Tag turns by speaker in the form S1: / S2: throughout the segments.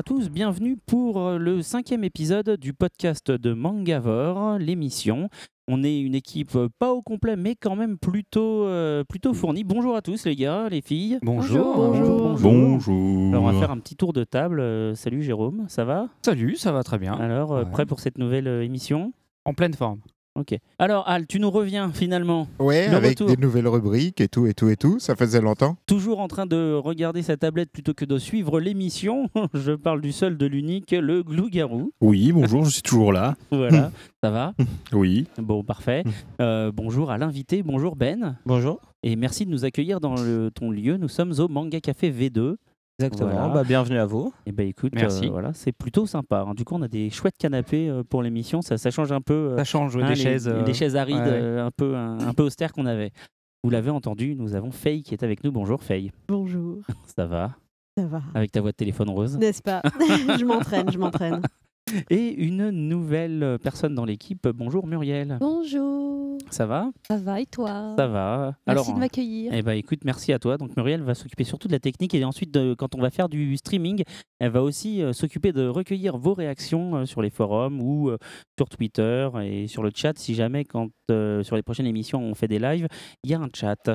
S1: À tous, bienvenue pour euh, le cinquième épisode du podcast de Mangavore, l'émission. On est une équipe euh, pas au complet, mais quand même plutôt, euh, plutôt fournie. Bonjour à tous les gars, les filles.
S2: Bonjour.
S1: Bonjour.
S3: Bonjour.
S1: Alors on va faire un petit tour de table. Euh, salut Jérôme, ça va?
S2: Salut, ça va très bien.
S1: Alors, euh,
S2: Ouais.
S1: prêt pour cette nouvelle euh, émission?
S2: En pleine forme.
S1: Ok. Alors Al, tu nous reviens finalement.
S4: Ouais,
S1: Le
S4: avec
S1: retour.
S4: des nouvelles rubriques et tout et tout et tout. Ça faisait longtemps.
S1: Toujours en train de regarder sa tablette plutôt que de suivre l'émission. Je parle du seul, de l'unique, le Gloup-Garou.
S5: Oui, bonjour, je suis toujours là.
S1: Voilà, ça va
S5: Oui.
S1: Bon, parfait. Euh, bonjour à l'invité, bonjour Ben.
S6: Bonjour.
S1: Et merci de nous accueillir dans le- ton lieu. Nous sommes au Manga Café V2.
S6: Exactement.
S1: Voilà.
S6: Bah, bienvenue à vous.
S1: Et ben écoute,
S2: Merci.
S1: euh, voilà, c'est plutôt sympa. hein. Du coup, on a des chouettes canapés euh, pour l'émission. Ça, ça change un peu. euh,
S2: Ça change
S1: hein,
S2: des
S1: les,
S2: chaises. euh,
S1: arides,
S2: ouais, ouais.
S1: euh, un peu un, un peu austères qu'on avait. Vous l'avez entendu, nous avons Faye qui est avec nous. Bonjour Faye.
S7: Bonjour,
S1: Ça va?
S7: Ça va.
S1: Avec ta voix de téléphone rose.
S7: N'est-ce pas? Je m'entraîne, je m'entraîne.
S1: Et une nouvelle personne dans l'équipe. Bonjour Muriel.
S8: Bonjour,
S1: Ça va?
S8: Ça va et toi?
S1: Ça va.
S8: Merci
S1: Alors,
S8: de m'accueillir.
S1: Eh ben écoute, merci à toi. Donc Muriel va s'occuper surtout de la technique et ensuite, de- quand on va faire du streaming, elle va aussi euh, s'occuper de recueillir vos réactions euh, sur les forums ou euh, sur Twitter et sur le chat. Si jamais, quand sur les prochaines émissions, on fait des lives, il y a un chat.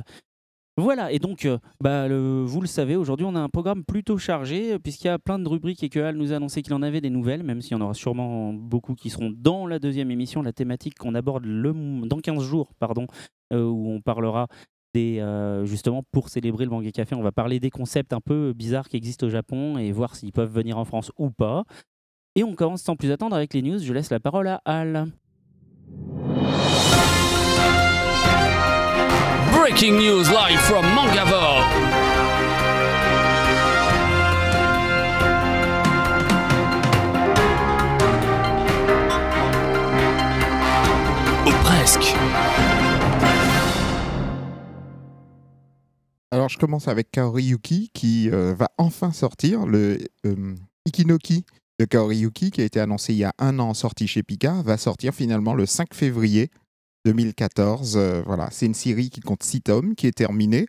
S1: Voilà, et donc, euh, bah, le- vous le savez, aujourd'hui, on a un programme plutôt chargé, euh, puisqu'il y a plein de rubriques et que Al nous a annoncé qu'il en avait des nouvelles, même s'il y en aura sûrement beaucoup qui seront dans la deuxième émission, la thématique qu'on aborde le, dans 15 jours, pardon, euh, où on parlera des, justement pour célébrer le Manga Café, on va parler des concepts un peu bizarres qui existent au Japon et voir s'ils peuvent venir en France ou pas. Et on commence sans plus attendre avec les news. Je laisse la parole à Al.
S9: Breaking news live from Mangavore. Ou presque.
S4: Alors, je commence avec Kaori Yuki qui euh, va enfin sortir. Le euh, Ikinoki de Kaori Yuki, qui a été annoncé il y a un an, sorti chez Pika, va sortir finalement le 5 février 2014. Euh, voilà, c'est une série qui compte six tomes, qui est terminée.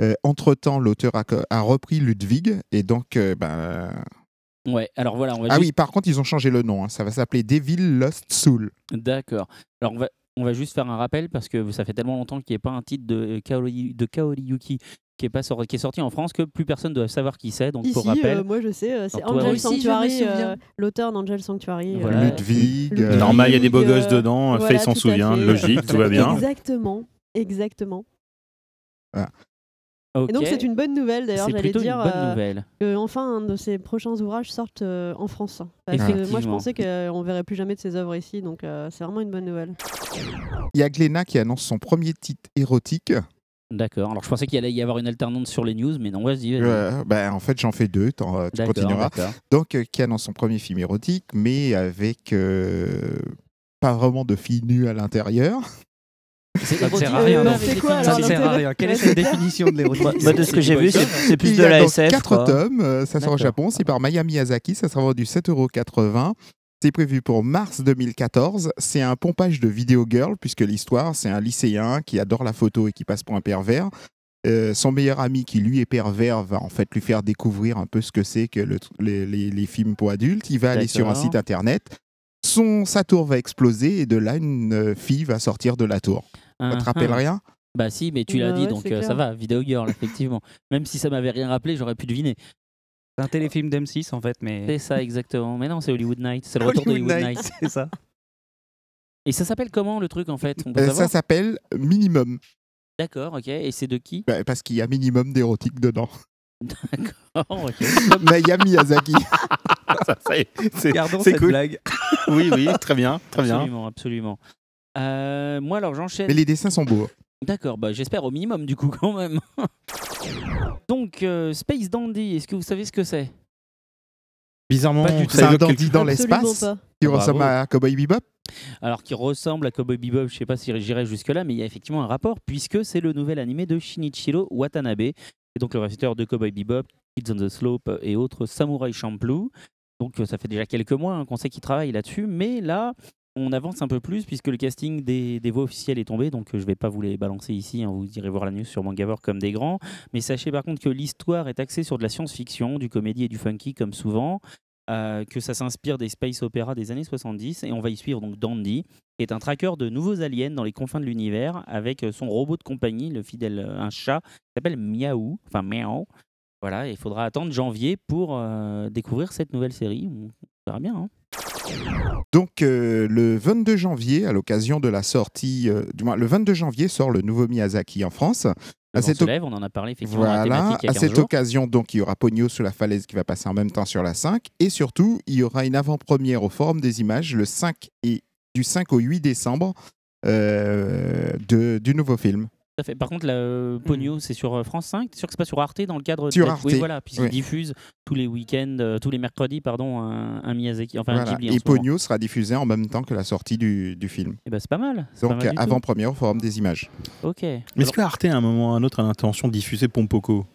S4: Euh, Entre-temps, l'auteur a, a repris Ludwig, et donc, euh, ben,
S1: Ouais, alors voilà, on va
S4: Ah
S1: juste-
S4: oui, par contre, ils ont changé le nom. hein. Ça va s'appeler Devil Lost Soul.
S1: D'accord. Alors on va, on va juste faire un rappel parce que ça fait tellement longtemps qu'il n'y ait pas un titre de Kaori, de Kaori Yuki qui est, pas sor- qui est sorti en France que plus personne ne doit savoir qui c'est. Donc pour rappel,
S7: euh, moi je sais, euh, c'est Angel
S1: aussi,
S7: Sanctuary, euh, l'auteur d'Angel Sanctuary.
S1: Voilà.
S4: Ludwig.
S7: Ludwig.
S5: Normal, il y a des beaux
S7: euh,
S5: gosses dedans.
S7: voilà,
S5: Faye s'en souvient.
S7: fait.
S5: Logique, tout va bien.
S7: Exactement, exactement. Et donc c'est une bonne nouvelle d'ailleurs, j'allais dire
S1: une bonne
S7: euh,
S1: nouvelle.
S7: que enfin un de ses prochains ouvrages sortent euh, en France. Parce que moi je pensais qu'on verrait plus jamais de ses œuvres ici, donc euh, c'est vraiment une bonne nouvelle.
S4: Il y a Glénat qui annonce son premier titre érotique.
S1: D'accord. Alors je pensais qu'il allait y avoir une alternance sur les news, mais non, vas-y. vas-y.
S4: Euh, ben, en fait, j'en fais deux, tu continueras. Donc, euh, qui annonce son premier film érotique, mais avec euh, pas vraiment de filles nues à l'intérieur.
S1: C'est
S2: Ça ne sert à rien, Ça ne sert à rien. Quelle est cette définition de l'érotique
S6: Moi, de ce que j'ai vu, c'est plus de la SF.
S4: quatre
S6: quoi.
S4: tomes, euh, ça sort au. Japon, c'est par Maya Miyazaki, ça sera vendu 7,80€. C'est prévu pour mars 2014. C'est un pompage de Video Girl, puisque l'histoire, c'est un lycéen qui adore la photo et qui passe pour un pervers. Euh, son meilleur ami, qui lui est pervers, va en fait lui faire découvrir un peu ce que c'est que le- les, les- les films pour adultes. Il va aller sur un site internet. Son, sa tour va exploser et de là, une euh, fille va sortir de la tour. Ça te
S1: Ah,
S4: rappelle
S1: ah.
S4: rien?
S1: Bah si, mais tu l'as
S7: Bah
S1: dit,
S7: ouais,
S1: donc euh, ça va. Video Girl, effectivement. Même si ça m'avait rien rappelé, j'aurais pu deviner.
S2: C'est un téléfilm d'M6 en fait, mais.
S1: C'est ça exactement. Mais non, c'est Hollywood Night. C'est le retour de
S2: Hollywood
S1: Hollywood
S2: Night,
S1: Night.
S2: c'est ça.
S1: Et ça s'appelle comment le truc en fait On peut
S4: Euh, Ça s'appelle Minimum,
S1: D'accord, ok. Et c'est de qui
S4: Bah, parce qu'il y a minimum d'érotique dedans.
S1: D'accord, ok.
S4: Maya Miyazaki.
S5: Ça, ça y est, c'est-
S2: Gardons
S5: c'est
S2: cette
S5: cool.
S2: blague.
S5: Oui, oui, très bien, très bien.
S1: Absolument, absolument. Euh, moi, alors j'enchaîne.
S4: Mais les dessins sont beaux.
S1: D'accord, bah, j'espère au minimum du coup quand même. Donc, euh, Space Dandy, est-ce que vous savez ce que c'est?
S5: Bizarrement,
S2: Pas du tout.
S4: C'est un
S5: évoque
S4: dandy
S5: quelque-
S4: dans
S7: Absolument
S4: l'espace
S7: pas.
S4: qui
S1: Bravo.
S4: ressemble à Cowboy Bebop.
S1: Alors qui ressemble à Cowboy Bebop, je sais pas si j'irai jusque-là, mais il y a effectivement un rapport puisque c'est le nouvel animé de Shinichiro Watanabe, et donc le réalisateur de Cowboy Bebop, Kids on the Slope et autres Samurai Champloo. Donc euh, ça fait déjà quelques mois hein, qu'on sait qu'il travaille là-dessus, mais là on avance un peu plus puisque le casting des, voix officielles est tombé, donc euh, je vais pas vous les balancer ici, hein, vous irez voir la news sur Mangavore comme des grands, mais sachez par contre que l'histoire est axée sur de la science-fiction, du comédie et du funky comme souvent, euh, que ça s'inspire des space opéras des années 70 et on va y suivre donc Dandy qui est un tracker de nouveaux aliens dans les confins de l'univers avec euh, son robot de compagnie, le fidèle un chat qui s'appelle Miaou, enfin Miaou. Voilà, il faudra attendre janvier pour découvrir cette nouvelle série. On verra bien. hein.
S4: Donc euh, le 22 janvier, à l'occasion de la sortie, euh, du moins le 22 janvier sort le nouveau Miyazaki en France.
S1: Le
S4: À cette
S1: lève, on en a parlé effectivement dans la
S4: Voilà,
S1: thématique il y a
S4: à
S1: 15
S4: cette
S1: jours.
S4: occasion, donc, il y aura Pogno sous la falaise qui va passer en même temps sur la 5. Et surtout, il y aura une avant-première au Forum des images le 5 et du 5 au 8 décembre euh, de, du nouveau film.
S1: Tout à fait. Par contre, la euh, Pogno, c'est sur euh, France 5. T'es sûr que c'est pas sur Arte dans le cadre de
S4: Sur
S1: la-
S4: Arte,
S1: Oui, voilà, puisqu'ils
S4: oui.
S1: diffusent tous les week-ends, euh, tous les mercredis, pardon, un, un Miyazaki, enfin un
S4: Voilà.
S1: Ghibli. en
S4: Et
S1: moment.
S4: Pogno sera diffusé en même temps que la sortie du, du film.
S1: Eh ben, c'est pas mal.
S4: Donc avant-première au Forum des images.
S1: Ok.
S5: Mais est-ce que Arte, à un moment ou à un autre, a l'intention de diffuser Pompoko?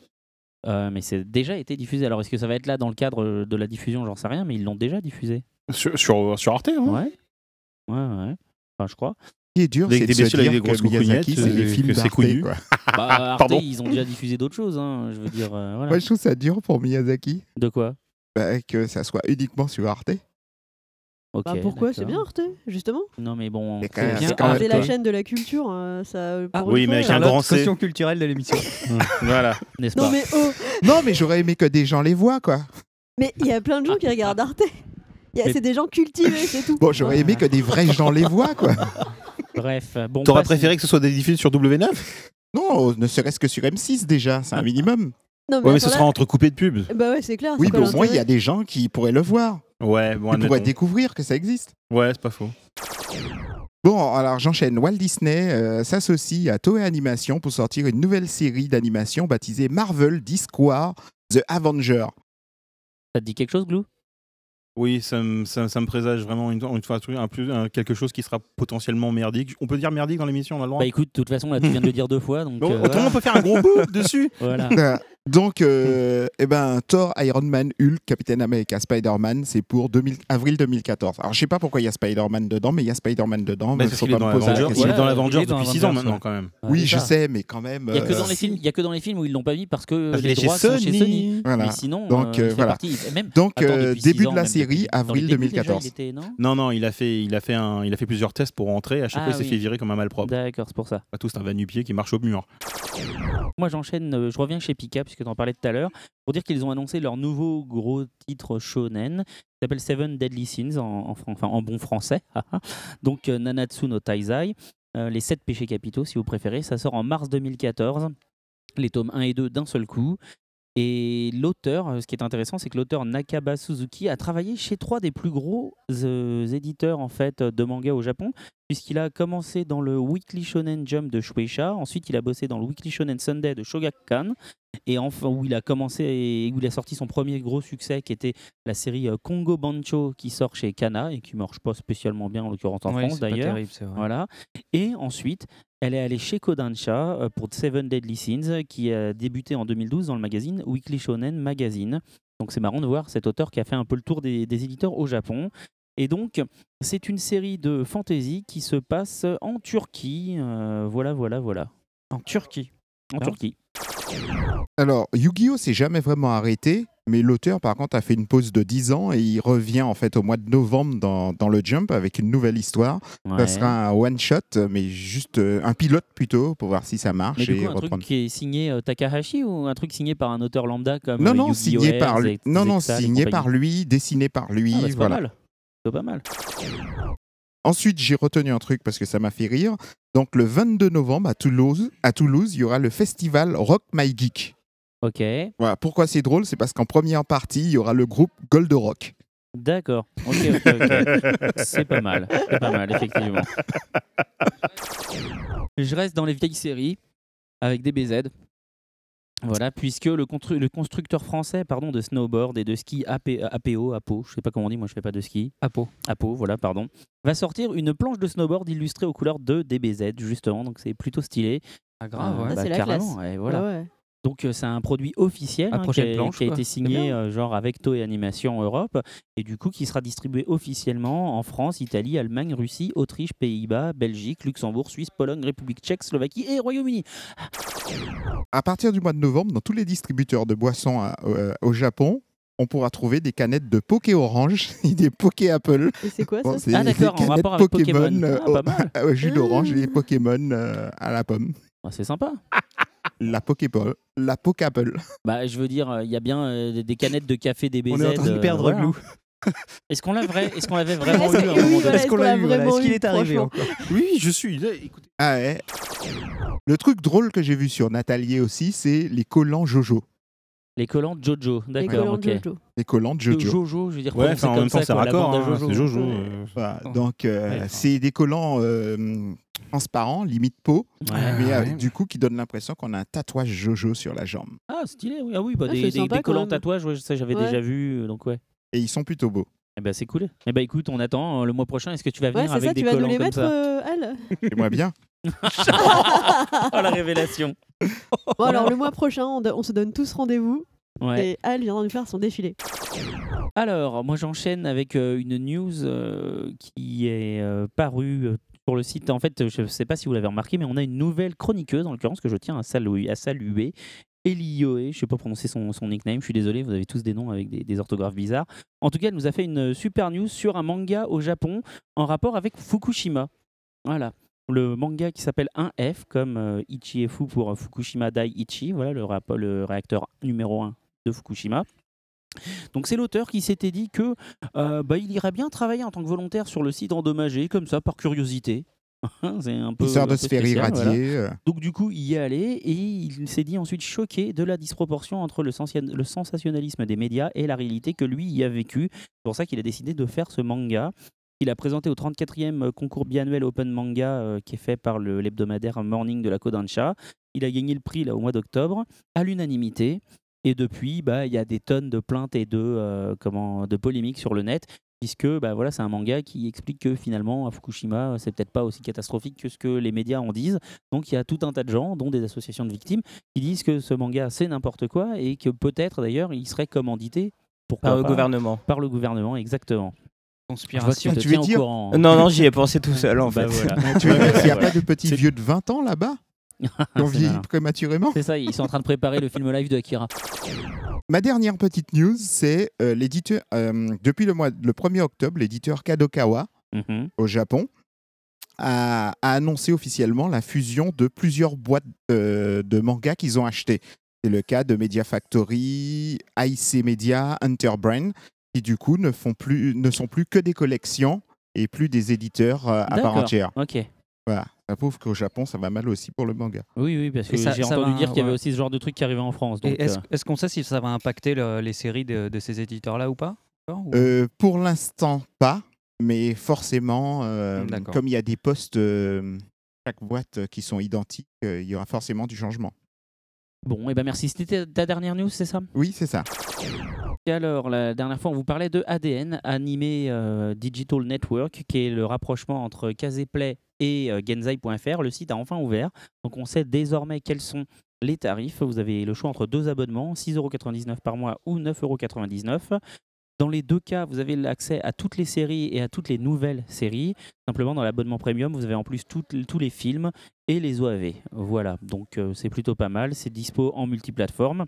S1: Euh, mais c'est déjà été diffusé. Alors, est-ce que ça va être là dans le cadre de la diffusion? J'en sais rien, mais ils l'ont déjà diffusé.
S5: sur, sur, sur Arte, hein?
S1: Ouais. Ouais, ouais. Enfin, je crois.
S4: Qui est dur,
S5: Des-
S4: c'est
S5: des
S4: de se
S5: avec
S4: dire
S5: des grosses
S4: que Miyazaki, c'est des
S5: euh,
S4: films
S5: que c'est
S4: d'Arte.
S1: Bah, Arte,
S5: Pardon.
S1: ils ont déjà diffusé d'autres choses. hein, Je veux dire, euh, voilà.
S4: Moi, je trouve ça dur pour Miyazaki
S1: De quoi?
S4: Bah, que ça soit uniquement sur Arte.
S7: Bah, pourquoi? C'est bien. Arte, justement.
S1: Non, mais bon.
S4: C'est
S1: C'est
S7: la chaîne de la culture. euh, ça,
S2: Ah,
S7: pour
S5: oui, mais avec un grand C.
S2: culturelle de l'émission.
S5: Voilà.
S1: N'est-ce
S7: Non mais oh,
S4: Non, mais j'aurais aimé que des gens les voient, quoi.
S7: mais il y a plein de gens qui regardent Arte. C'est des gens cultivés, c'est tout.
S4: Bon, j'aurais aimé que des vrais gens les voient, quoi.
S1: Bref, bon.
S5: T'aurais préféré que ce soit diffusé sur W9
S4: Non, ne serait-ce que sur M6 déjà, c'est un minimum.
S7: Non,
S5: Ouais, mais ce
S7: attends,
S5: sera
S7: là-
S5: entrecoupé de pubs.
S7: Bah ouais, c'est clair.
S4: Oui, mais au moins, il y a des gens qui pourraient le voir,
S5: Ouais, bon,
S4: qui pourraient découvrir que ça existe.
S5: Ouais, c'est pas faux.
S4: Bon, alors j'enchaîne. Walt Disney euh, s'associe à Toei Animation pour sortir une nouvelle série d'animation baptisée Marvel Discord The Avenger.
S1: Ça te dit quelque chose, Glou?
S5: Oui, ça me, ça, ça me présage vraiment une, une fois un un plus, un- quelque chose qui sera potentiellement merdique. On peut dire merdique dans l'émission, on a le droit
S1: Bah écoute, de toute façon, là, tu viens de le dire deux fois. Donc,
S5: Bon,
S1: euh,
S5: Autrement, on peut faire un gros bout dessus.
S1: voilà.
S4: Euh, Donc, euh, eh ben, Thor, Iron Man, Hulk, Captain America, Spider-Man, c'est pour 2000 avril 2014. Alors, je sais pas pourquoi il y a Spider-man dedans, mais il y a Spider-Man dedans. Mais faut
S5: qu'il est
S4: pas
S5: dans
S4: me poser la
S5: l'Avengers.
S4: question.
S5: Il est dans
S1: Voilà,
S5: l'Avengers
S2: il est dans
S5: depuis 6 ans maintenant, quand même.
S4: Oui, je sais, mais quand même.
S1: Il y a que
S4: euh,
S1: dans les films, il y a que dans les films où ils l'ont pas mis parce que
S5: Parce
S1: les
S5: est chez
S1: droits sont chez Sony.
S4: Voilà.
S1: Mais sinon,
S4: Donc,
S1: euh,
S4: euh,
S1: il fait
S4: voilà.
S1: Même
S4: Donc,
S1: attends,
S4: euh, début
S1: ans,
S4: de la série, avril
S1: débuts, déjà,
S4: 2014.
S1: il était, non
S5: Non, non, il a fait, il a fait, un, il a fait plusieurs tests pour rentrer. À chaque
S1: Ah
S5: fois, il s'est fait virer comme un malpropre.
S1: D'accord, c'est pour ça.
S5: Pas tous, c'est un va-nu-pied qui marche au mur.
S1: Moi, j'enchaîne, euh, je reviens chez Pika, puisque tu en parlais tout à l'heure, pour dire qu'ils ont annoncé leur nouveau gros titre shonen, qui s'appelle Seven Deadly Sins, en, bon français. Donc, euh, Nanatsu no Taizai, euh, les sept péchés capitaux, si vous préférez. Ça sort en mars 2014, les tomes 1 et 2 d'un seul coup. Et l'auteur, euh, ce qui est intéressant, c'est que l'auteur Nakaba Suzuki a travaillé chez trois des plus gros éditeurs en fait de manga au Japon, puisqu'il a commencé dans le Weekly Shonen Jump de Shueisha, ensuite il a bossé dans le Weekly Shonen Sunday de Shogakukan, et enfin où il a commencé et où il a sorti son premier gros succès qui était la série euh, Kongo Bancho qui sort chez Kana et qui marche pas spécialement bien en l'occurrence en
S2: Oui,
S1: France d'ailleurs.
S2: terrible, c'est vrai.
S1: Voilà. Et ensuite, elle est allée chez Kodansha euh, pour Seven Deadly Sins, qui a débuté en 2012 dans le magazine Weekly Shonen Magazine. Donc c'est marrant de voir cet auteur qui a fait un peu le tour des, des éditeurs au Japon. Et donc, c'est une série de fantasy qui se passe en Turquie. Euh, voilà, voilà, voilà.
S2: En Turquie.
S1: En
S2: Ah.
S1: Turquie.
S4: Alors, Yu-Gi-Oh! s'est jamais vraiment arrêté, mais l'auteur, par contre, a fait une pause de 10 ans et il revient en fait au mois de novembre dans, dans le Jump avec une nouvelle histoire.
S1: Ouais.
S4: Ça sera un one-shot, mais juste euh, un pilote plutôt, pour voir si ça marche
S1: Mais du
S4: et
S1: coup, un truc
S4: reprendre.
S1: qui est signé euh, Takahashi ou un truc signé par un auteur lambda comme
S4: Non, non,
S1: Yu-Gi-Oh!
S4: signé par lui. Non, non, signé par lui, dessiné par lui.
S1: Ah, bah, c'est
S4: voilà.
S1: pas mal. C'est pas mal.
S4: Ensuite, j'ai retenu un truc parce que ça m'a fait rire. Donc, le 22 novembre à Toulouse, à Toulouse, il y aura le festival Rock My Geek.
S1: Ok,
S4: Voilà. Pourquoi c'est drôle? C'est parce qu'en première partie, il y aura le groupe Gold Rock.
S1: d'accord. Ok, ok, ok. C'est pas mal. C'est pas mal, effectivement. Je reste dans les vieilles séries avec des BZ. Voilà, puisque le, constru- le constructeur français pardon, de snowboard et de ski AP, APO, APO, je sais pas comment on dit, moi je fais pas de ski.
S2: Apo.
S1: APO, voilà, pardon, va sortir une planche de snowboard illustrée aux couleurs de DBZ, justement, donc c'est plutôt stylé.
S2: Ah, grave,
S1: Euh,
S2: ouais.
S7: Ah, c'est la
S1: carrément,
S7: classe.
S1: ouais, voilà.
S7: Ouais.
S1: Donc euh, c'est un produit officiel
S2: La
S1: hein, qui, a,
S2: planche,
S1: qui a été signé euh, genre avec Toei Animation Europe et du coup qui sera distribué officiellement en France, Italie, Allemagne, Russie, Autriche, Pays-Bas, Belgique, Luxembourg, Suisse, Pologne, République tchèque, Slovaquie et Royaume-Uni.
S4: À partir du mois de novembre, dans tous les distributeurs de boissons à- euh, au Japon, on pourra trouver des canettes de Poké Orange et des Poké Apple.
S7: Et c'est quoi
S4: Bon,
S7: ça
S4: c'est
S1: Ah,
S4: des
S1: d'accord, en rapport avec Pokémon.
S4: euh,
S1: Ah, pas mal.
S4: au, au jus d'orange et des Pokémon euh, à la pomme.
S1: Ah, c'est sympa.
S4: La Pokéball, la Pokéball.
S1: Bah je veux dire, il y a bien euh, des- canettes de café DBZ.
S6: On est en train de
S1: euh,
S6: perdre
S1: voilà. Est-ce qu'on l'a vrai Est-ce qu'on l'avait vraiment
S7: Est-ce
S1: eu
S7: est-ce qu'on l'a
S6: eu, Est-ce qu'il est arrivé encore
S5: Oui, je suis là. Écoutez.
S4: Ah ouais. Le truc drôle que j'ai vu sur Natalier aussi, c'est les collants Jojo.
S1: Les collants Jojo,
S7: Les
S1: d'accord, ok.
S7: Jojo.
S4: Les collants Jojo.
S1: Jojo, je veux dire,
S5: Ouais, en
S1: comme
S5: même temps,
S1: ça,
S5: c'est raccord. hein,
S1: Jojo.
S5: C'est Jojo. Euh,
S4: Voilà. Donc, euh,
S1: Ouais,
S4: c'est des collants euh, transparents, limite peau,
S1: Ouais.
S4: mais euh, du coup qui donnent l'impression qu'on a un tatouage Jojo sur la jambe.
S1: Ah, stylé, oui. Ah oui, bah,
S7: Ah,
S1: des,
S7: c'est
S1: des-
S7: sympa
S1: des
S7: quand
S1: collants tatouages, ouais, ça j'avais
S7: Ouais.
S1: déjà vu, donc ouais.
S4: Et ils sont plutôt beaux.
S1: Eh ben c'est cool. Eh ben écoute, on attend euh, le mois prochain. Est-ce que tu vas
S7: Ouais,
S1: venir
S7: c'est
S1: avec
S7: ça,
S1: des
S7: tu vas nous les
S1: comme
S7: mettre,
S1: ça
S7: euh, elle
S4: J'aimerais bien.
S1: Oh la révélation.
S7: Bon, alors le mois prochain, on, se donne tous rendez-vous
S1: Ouais.
S7: et elle viendra nous faire son défilé.
S1: Alors, moi j'enchaîne avec euh, une news euh, qui est euh, parue sur le site. En fait, je ne sais pas si vous l'avez remarqué, mais on a une nouvelle chroniqueuse, en l'occurrence, que je tiens à saluer. À saluer. Elioe, je ne sais pas prononcer son, son nickname, je suis désolé, vous avez tous des noms avec des, orthographes bizarres. En tout cas, elle nous a fait une super news sur un manga au Japon en rapport avec Fukushima. Voilà. Le manga qui s'appelle 1F, comme euh, Ichi Fu pour euh, Fukushima Daiichi, voilà le, le réacteur numéro 1 de Fukushima. Donc c'est l'auteur qui s'était dit que euh, bah, il irait bien travailler en tant que volontaire sur le site endommagé, comme ça, par curiosité. c'est un peu.
S4: Histoire de se faire
S1: voilà.
S4: irradier. euh.
S1: Donc du coup, il y est allé et il s'est dit ensuite choqué de la disproportion entre le, sensationnalisme des médias et la réalité que lui y a vécu. C'est pour ça qu'il a décidé de faire ce manga. Il a présenté au 34e concours biannuel Open Manga euh, qui est fait par l'hebdomadaire Morning de la Kodansha. Il a gagné le prix là, au mois d'octobre à l'unanimité. Et depuis, bah, il y a des tonnes de plaintes et de, euh, comment, de polémiques sur le net, puisque bah, voilà, c'est un manga qui explique que finalement, à Fukushima, c'est peut-être pas aussi catastrophique que ce que les médias en disent. Donc il y a tout un tas de gens, dont des associations de victimes, qui disent que ce manga c'est n'importe quoi et que peut-être d'ailleurs il serait commandité pourquoi
S6: Par le
S1: pas,
S6: gouvernement.
S1: par le gouvernement, exactement. Je vois que
S2: Conspiration.
S1: tu te
S4: Tu veux dire-
S1: courant.
S6: Euh, Non, non, j'y ai pensé tout seul en
S1: Bah,
S6: fait.
S1: voilà.
S4: Tu veux dire qu'il n'y a pas de petits
S5: C'est-
S4: vieux de 20 ans là-bas qui ont
S1: C'est
S4: vieilli
S1: malin.
S4: prématurément
S1: C'est ça, ils sont en train de préparer le film live de Akira.
S4: Ma dernière petite news, c'est euh, l'éditeur. euh, depuis le, mois, le 1er octobre, l'éditeur Kadokawa
S1: Mhm.
S4: au Japon a, a annoncé officiellement la fusion de plusieurs boîtes euh, de mangas qu'ils ont achetées. C'est le cas de Media Factory, IC Media, Hunterbrain, qui du coup ne, font plus, ne sont plus que des collections et plus des éditeurs euh, à part
S1: D'accord.
S4: entière.
S1: Ok.
S4: Voilà. Ça prouve qu'au Japon, ça va mal aussi pour le manga.
S1: Oui, oui, parce que j'ai entendu
S2: va,
S1: dire qu'il y avait
S2: ouais.
S1: aussi ce genre de truc qui arrivait en France.
S2: Est-ce
S1: euh,
S2: est-ce qu'on sait si ça va impacter le- les séries de, de ces éditeurs-là ou pas ou-
S4: Euh, pour l'instant, pas, mais forcément, euh, comme il y a des postes, euh, chaque boîte qui sont identiques, euh, il y aura forcément du changement.
S1: Bon, et ben merci. C'était ta dernière news, c'est ça?
S4: Oui, c'est ça.
S1: Et alors, la dernière fois, on vous parlait de ADN, Animé euh, Digital Network, qui est le rapprochement entre Caseplay et euh, Genzai.fr. Le site a enfin ouvert. Donc, on sait désormais quels sont les tarifs. Vous avez le choix entre deux abonnements, 6,99€ par mois ou 9,99€. Dans les deux cas, vous avez l'accès à toutes les séries et à toutes les nouvelles séries. Simplement, dans l'abonnement premium, vous avez en plus tous les films et les OAV. Voilà, donc euh, c'est plutôt pas mal. C'est dispo en multiplateforme.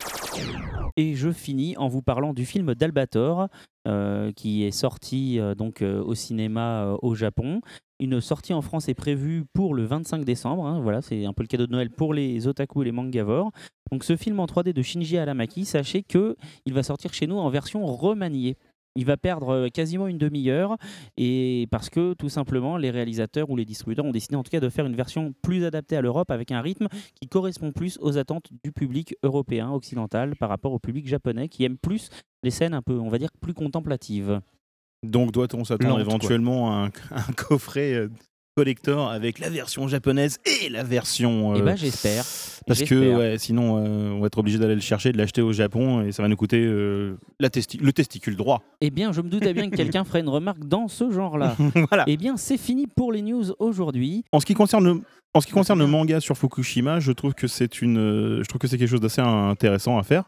S1: Et je finis en vous parlant du film d'Albator, euh, qui est sorti euh, donc au cinéma au Japon. Une sortie en France est prévue pour le 25 décembre. hein. voilà, c'est un peu le cadeau de Noël pour les otaku et les mangavores. Donc ce film en 3D de Shinji Aramaki, sachez que il va sortir chez nous en version remaniée. Il va perdre euh, quasiment une demi-heure et parce que tout simplement les réalisateurs ou les distributeurs ont décidé en tout cas de faire une version plus adaptée à l'Europe avec un rythme qui correspond plus aux attentes du public européen occidental par rapport au public japonais qui aime plus les scènes un peu on va dire plus contemplatives.
S5: Donc doit-on s'attendre
S2: quoi.
S5: éventuellement à un, un coffret euh, collector avec la version japonaise et la version.
S1: Eh
S5: euh,
S1: ben, j'espère.
S5: parce que ouais, sinon, euh, on va être obligé d'aller le chercher, de l'acheter au Japon et ça va nous coûter euh, la testi- le testicule droit.
S1: Eh bien, je me doutais bien que quelqu'un ferait une remarque dans ce genre-là.
S5: voilà.
S1: Eh bien, c'est fini pour les news aujourd'hui.
S5: En ce qui concerne le, en ce qui concerne le manga sur Fukushima, je trouve que c'est une, euh, je trouve que c'est quelque chose d'assez intéressant à faire,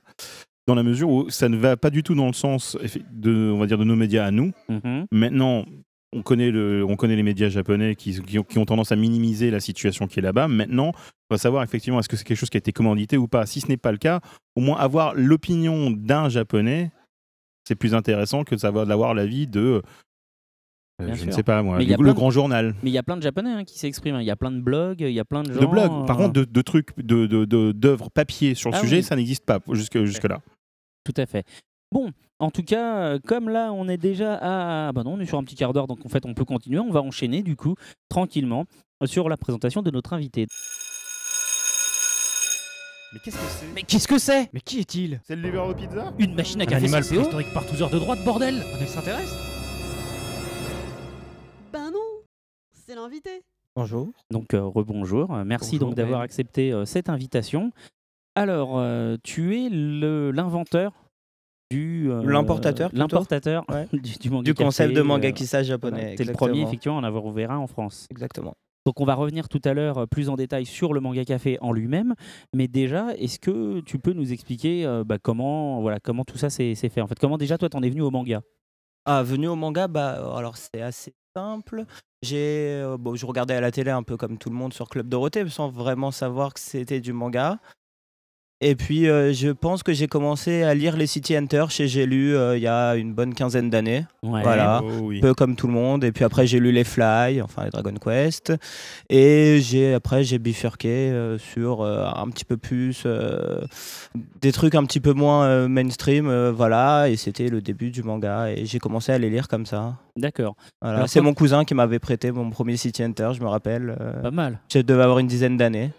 S5: dans la mesure où ça ne va pas du tout dans le sens de, on va dire, de nos médias à nous.
S1: Mhm.
S5: Maintenant, on connaît, le, on connaît les médias japonais qui, qui ont, qui ont tendance à minimiser la situation qui est là-bas. Maintenant, on va savoir effectivement est-ce que c'est quelque chose qui a été commandité ou pas. Si ce n'est pas le cas, au moins avoir l'opinion d'un japonais, c'est plus intéressant que de savoir d'avoir l'avis de, euh, je
S1: sûr.
S5: ne sais pas moi,
S1: Mais
S5: le,
S1: de-
S5: grand journal.
S1: Mais il y a plein de Japonais hein, qui s'expriment. Il y a plein de blogs, il y a plein de gens.
S5: De blogs, par
S1: euh,
S5: contre, de, de trucs, de, d'œuvres papier sur le
S1: Ah
S5: sujet,
S1: oui.
S5: ça n'existe pas jusque, jusque-là.
S1: Tout à fait. Bon, en tout cas, euh, comme là, on est déjà à. Bah non, on est sur un petit quart d'heure, donc en fait, on peut continuer. On va enchaîner, du coup, tranquillement, euh, sur la présentation de notre invité.
S5: Mais qu'est-ce que c'est?
S1: Mais qu'est-ce que c'est?
S2: Mais qui est-il?
S5: C'est le livreur de pizza?
S1: Une machine à
S10: Un
S1: café
S10: animal
S1: CCO
S10: préhistorique par tous heures de droite, bordel
S2: Un extraterrestre?
S7: Ben non, c'est l'invité.
S6: Bonjour.
S1: Donc, euh, rebonjour. Euh, Merci
S2: Bonjour,
S1: donc d'avoir
S2: Ben.
S1: accepté euh, cette invitation. Alors, euh, tu es le- l'inventeur du. euh,
S6: L'importateur.
S1: L'importateur
S6: Ouais.
S1: du, du manga
S6: Du concept
S1: café,
S6: de manga
S1: euh,
S6: japonais.
S1: voilà. T'es le premier, effectivement, à en avoir ouvert un en France.
S6: Exactement.
S1: Donc on va revenir tout à l'heure euh, plus en détail sur le manga café en lui-même, mais déjà, est-ce que tu peux nous expliquer euh, bah, comment, voilà, comment tout ça s'est s'est fait? En fait, comment déjà toi t'en es venu au manga?
S6: Ah, venu au manga, bah, alors c'est assez simple. J'ai, euh, bon, je regardais à la télé un peu comme tout le monde sur Club Dorothée, sans vraiment savoir que c'était du manga. Et puis, euh, je pense que j'ai commencé à lire les City Hunter chez J'ai lu euh, il y a une bonne quinzaine d'années.
S1: Ouais.
S6: Voilà.
S5: Oh oui.
S6: un peu comme tout le monde. Et puis après, j'ai lu les Fly, enfin les Dragon Quest. Et j'ai après, j'ai bifurqué euh, sur un petit peu plus des trucs un petit peu moins mainstream. voilà. Et c'était le début du manga. Et j'ai commencé à les lire comme ça.
S1: D'accord,
S6: Voilà. C'est mon cousin qui m'avait prêté mon premier City Hunter, je me rappelle.
S1: pas mal.
S6: je devais avoir une dizaine d'années.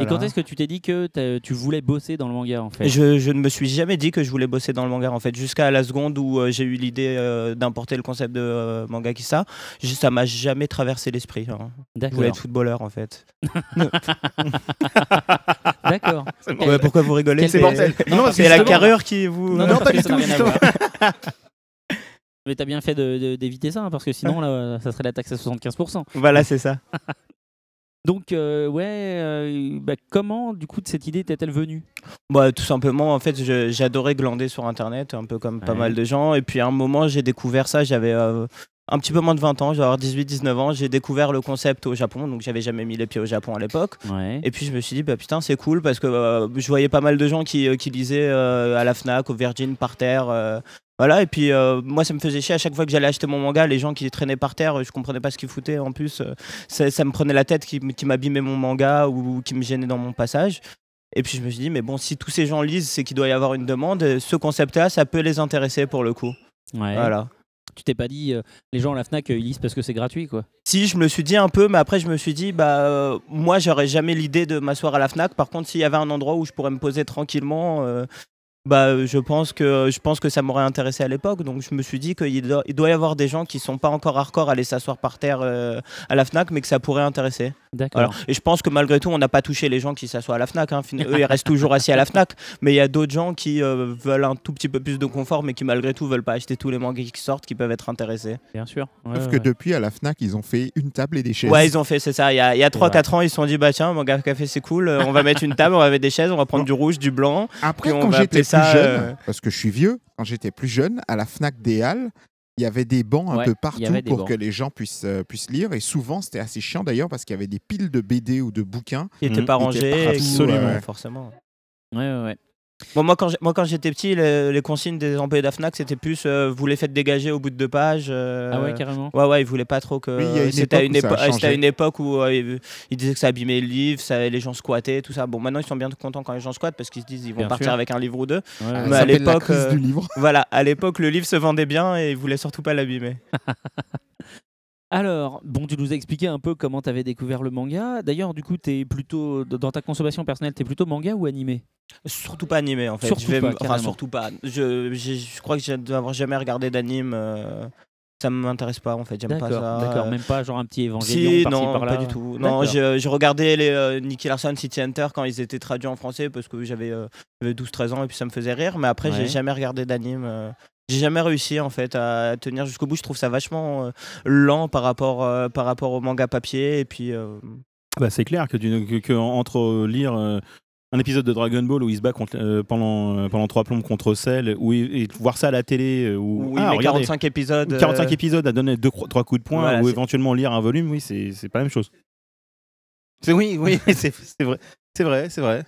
S1: Et quand est-ce que tu t'es dit que tu voulais bosser dans le manga en fait?
S6: Je, je ne me suis jamais dit que je voulais bosser dans le manga en fait jusqu'à la seconde où euh, j'ai eu l'idée euh, d'importer le concept de euh, manga Kissa. Je- Ça m'a jamais traversé l'esprit. hein. Je voulais être footballeur en fait.
S1: D'accord.
S6: Ouais, pourquoi vous rigolez C'est la carrure qui vous.
S1: Non, rien à voir. Mais t'as bien fait de- de- d'éviter ça, hein, parce que sinon là, ça serait la taxe à 75%.
S6: Voilà, c'est ça.
S1: Donc euh, ouais, euh, bah, comment du coup cette idée t'est-elle venue?
S6: Bah, tout simplement, en fait, j'adorais glander sur Internet, un peu comme pas mal de gens. Et puis à un moment, j'ai découvert ça. J'avais euh, un petit peu moins de 20 ans, j'avais 18-19 ans. J'ai découvert le concept au Japon, donc j'avais jamais mis les pieds au Japon à l'époque.
S1: Ouais.
S6: Et puis je me suis dit, bah putain, c'est cool parce que euh, je voyais pas mal de gens qui, qui lisaient à la Fnac, au Virgin, par terre. Voilà, et puis euh, moi ça me faisait chier à chaque fois que j'allais acheter mon manga, les gens qui traînaient par terre, euh, je comprenais pas ce qu'ils foutaient en plus. euh, ça, ça me prenait la tête qui, qui m'abîmait mon manga ou, qui me gênait dans mon passage. Et puis je me suis dit, mais bon, si tous ces gens lisent, c'est qu'il doit y avoir une demande. et Ce concept-là, ça peut les intéresser pour le coup.
S1: Ouais.
S6: Voilà.
S1: Tu t'es pas dit euh, les gens à la Fnac euh, ils lisent parce que c'est gratuit quoi
S6: Si, je me suis dit un peu, mais après je me suis dit, bah euh, moi j'aurais jamais l'idée de m'asseoir à la Fnac. Par contre, s'il y avait un endroit où je pourrais me poser tranquillement, bah euh, je pense que je pense que ça m'aurait intéressé à l'époque. Donc je me suis dit qu'il doit, il doit y avoir des gens qui sont pas encore hardcore à aller s'asseoir par terre euh, à la Fnac, mais que ça pourrait intéresser.
S1: D'accord.
S6: Et je pense que malgré tout, on n'a pas touché les gens qui s'assoient à la Fnac. hein. Eux, ils restent toujours assis à la Fnac. Mais il y a d'autres gens qui euh, veulent un tout petit peu plus de confort, mais qui malgré tout veulent pas acheter tous les mangas qui sortent, qui peuvent être intéressés.
S1: Bien sûr. Ouais,
S4: Sauf
S1: ouais,
S4: que
S1: ouais.
S4: depuis, à la FNAC, ils ont fait une table et des chaises.
S6: Ouais, ils ont fait, c'est ça. Il y a, a
S1: C'est vrai.
S6: 3-4 ans, ils se sont dit, bah tiens, manga café, c'est cool. euh, On va mettre une table, on va mettre des chaises, on va prendre du rouge, du blanc.
S4: Après,
S6: Puis on
S4: quand
S6: va
S4: j'étais plus jeune,
S6: euh,
S4: parce que je suis vieux, quand j'étais plus jeune, à la FNAC des Halles, il y avait des bancs un
S1: Ouais,
S4: peu partout pour
S1: bancs.
S4: que les gens puissent, euh, puissent lire. Et souvent, c'était assez chiant d'ailleurs parce qu'il y avait des piles de BD ou de bouquins.
S6: Qui n'étaient
S5: Mhm.
S6: pas rangés.
S5: Absolument.
S6: forcément.
S1: Ouais, ouais, ouais.
S6: Bon, moi, quand j'ai- moi, quand j'étais petit, les, les consignes des employés de la Fnac, c'était plus euh, vous les faites dégager au bout de deux pages. euh,
S1: Ah ouais, carrément.
S6: Ouais, ouais, ils voulaient pas trop que.
S4: Oui,
S6: C'était à une, épo- c'était à époque où euh, ils, disaient que ça abîmait le livre, ça, les gens squattaient, tout ça. Bon, maintenant, ils sont bien contents quand les gens squattent parce qu'ils se disent ils vont
S1: Bien
S6: partir
S1: sûr.
S6: avec un livre ou deux.
S1: Ouais,
S4: Ça
S1: ouais.
S6: Mais à l'époque, euh,
S4: du livre.
S6: Voilà, à l'époque, le livre se vendait bien et ils voulaient surtout pas l'abîmer.
S1: Alors, bon, tu nous as expliqué un peu comment tu avais découvert le manga. D'ailleurs, du coup, es plutôt dans ta consommation personnelle, t'es plutôt manga ou animé?
S6: Surtout pas animé en fait.
S1: Surtout
S6: je vais
S1: pas,
S6: enfin, surtout pas. Je, j'ai- je crois que je dois avoir jamais regardé d'anime. euh, ça m'intéresse pas en fait. J'aime pas ça.
S1: d'accord.
S6: Euh,
S1: Même pas genre un petit évangélion
S6: si, non,
S1: par-là.
S6: pas du tout. Non, je, je regardais les euh, Nicky Larson, City Hunter quand ils étaient traduits en français parce que j'avais euh, j'avais 12-13 ans et puis ça me faisait rire. Mais après,
S1: Ouais.
S6: j'ai jamais regardé d'anime. J'ai jamais réussi en fait à tenir jusqu'au bout. Je trouve ça vachement euh, lent par rapport, euh, par rapport au manga papier. Et puis, euh,
S5: Bah, c'est clair que, tu- que- que entre lire euh, un épisode de Dragon Ball où il se bat contre, euh, pendant, euh, pendant trois plombes contre Cell, ou et voir ça à la télé, euh, ou
S6: oui,
S5: ah,
S6: mais
S5: regardez,
S6: 45 épisodes.
S5: 45
S6: euh,
S5: épisodes à donner deux, trois coups de poing,
S6: Voilà,
S5: ou
S6: c'est-
S5: éventuellement lire un volume, oui, c'est c'est pas la même chose. C'est oui, oui, c'est c'est vrai, c'est vrai, c'est vrai.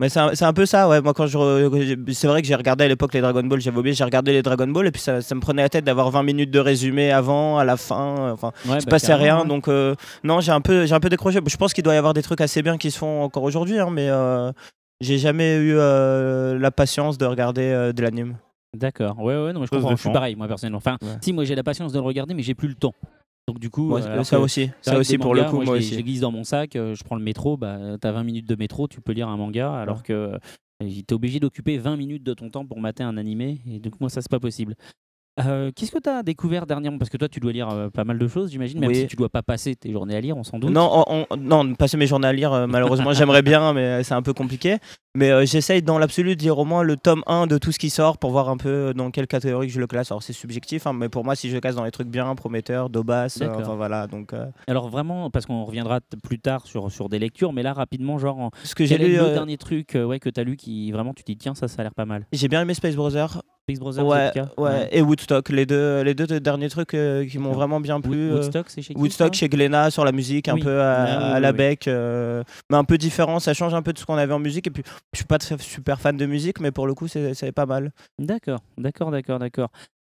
S6: Mais c'est un, c'est un peu ça, ouais. Moi, quand je. C'est vrai que j'ai regardé à l'époque les Dragon Ball, j'avais oublié, j'ai regardé les Dragon Ball et puis ça, ça me prenait la tête d'avoir 20 minutes de résumé avant, à la fin. euh, Enfin,
S1: Ouais,
S6: il se
S1: bah,
S6: passait
S1: carrément,
S6: rien. Donc, euh, non, j'ai un, peu, j'ai un peu décroché. Je pense qu'il doit y avoir des trucs assez bien qui se font encore aujourd'hui, hein, mais euh, j'ai jamais eu euh, la patience de regarder euh, de l'anime.
S1: D'accord, ouais, ouais, non, mais je comprends. Je suis pareil, moi, personnellement. Enfin,
S6: Ouais.
S1: si, moi, j'ai la patience de le regarder, mais j'ai plus le temps. Donc, du coup, euh,
S6: ça
S1: que
S6: aussi, ça aussi pour le coup, moi, aussi.
S1: Je glisse dans mon sac, euh, je prends le métro, bah, t'as 20 minutes de métro, tu peux lire un manga, alors que euh, t'es obligé d'occuper 20 minutes de ton temps pour mater un animé, et donc moi, ça, c'est pas possible. Euh, Qu'est-ce que tu as découvert dernièrement? Parce que toi, tu dois lire euh, pas mal de choses, j'imagine, même
S6: Oui.
S1: si tu dois pas passer tes journées à lire, on s'en doute.
S6: Non, on- on- non, passer mes journées à lire, euh, malheureusement, j'aimerais bien, mais c'est un peu compliqué. Mais j'essaye dans l'absolu de lire au moins le tome 1 de tout ce qui sort pour voir un peu dans quelle catégorie que je le classe. Alors c'est subjectif, hein, mais pour moi, si je le classe dans les trucs bien, prometteurs, Dobas, enfin voilà. Donc,
S1: Alors, vraiment, parce qu'on reviendra plus tard sur, sur des lectures, mais là, rapidement, genre, en-
S6: ce que j'ai lu,
S1: le dernier truc ouais, que tu as lu qui vraiment tu te dis, tiens, ça, ça a l'air pas mal
S6: j'ai bien aimé Space Brothers.
S1: Space Brothers,
S6: Ouais,
S1: Zepka
S6: ouais, et Woodstock, les deux, les deux derniers trucs euh, qui m'ont vraiment bien plu. Euh,
S1: Woodstock, c'est chez qui
S6: Woodstock chez Glénat sur la musique, un peu à,
S1: Ah, oui,
S6: à
S1: oui,
S6: la
S1: oui.
S6: bec, euh, mais un peu différent. Ça change un peu de ce qu'on avait en musique. Et puis, je suis pas super fan de musique, mais pour le coup, c'est pas mal.
S1: D'accord, d'accord, d'accord, d'accord.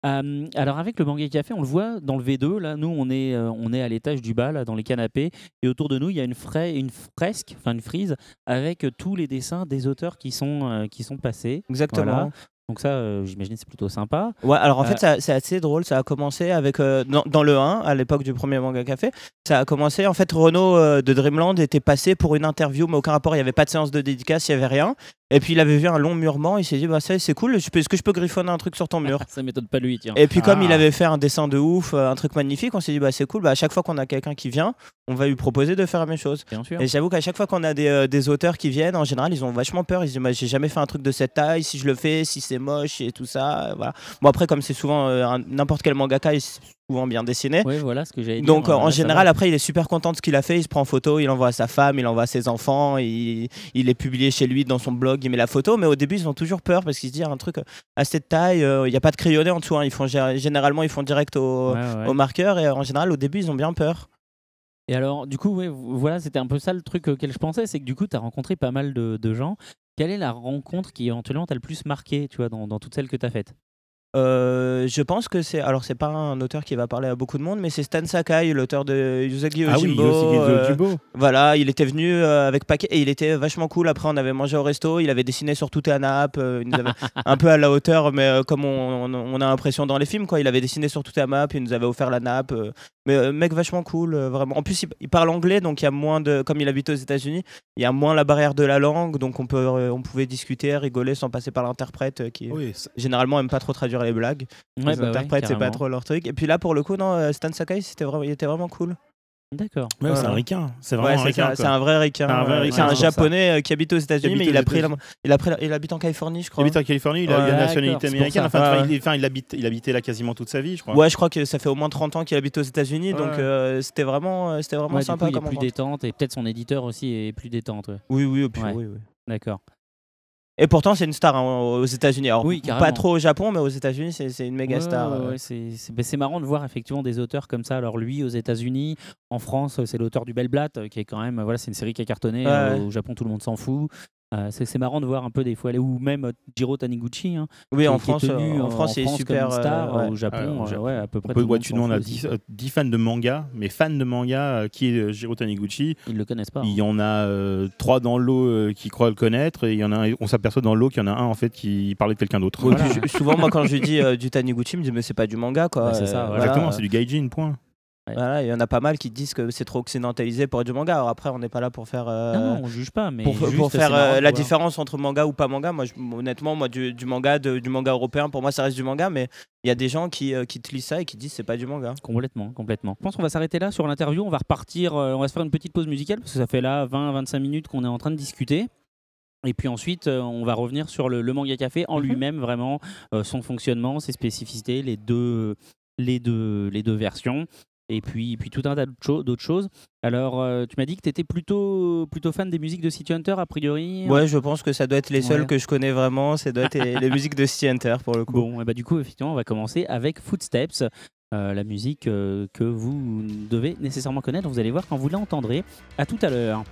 S1: Euh, alors avec le Bangui Café, on le voit dans le V2, là, nous on est, euh, on est à l'étage du bas, là, dans les canapés, et autour de nous il y a une, fra- une fresque, enfin une frise, avec euh, tous les dessins des auteurs qui sont, qui sont passés.
S6: Exactement.
S1: Voilà. Donc ça, euh, j'imagine c'est plutôt sympa.
S6: Ouais, alors en
S1: Euh,
S6: fait, ça- c'est assez drôle. Ça a commencé avec. euh, dans, dans le 1, à l'époque du premier manga café, ça a commencé. En fait, Renaud euh, de Dreamland était passé pour une interview, mais aucun rapport. Il n'y avait pas de séance de dédicace, il n'y avait rien. Et puis, il avait vu un long murement. Il s'est dit, bah, ça, c'est cool. je peux- Est-ce que je peux griffonner un truc sur ton mur?
S1: Ça m'étonne pas lui, tiens.
S6: Et puis, comme
S5: Ah.
S6: il avait fait un dessin de ouf, euh, un truc magnifique, on s'est dit, bah, c'est cool. Bah, à chaque fois qu'on a quelqu'un qui vient, on va lui proposer de faire la même chose.
S1: Bien sûr.
S6: Et j'avoue qu'à chaque fois qu'on a des, euh, des auteurs qui viennent, en général, ils ont vachement peur. Ils se disent, bah, j'ai jamais fait un truc de cette taille. Si je le fais, si c'est moche et tout ça. euh, voilà. Bon, après, comme c'est souvent euh, n'importe quel mangaka, est souvent bien dessiné.
S1: Oui, voilà ce que dit.
S6: Donc euh, en général, après, il est super content de ce qu'il a fait. Il se prend en photo, il envoie à sa femme, il envoie à ses enfants, il, il est publié chez lui dans son blog, il met la photo. Mais au début, ils ont toujours peur parce qu'ils se disent un truc à cette taille, euh, il n'y a pas de crayonné en dessous. hein. Ils font gé- généralement, ils font direct au, au marqueur et euh, en général, au début, ils ont bien peur.
S1: Et alors, du coup, ouais, voilà, c'était un peu ça le truc auquel je pensais, c'est que du coup, tu as rencontré pas mal de, de gens. Quelle est la rencontre qui éventuellement t'a le plus marqué, tu vois, dans, dans toutes celles que tu as faites?
S6: Euh, je pense que c'est. Alors, c'est pas un auteur qui va parler à beaucoup de monde, mais c'est Stan Sakai, l'auteur de Usagi
S5: Ah oui. Usagi
S6: euh,
S5: Yojimbo.
S6: Voilà, il était venu euh, avec paquet et il était vachement cool. Après, on avait mangé au resto, il avait dessiné sur tout un app, euh, il nous avait- un peu à la hauteur, mais euh, comme on, on- on a l'impression dans les films, quoi. Il avait dessiné sur tout un map, il nous avait offert la nappe. Mais euh, mec vachement cool, euh, vraiment. En plus, il, il parle anglais, donc il y a moins de. Comme il habite aux États-Unis, il y a moins la barrière de la langue, donc on, peut, euh, on pouvait discuter, rigoler sans passer par l'interprète euh, qui
S5: Oui,
S6: généralement aime pas trop traduire les blagues.
S1: Ouais,
S6: les
S1: bah ouais,
S6: c'est pas trop leur truc. Et puis là, pour le coup, non, Stan Sakai, c'était vraiment, il était vraiment cool.
S1: D'accord.
S5: Ouais, c'est un ricain. C'est
S6: Ouais,
S5: vraiment un
S6: c'est
S5: ricain.
S6: c'est un vrai ricain.
S5: Un vrai
S6: euh,
S5: ricain,
S6: c'est un
S5: ça.
S6: japonais euh, qui habite aux États-Unis, mais il a pris la, il a pris la- il habite en Californie, je
S5: Il
S6: crois.
S5: habite en Californie, il a
S6: Ouais.
S5: la nationalité américaine. Enfin,
S6: Ouais.
S5: il, enfin, il, habite, il habitait là quasiment toute sa vie, je crois.
S6: Ouais, je crois que ça fait au moins 30 ans qu'il habite aux États-Unis, donc euh, c'était vraiment, c'était vraiment sympa
S1: coup, il est plus détente et peut-être son éditeur aussi est plus détente. ouais.
S6: Oui, oui, puis,
S1: Ouais.
S6: oui, oui.
S1: D'accord.
S6: Et pourtant, c'est une star hein, aux États-Unis. Alors,
S1: Oui,
S6: pas trop au Japon, mais aux États-Unis, c'est une méga
S1: Ouais,
S6: star.
S1: ouais,
S6: euh.
S1: ouais, c'est marrant de voir effectivement des auteurs comme ça. Alors lui aux États-Unis, en France, c'est l'auteur du Bel Blatt, euh, qui est quand même, voilà, c'est une série qui a cartonné. Euh. Au Japon, tout le monde s'en fout. Euh, c'est c'est marrant de voir un peu des fois, ou même euh, Jiro Taniguchi, hein,
S6: Oui,
S1: qui-
S6: en France,
S1: tenu
S6: euh, en France, il est
S1: comme
S6: super.
S1: une star.
S6: euh, ouais.
S1: Au Japon, euh, ouais, à peu près. Tout monde
S5: tu nous on a
S1: fout aussi,
S5: 10,
S1: quoi.
S5: euh, 10 fans de manga, mais fans de manga qui est Jiro Taniguchi.
S1: Ils le connaissent pas.
S5: Il
S1: hein.
S5: y en a euh, trois dans le lot euh, qui croient le connaître et il y en a on s'aperçoit dans le lot qu'il y en a un en fait qui parlait de quelqu'un d'autre. Voilà.
S6: je- souvent, moi, quand je lui dis euh, du Taniguchi, il me dit, mais c'est pas du manga, quoi.
S1: Ouais, c'est ça, voilà.
S5: Exactement, c'est du gaijin, point.
S11: Ouais.
S6: Voilà, il y en a pas mal qui disent que c'est trop occidentalisé pour être du manga. Alors après, on n'est pas là pour faire. euh,
S11: Non, non, on juge pas, mais
S6: pour,
S11: juste,
S6: pour
S11: c'est
S6: faire euh, la différence entre manga ou pas manga, moi je- honnêtement, moi du, du manga, de- du manga européen, pour moi ça reste du manga, mais il y a des gens qui, euh, qui te lisent ça et qui disent c'est pas du manga.
S11: Complètement, complètement. Je pense qu'on va s'arrêter là sur l'interview. On va repartir, on va se faire une petite pause musicale parce que ça fait là 20-25 minutes qu'on est en train de discuter. Et puis ensuite, euh, on va revenir sur le, le manga café en
S6: Mhm.
S11: lui-même, vraiment, euh, son fonctionnement, ses spécificités, les deux, les deux, les deux versions. Et puis, puis tout un tas d'autres cho- d'autres choses. Alors, euh, tu m'as dit que tu étais plutôt, plutôt fan des musiques de City Hunter, a priori
S6: Ouais, je pense que ça doit être les
S11: Ouais.
S6: que je connais vraiment, ça doit être les, les musiques de City Hunter pour le coup.
S11: Bon, et bah du coup, effectivement, on va commencer avec Footsteps, euh, la musique euh, que vous devez nécessairement connaître. Vous allez voir quand vous l'entendrez. À tout à l'heure.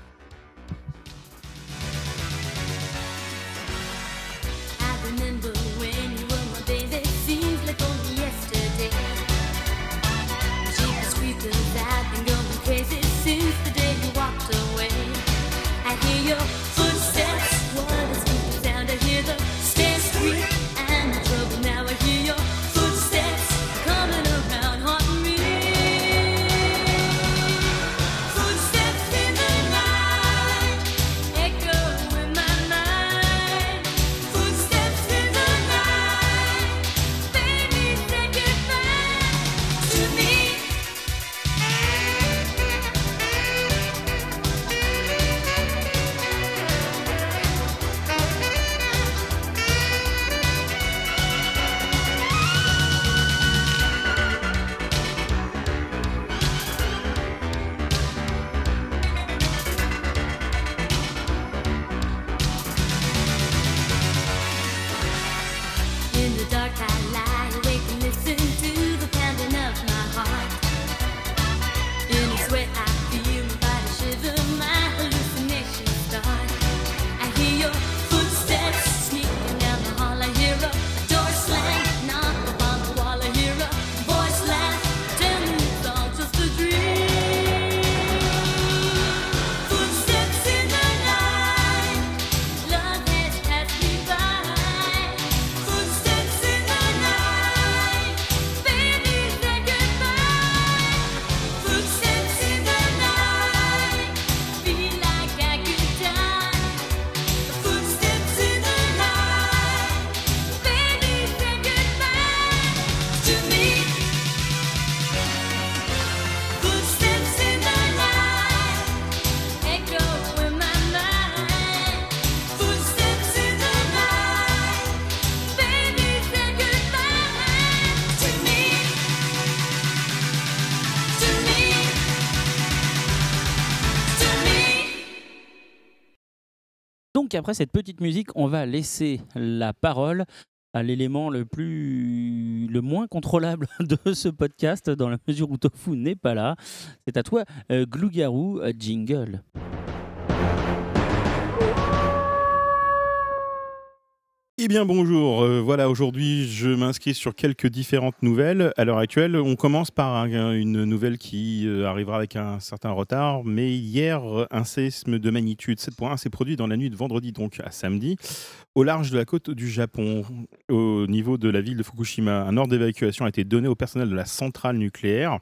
S11: Donc après cette petite musique, on va laisser la parole à l'élément le plus le moins contrôlable de ce podcast dans la mesure où Tofu n'est pas là. C'est à toi, euh, euh, jingle.
S5: Eh bien bonjour, Euh, voilà aujourd'hui je m'inscris sur quelques différentes nouvelles. À l'heure actuelle on commence par un- une nouvelle qui euh, arrivera avec un certain retard, mais hier un séisme de magnitude 7.1 s'est produit dans la nuit de vendredi donc à samedi au large de la côte du Japon, au niveau de la ville de Fukushima. Un ordre d'évacuation a été donné au personnel de la centrale nucléaire.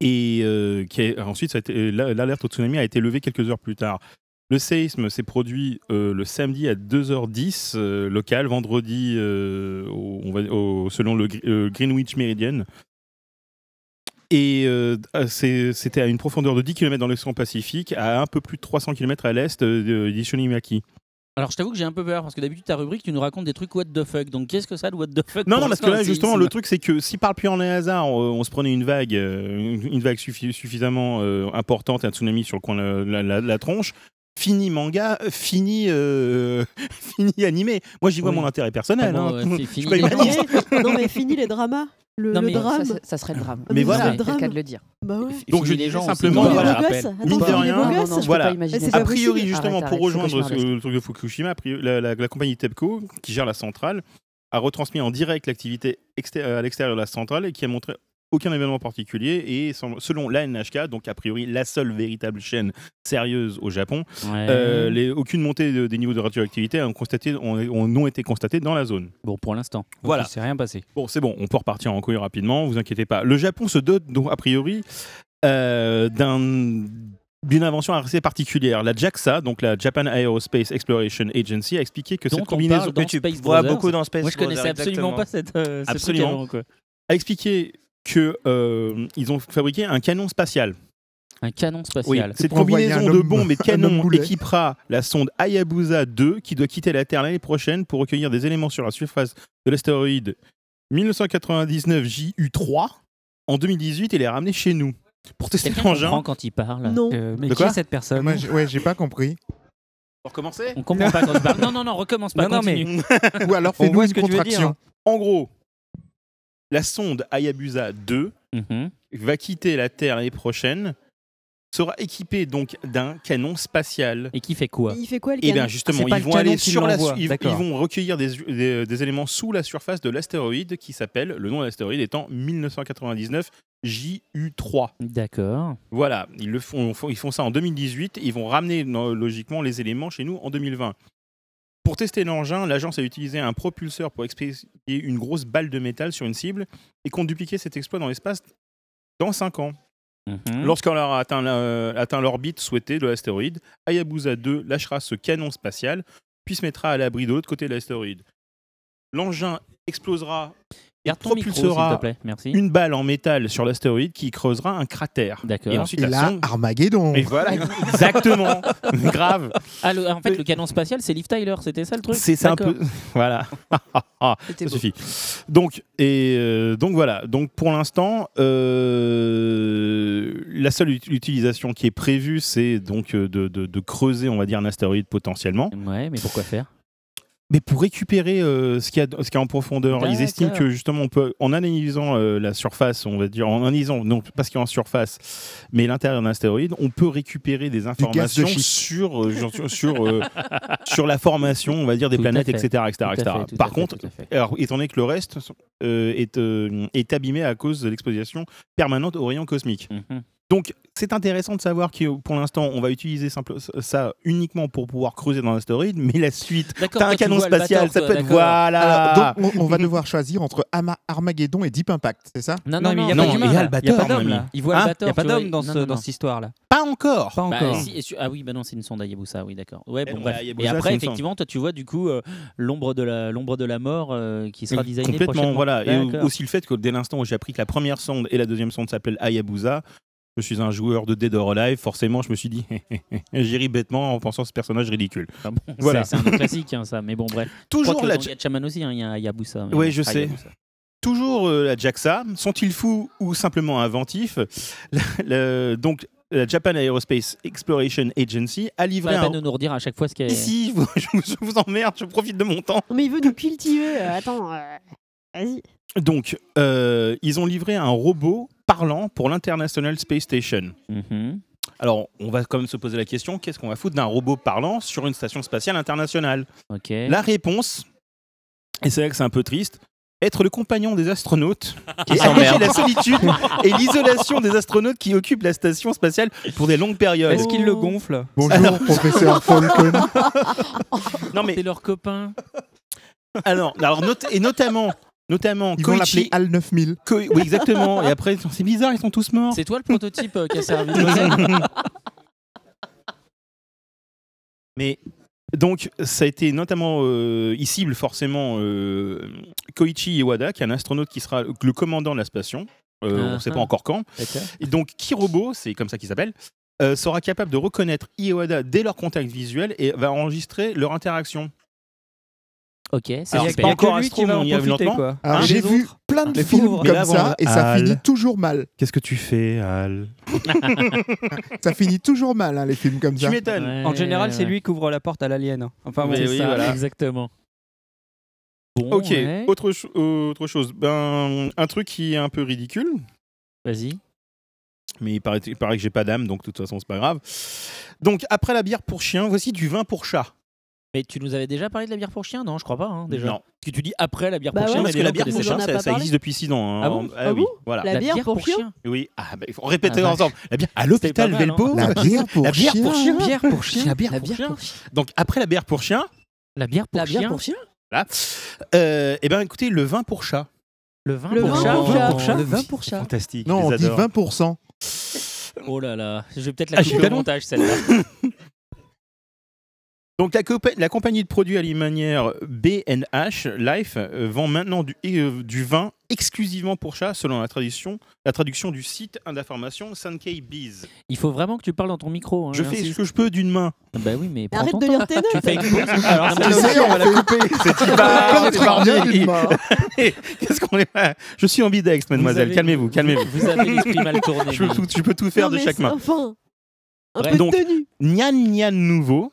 S5: Et euh, ensuite, l'alerte au tsunami a été levée quelques heures plus tard. Le séisme s'est produit euh, le samedi à 2h10 euh, local, vendredi euh, au- on va- au- selon le Gre- Greenwich Meridian. Et c'était à une profondeur de 10 km dans l'océan Pacifique, à un peu plus de 300 km à l'est de d'Ishonimaki.
S11: Alors je t'avoue que j'ai un peu peur parce que d'habitude ta rubrique tu nous racontes des trucs what the fuck. Donc qu'est-ce que ça de what the fuck
S5: Non, non, parce que là, justement, le truc, c'est que si par le en hasard, on, on se prenait une vague, une, une vague suffi- suffisamment euh, importante un tsunami sur le coin de la, la- la tronche, fini manga, fini, euh, fini animé. Moi, j'y vois
S11: Oui.
S5: mon intérêt personnel.
S11: Ah bon,
S5: hein.
S11: ouais,
S5: Je
S11: fini. Non,
S7: mais fini les dramas. Le,
S11: Non,
S7: le
S11: mais ça,
S7: drame.
S8: Ça, serait le drame.
S7: Ah,
S5: Mais voilà.
S8: C'est
S7: le
S8: le cas de le dire.
S7: Bah ouais.
S5: Donc, je
S11: gens aussi.
S5: simplement, voilà, Mine de rien, Voilà. A priori, justement,
S8: Arrête,
S5: pour rejoindre le truc de Fukushima, la, la- la compagnie TEPCO, qui gère la centrale, a retransmis en direct l'activité exté- à l'extérieur de la centrale et qui a montré aucun événement particulier et selon la NHK, donc a priori la seule véritable chaîne sérieuse au Japon,
S1: Ouais.
S5: euh, les- aucune montée de- des niveaux de radioactivité ont, constaté, ont, ont- ont été constatées dans la zone.
S1: Bon, pour l'instant.
S5: Voilà.
S2: Il s'est rien passé.
S5: Bon, c'est bon, on peut repartir en couille rapidement, vous inquiétez pas. Le Japon se dote donc a priori euh, d'un d'une invention assez particulière. La JAXA, donc la Japan Aerospace Exploration Agency, a expliqué que
S1: Dont
S5: cette
S1: on
S5: combinaison
S6: que tu
S1: Space
S6: vois
S1: Brothers.
S6: beaucoup dans Space
S1: Moi, je connaissais
S6: Brothers,
S1: absolument
S6: exactement.
S1: pas cette, euh, ce truc
S5: Absolument.
S1: avant, quoi.
S5: a expliqué que euh, ils ont fabriqué un canon spatial.
S1: Un canon
S5: Oui,
S1: spatial.
S5: cette
S4: pour envoyer
S5: combinaison de bombes et de canons équipera la sonde Hayabusa 2 qui doit quitter la Terre l'année prochaine pour recueillir des éléments sur la surface de l'astéroïde 1999 JU3 en 2018 et les ramener chez nous. Pour tester l'engin.
S1: quand il parle
S7: Non.
S2: Euh, mais
S5: De
S2: qui
S5: quoi
S2: est cette personne
S4: Moi, j'ai- ouais, j'ai pas compris.
S5: Pour commencer
S1: On comprend pas quand il parle. Non, non, non, recommence pas.
S2: Non, non, mais-.
S4: Ou alors
S2: On
S4: fais-nous une
S2: ce que tu veux dire.
S4: contraction.
S5: En gros, la sonde Hayabusa 2
S1: Mhm.
S5: va quitter la Terre l'année prochaine, sera équipée donc d'un canon spatial.
S1: Et qui fait quoi
S7: Il fait quoi le
S5: Et
S7: canon
S5: bien
S2: Ah,
S5: justement,
S2: pas
S5: ils vont aller sur la, ils, ils vont recueillir des, des- des éléments sous la surface de l'astéroïde qui s'appelle, le nom de l'astéroïde étant 1999 JU3.
S1: D'accord.
S5: Voilà, ils, le font, ils font ça en 2018, ils vont ramener logiquement les éléments chez nous en 2020. Pour tester l'engin, l'agence a utilisé un propulseur pour expédier une grosse balle de métal sur une cible et compte dupliquer cet exploit dans l'espace dans 5 ans.
S1: Mhm.
S5: Lorsqu'on aura atteint la- atteint l'orbite souhaitée de l'astéroïde, Hayabusa 2 lâchera ce canon spatial, puis se mettra à l'abri de l'autre côté de l'astéroïde. L'engin explosera
S1: Garde ton micro, s'il
S5: propulsera
S1: te plaît. Merci.
S5: une balle en métal sur l'astéroïde qui creusera un cratère.
S1: D'accord.
S5: Et ensuite,
S4: Et
S5: la
S4: là,
S5: sonde-
S4: Armageddon.
S5: Et voilà, exactement. Grave.
S1: Ah, le- en fait, le canon spatial, c'est Liv Tyler, c'était ça le truc
S5: C'est c'est un
S1: D'accord.
S5: peu. Voilà. ça
S1: beau.
S5: suffit. Donc, et, euh, donc voilà. Donc pour l'instant, euh, la seule ut- utilisation qui est prévue, c'est donc euh, de, de- de creuser, on va dire, un astéroïde potentiellement.
S1: Ouais, mais pourquoi faire?
S5: Mais pour récupérer euh, ce qu'il y, a- ce qu'il y a en profondeur, ils estiment que justement, on peut, en analysant euh, la surface, on va dire, en analysant, non pas ce qu'il y a en surface, mais l'intérieur d'un astéroïde, on peut récupérer des
S4: de
S5: informations sur, euh, sur, sur, euh, sur la formation, on va dire, des
S1: Tout
S5: planètes, etc. etc., etc.
S1: fait,
S5: Par
S1: fait,
S5: contre, alors, étant donné que le reste euh, est, euh, est abîmé à cause de l'exposition permanente aux rayons cosmiques.
S1: Mhm.
S5: Donc, c'est intéressant de savoir que pour l'instant, on va utiliser simple, ça uniquement pour pouvoir creuser dans l'astéroïde, mais la suite, t'as un canon spatial, ça peut être voilà.
S4: Alors, donc, on, on va devoir choisir entre Ama- Armageddon et Deep Impact, c'est ça?
S1: Non,
S2: Non,
S1: non,
S2: mais il
S1: non,
S2: y a pas
S5: il y
S2: d'humain.
S5: a
S2: là. Il y a pas d'homme là.
S1: Il voit
S5: Hein?
S2: Il a pas d'homme dans, ce- cette histoire-là.
S5: Pas encore.
S2: Pas
S1: Bah,
S2: encore.
S1: si, et su- ah oui, bah non, c'est une sonde Hayabusa, oui, d'accord. Ouais,
S5: Eh
S1: bon,
S5: non,
S1: bref.
S5: la
S1: Et après, effectivement, toi, tu vois du coup euh, l'ombre de la l'ombre de la mort euh, qui sera designée
S5: Complètement,
S1: prochainement.
S5: voilà. Et aussi le fait que dès l'instant où j'ai appris que la première sonde et la deuxième sonde s'appellent Hayabusa, je suis un joueur de Dead or Alive, forcément, je me suis dit, j'ai ri bêtement en pensant à ce personnage ridicule.
S1: Ah bon,
S5: Voilà.
S1: c'est un classique, hein, ça. Mais bon, bref.
S5: Toujours la,
S1: la. Gatchaman aussi, hein, il y a mais
S5: Ouais,
S1: bon,
S5: je sais. Toujours euh, la JAXA. Sont-ils fous ou simplement inventifs? La- la- Donc, la Japan Aerospace Exploration Agency a
S1: Pas
S5: livré
S1: la
S5: un.
S1: peine de nous redire à chaque fois ce qu'est.
S5: Ici, je vous, je vous emmerde, je profite de mon temps.
S7: Non, mais il veut nous cultiver. euh, attends, euh, vas-y.
S5: Donc, euh, ils ont livré un robot parlant pour l'International Space Station.
S1: Mhm.
S5: Alors, on va quand même se poser la question qu'est-ce qu'on va foutre d'un robot parlant sur une station spatiale internationale? La réponse, et c'est là que c'est un peu triste, être le compagnon des astronautes et
S6: s'emmerdent.
S5: alléger la solitude et l'isolation des astronautes qui occupent la station spatiale pour des longues périodes.
S2: Est-ce qu'il le gonfle
S4: Bonjour, professeur Falcon.
S5: Non mais
S1: C'est leur copain.
S5: alors, alors not- et notamment notamment
S4: Ils vont
S5: Koichi-
S4: l'appeler Al 9000.
S5: Ko- oui exactement et après c'est bizarre ils sont tous morts.
S1: C'est toi le prototype euh, qui a servi
S5: Mais donc, ça a été notamment, euh, il cible forcément euh, Koichi Iwada, qui est un astronaute qui sera le commandant de la station. Euh, on ne sait
S1: Ah
S5: pas
S1: ah.
S5: encore quand. Et donc, Kirobo, c'est comme ça qu'il s'appelle, euh, sera capable de reconnaître Iwada dès leur contact visuel et va enregistrer leur interaction.
S1: Ok, c'est
S5: pas encore
S2: lui qui va en
S5: on y arrive
S2: profiter,
S5: lentement.
S2: quoi.
S4: Alors,
S5: Hein,
S4: j'ai vu
S2: autres
S4: plein de
S2: Les
S4: films
S2: pauvres.
S4: Comme
S5: là,
S4: ça et ça
S5: Al.
S4: finit toujours mal.
S5: Qu'est-ce que tu fais, Al
S4: Ça finit toujours mal, hein, les films comme
S5: Tu
S4: ça.
S5: m'étonnes.
S1: Ouais,
S2: En général, c'est lui qui ouvre la porte à l'alien. hein. Enfin, bon,
S5: Mais
S1: C'est
S5: oui,
S1: ça,
S5: voilà.
S1: exactement. Bon,
S5: Ok,
S1: ouais.
S5: autre, cho- autre chose. Ben, un truc qui est un peu ridicule,
S1: Vas-y.
S5: mais il paraît, il paraît que j'ai pas d'âme, donc de toute façon, c'est pas grave. Donc, après la bière pour chien, voici du vin pour chat.
S1: Mais tu nous avais déjà parlé de la bière pour chien Non, je crois pas, hein, déjà.
S5: Non.
S1: Parce que tu dis après la bière
S7: Bah
S1: pour
S7: ouais.
S1: chien.
S5: parce
S1: mais
S5: que la bière pour chien, ça, existe depuis 6 ans. hein.
S1: Ah bon
S5: Ah oui,
S7: bon
S5: voilà.
S7: La bière pour chien
S5: Oui, ah, bah, on répétait
S1: Ah,
S5: ensemble. La bière à l'hôpital Velpo.
S4: La bière pour
S5: La bière pour
S4: chien.
S5: chien.
S2: Bière pour chien.
S5: La bière
S2: La
S5: pour chien.
S2: pour chien.
S5: Donc après la bière pour chien,
S1: La bière pour
S8: La bière
S1: chien.
S8: pour chien
S5: là, euh, eh ben écoutez, le vin pour chat.
S1: Le vin
S7: Le
S1: pour
S7: vin
S1: chat.
S7: pour chat.
S2: pour chat. Le vin pour chat.
S5: Fantastique.
S4: Non, on dit
S5: adore.
S4: 20%.
S1: Oh là là. Je vais peut-être
S5: Ah,
S1: la
S5: suis
S1: couper au
S5: canon.
S1: montage, celle-là.
S5: Donc la, compa- la compagnie de produits alimentaires B&H Life euh, vend maintenant du, euh, du vin exclusivement pour chats selon la traduction, la traduction du site d'information Sankei Bees.
S1: Il faut vraiment que tu parles dans ton micro. hein,
S5: Je fais ce que je peux d'une main.
S1: Bah oui, mais
S7: Arrête de
S1: temps.
S7: lire tes
S1: Tu
S7: notes
S1: fais une pause. Alors,
S4: Tu sais, on va la couper.
S5: C'est
S4: tu.
S5: Qu'est-ce qu'on est Je suis ambidex, mademoiselle. Calmez-vous, calmez-vous.
S1: Vous avez l'esprit mal tourné.
S5: Je peux, tout, je peux tout faire de chaque main.
S7: Enfin, un peu
S5: Donc-
S7: de tenue.
S5: Nyan Nyan Nouveau.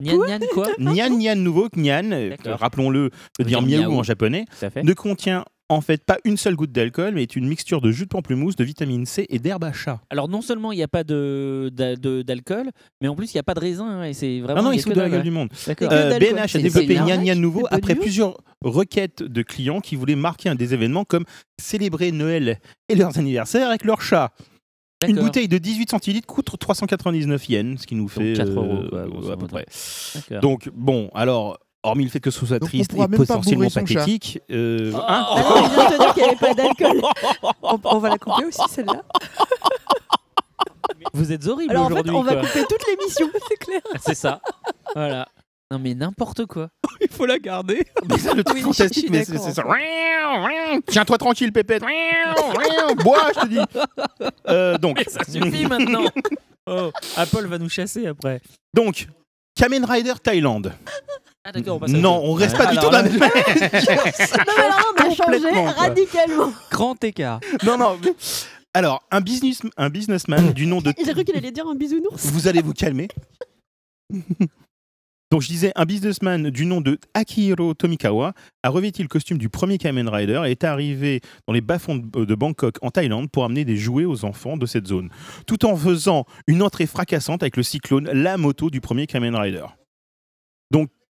S1: Nyan Nyan quoi
S5: Nyan Nyan Nouveau, Nyan, euh, rappelons-le, veut dire miaou en japonais, ne contient en fait pas une seule goutte d'alcool, mais est une mixture de jus de pamplemousse, de vitamine C et d'herbe à chat.
S1: Alors non seulement il n'y a pas de d'a- de- d'alcool, mais en plus il n'y a pas de raisin. hein, Et c'est vraiment.
S5: Ah non,
S1: il y
S5: il
S1: a
S5: se
S1: que
S5: fout de la gueule du monde.
S7: Que
S5: Euh,
S7: d'alcool.
S5: BNH a développé
S8: une
S5: Nyan
S8: arnaque,
S5: Nyan Nouveau
S7: c'est pas
S5: après plusieurs requêtes de clients qui voulaient marquer un des événements comme célébrer Noël et leurs anniversaires avec leur chat. Une bouteille de 18 centilitres coûte 399 yens, ce qui nous fait
S1: 4 euros,
S5: euh,
S1: quoi,
S5: à peu près. Donc bon, alors hormis le fait que ce soit
S4: Donc,
S5: triste et potentiellement pathétique, euh, hein
S7: Ah non, il vient de te dire qu'il n'y avait pas d'alcool.
S8: on, on va la couper aussi, celle-là.
S1: Vous êtes horrible
S7: Alors en fait,
S1: aujourd'hui.
S7: on va couper toute l'émission.
S8: C'est clair.
S1: C'est ça. Voilà. Non mais n'importe quoi.
S2: Il faut la garder.
S5: Mais ça, le truc
S8: Oui, je
S5: fantastique,
S8: suis
S5: mais c'est
S8: d'accord.
S5: c'est ça. Tiens-toi tranquille, pépette. Bois, je te dis. Euh, donc,
S1: Ça suffit maintenant. Oh, Apple va nous chasser après.
S5: donc, Kamen Rider Thaïlande.
S1: Ah d'accord. on passe à
S5: Non, on reste pas du
S2: Alors
S5: tout dans la
S2: là-
S5: même.
S7: Non, mais alors, on a changé
S5: Complètement, quoi.
S7: radicalement.
S2: Grand écart.
S5: Non, non. mais- Alors, un, business, un businessman du nom de.
S7: J'ai cru qu'il allait dire un bisounours.
S5: Vous allez vous calmer. Donc, je disais, un businessman du nom de Akihiro Tomikawa a revêti le costume du premier Kamen Rider et est arrivé dans les bas-fonds de de Bangkok, en Thaïlande, pour amener des jouets aux enfants de cette zone, tout en faisant une entrée fracassante avec le cyclone, la moto du premier Kamen Rider.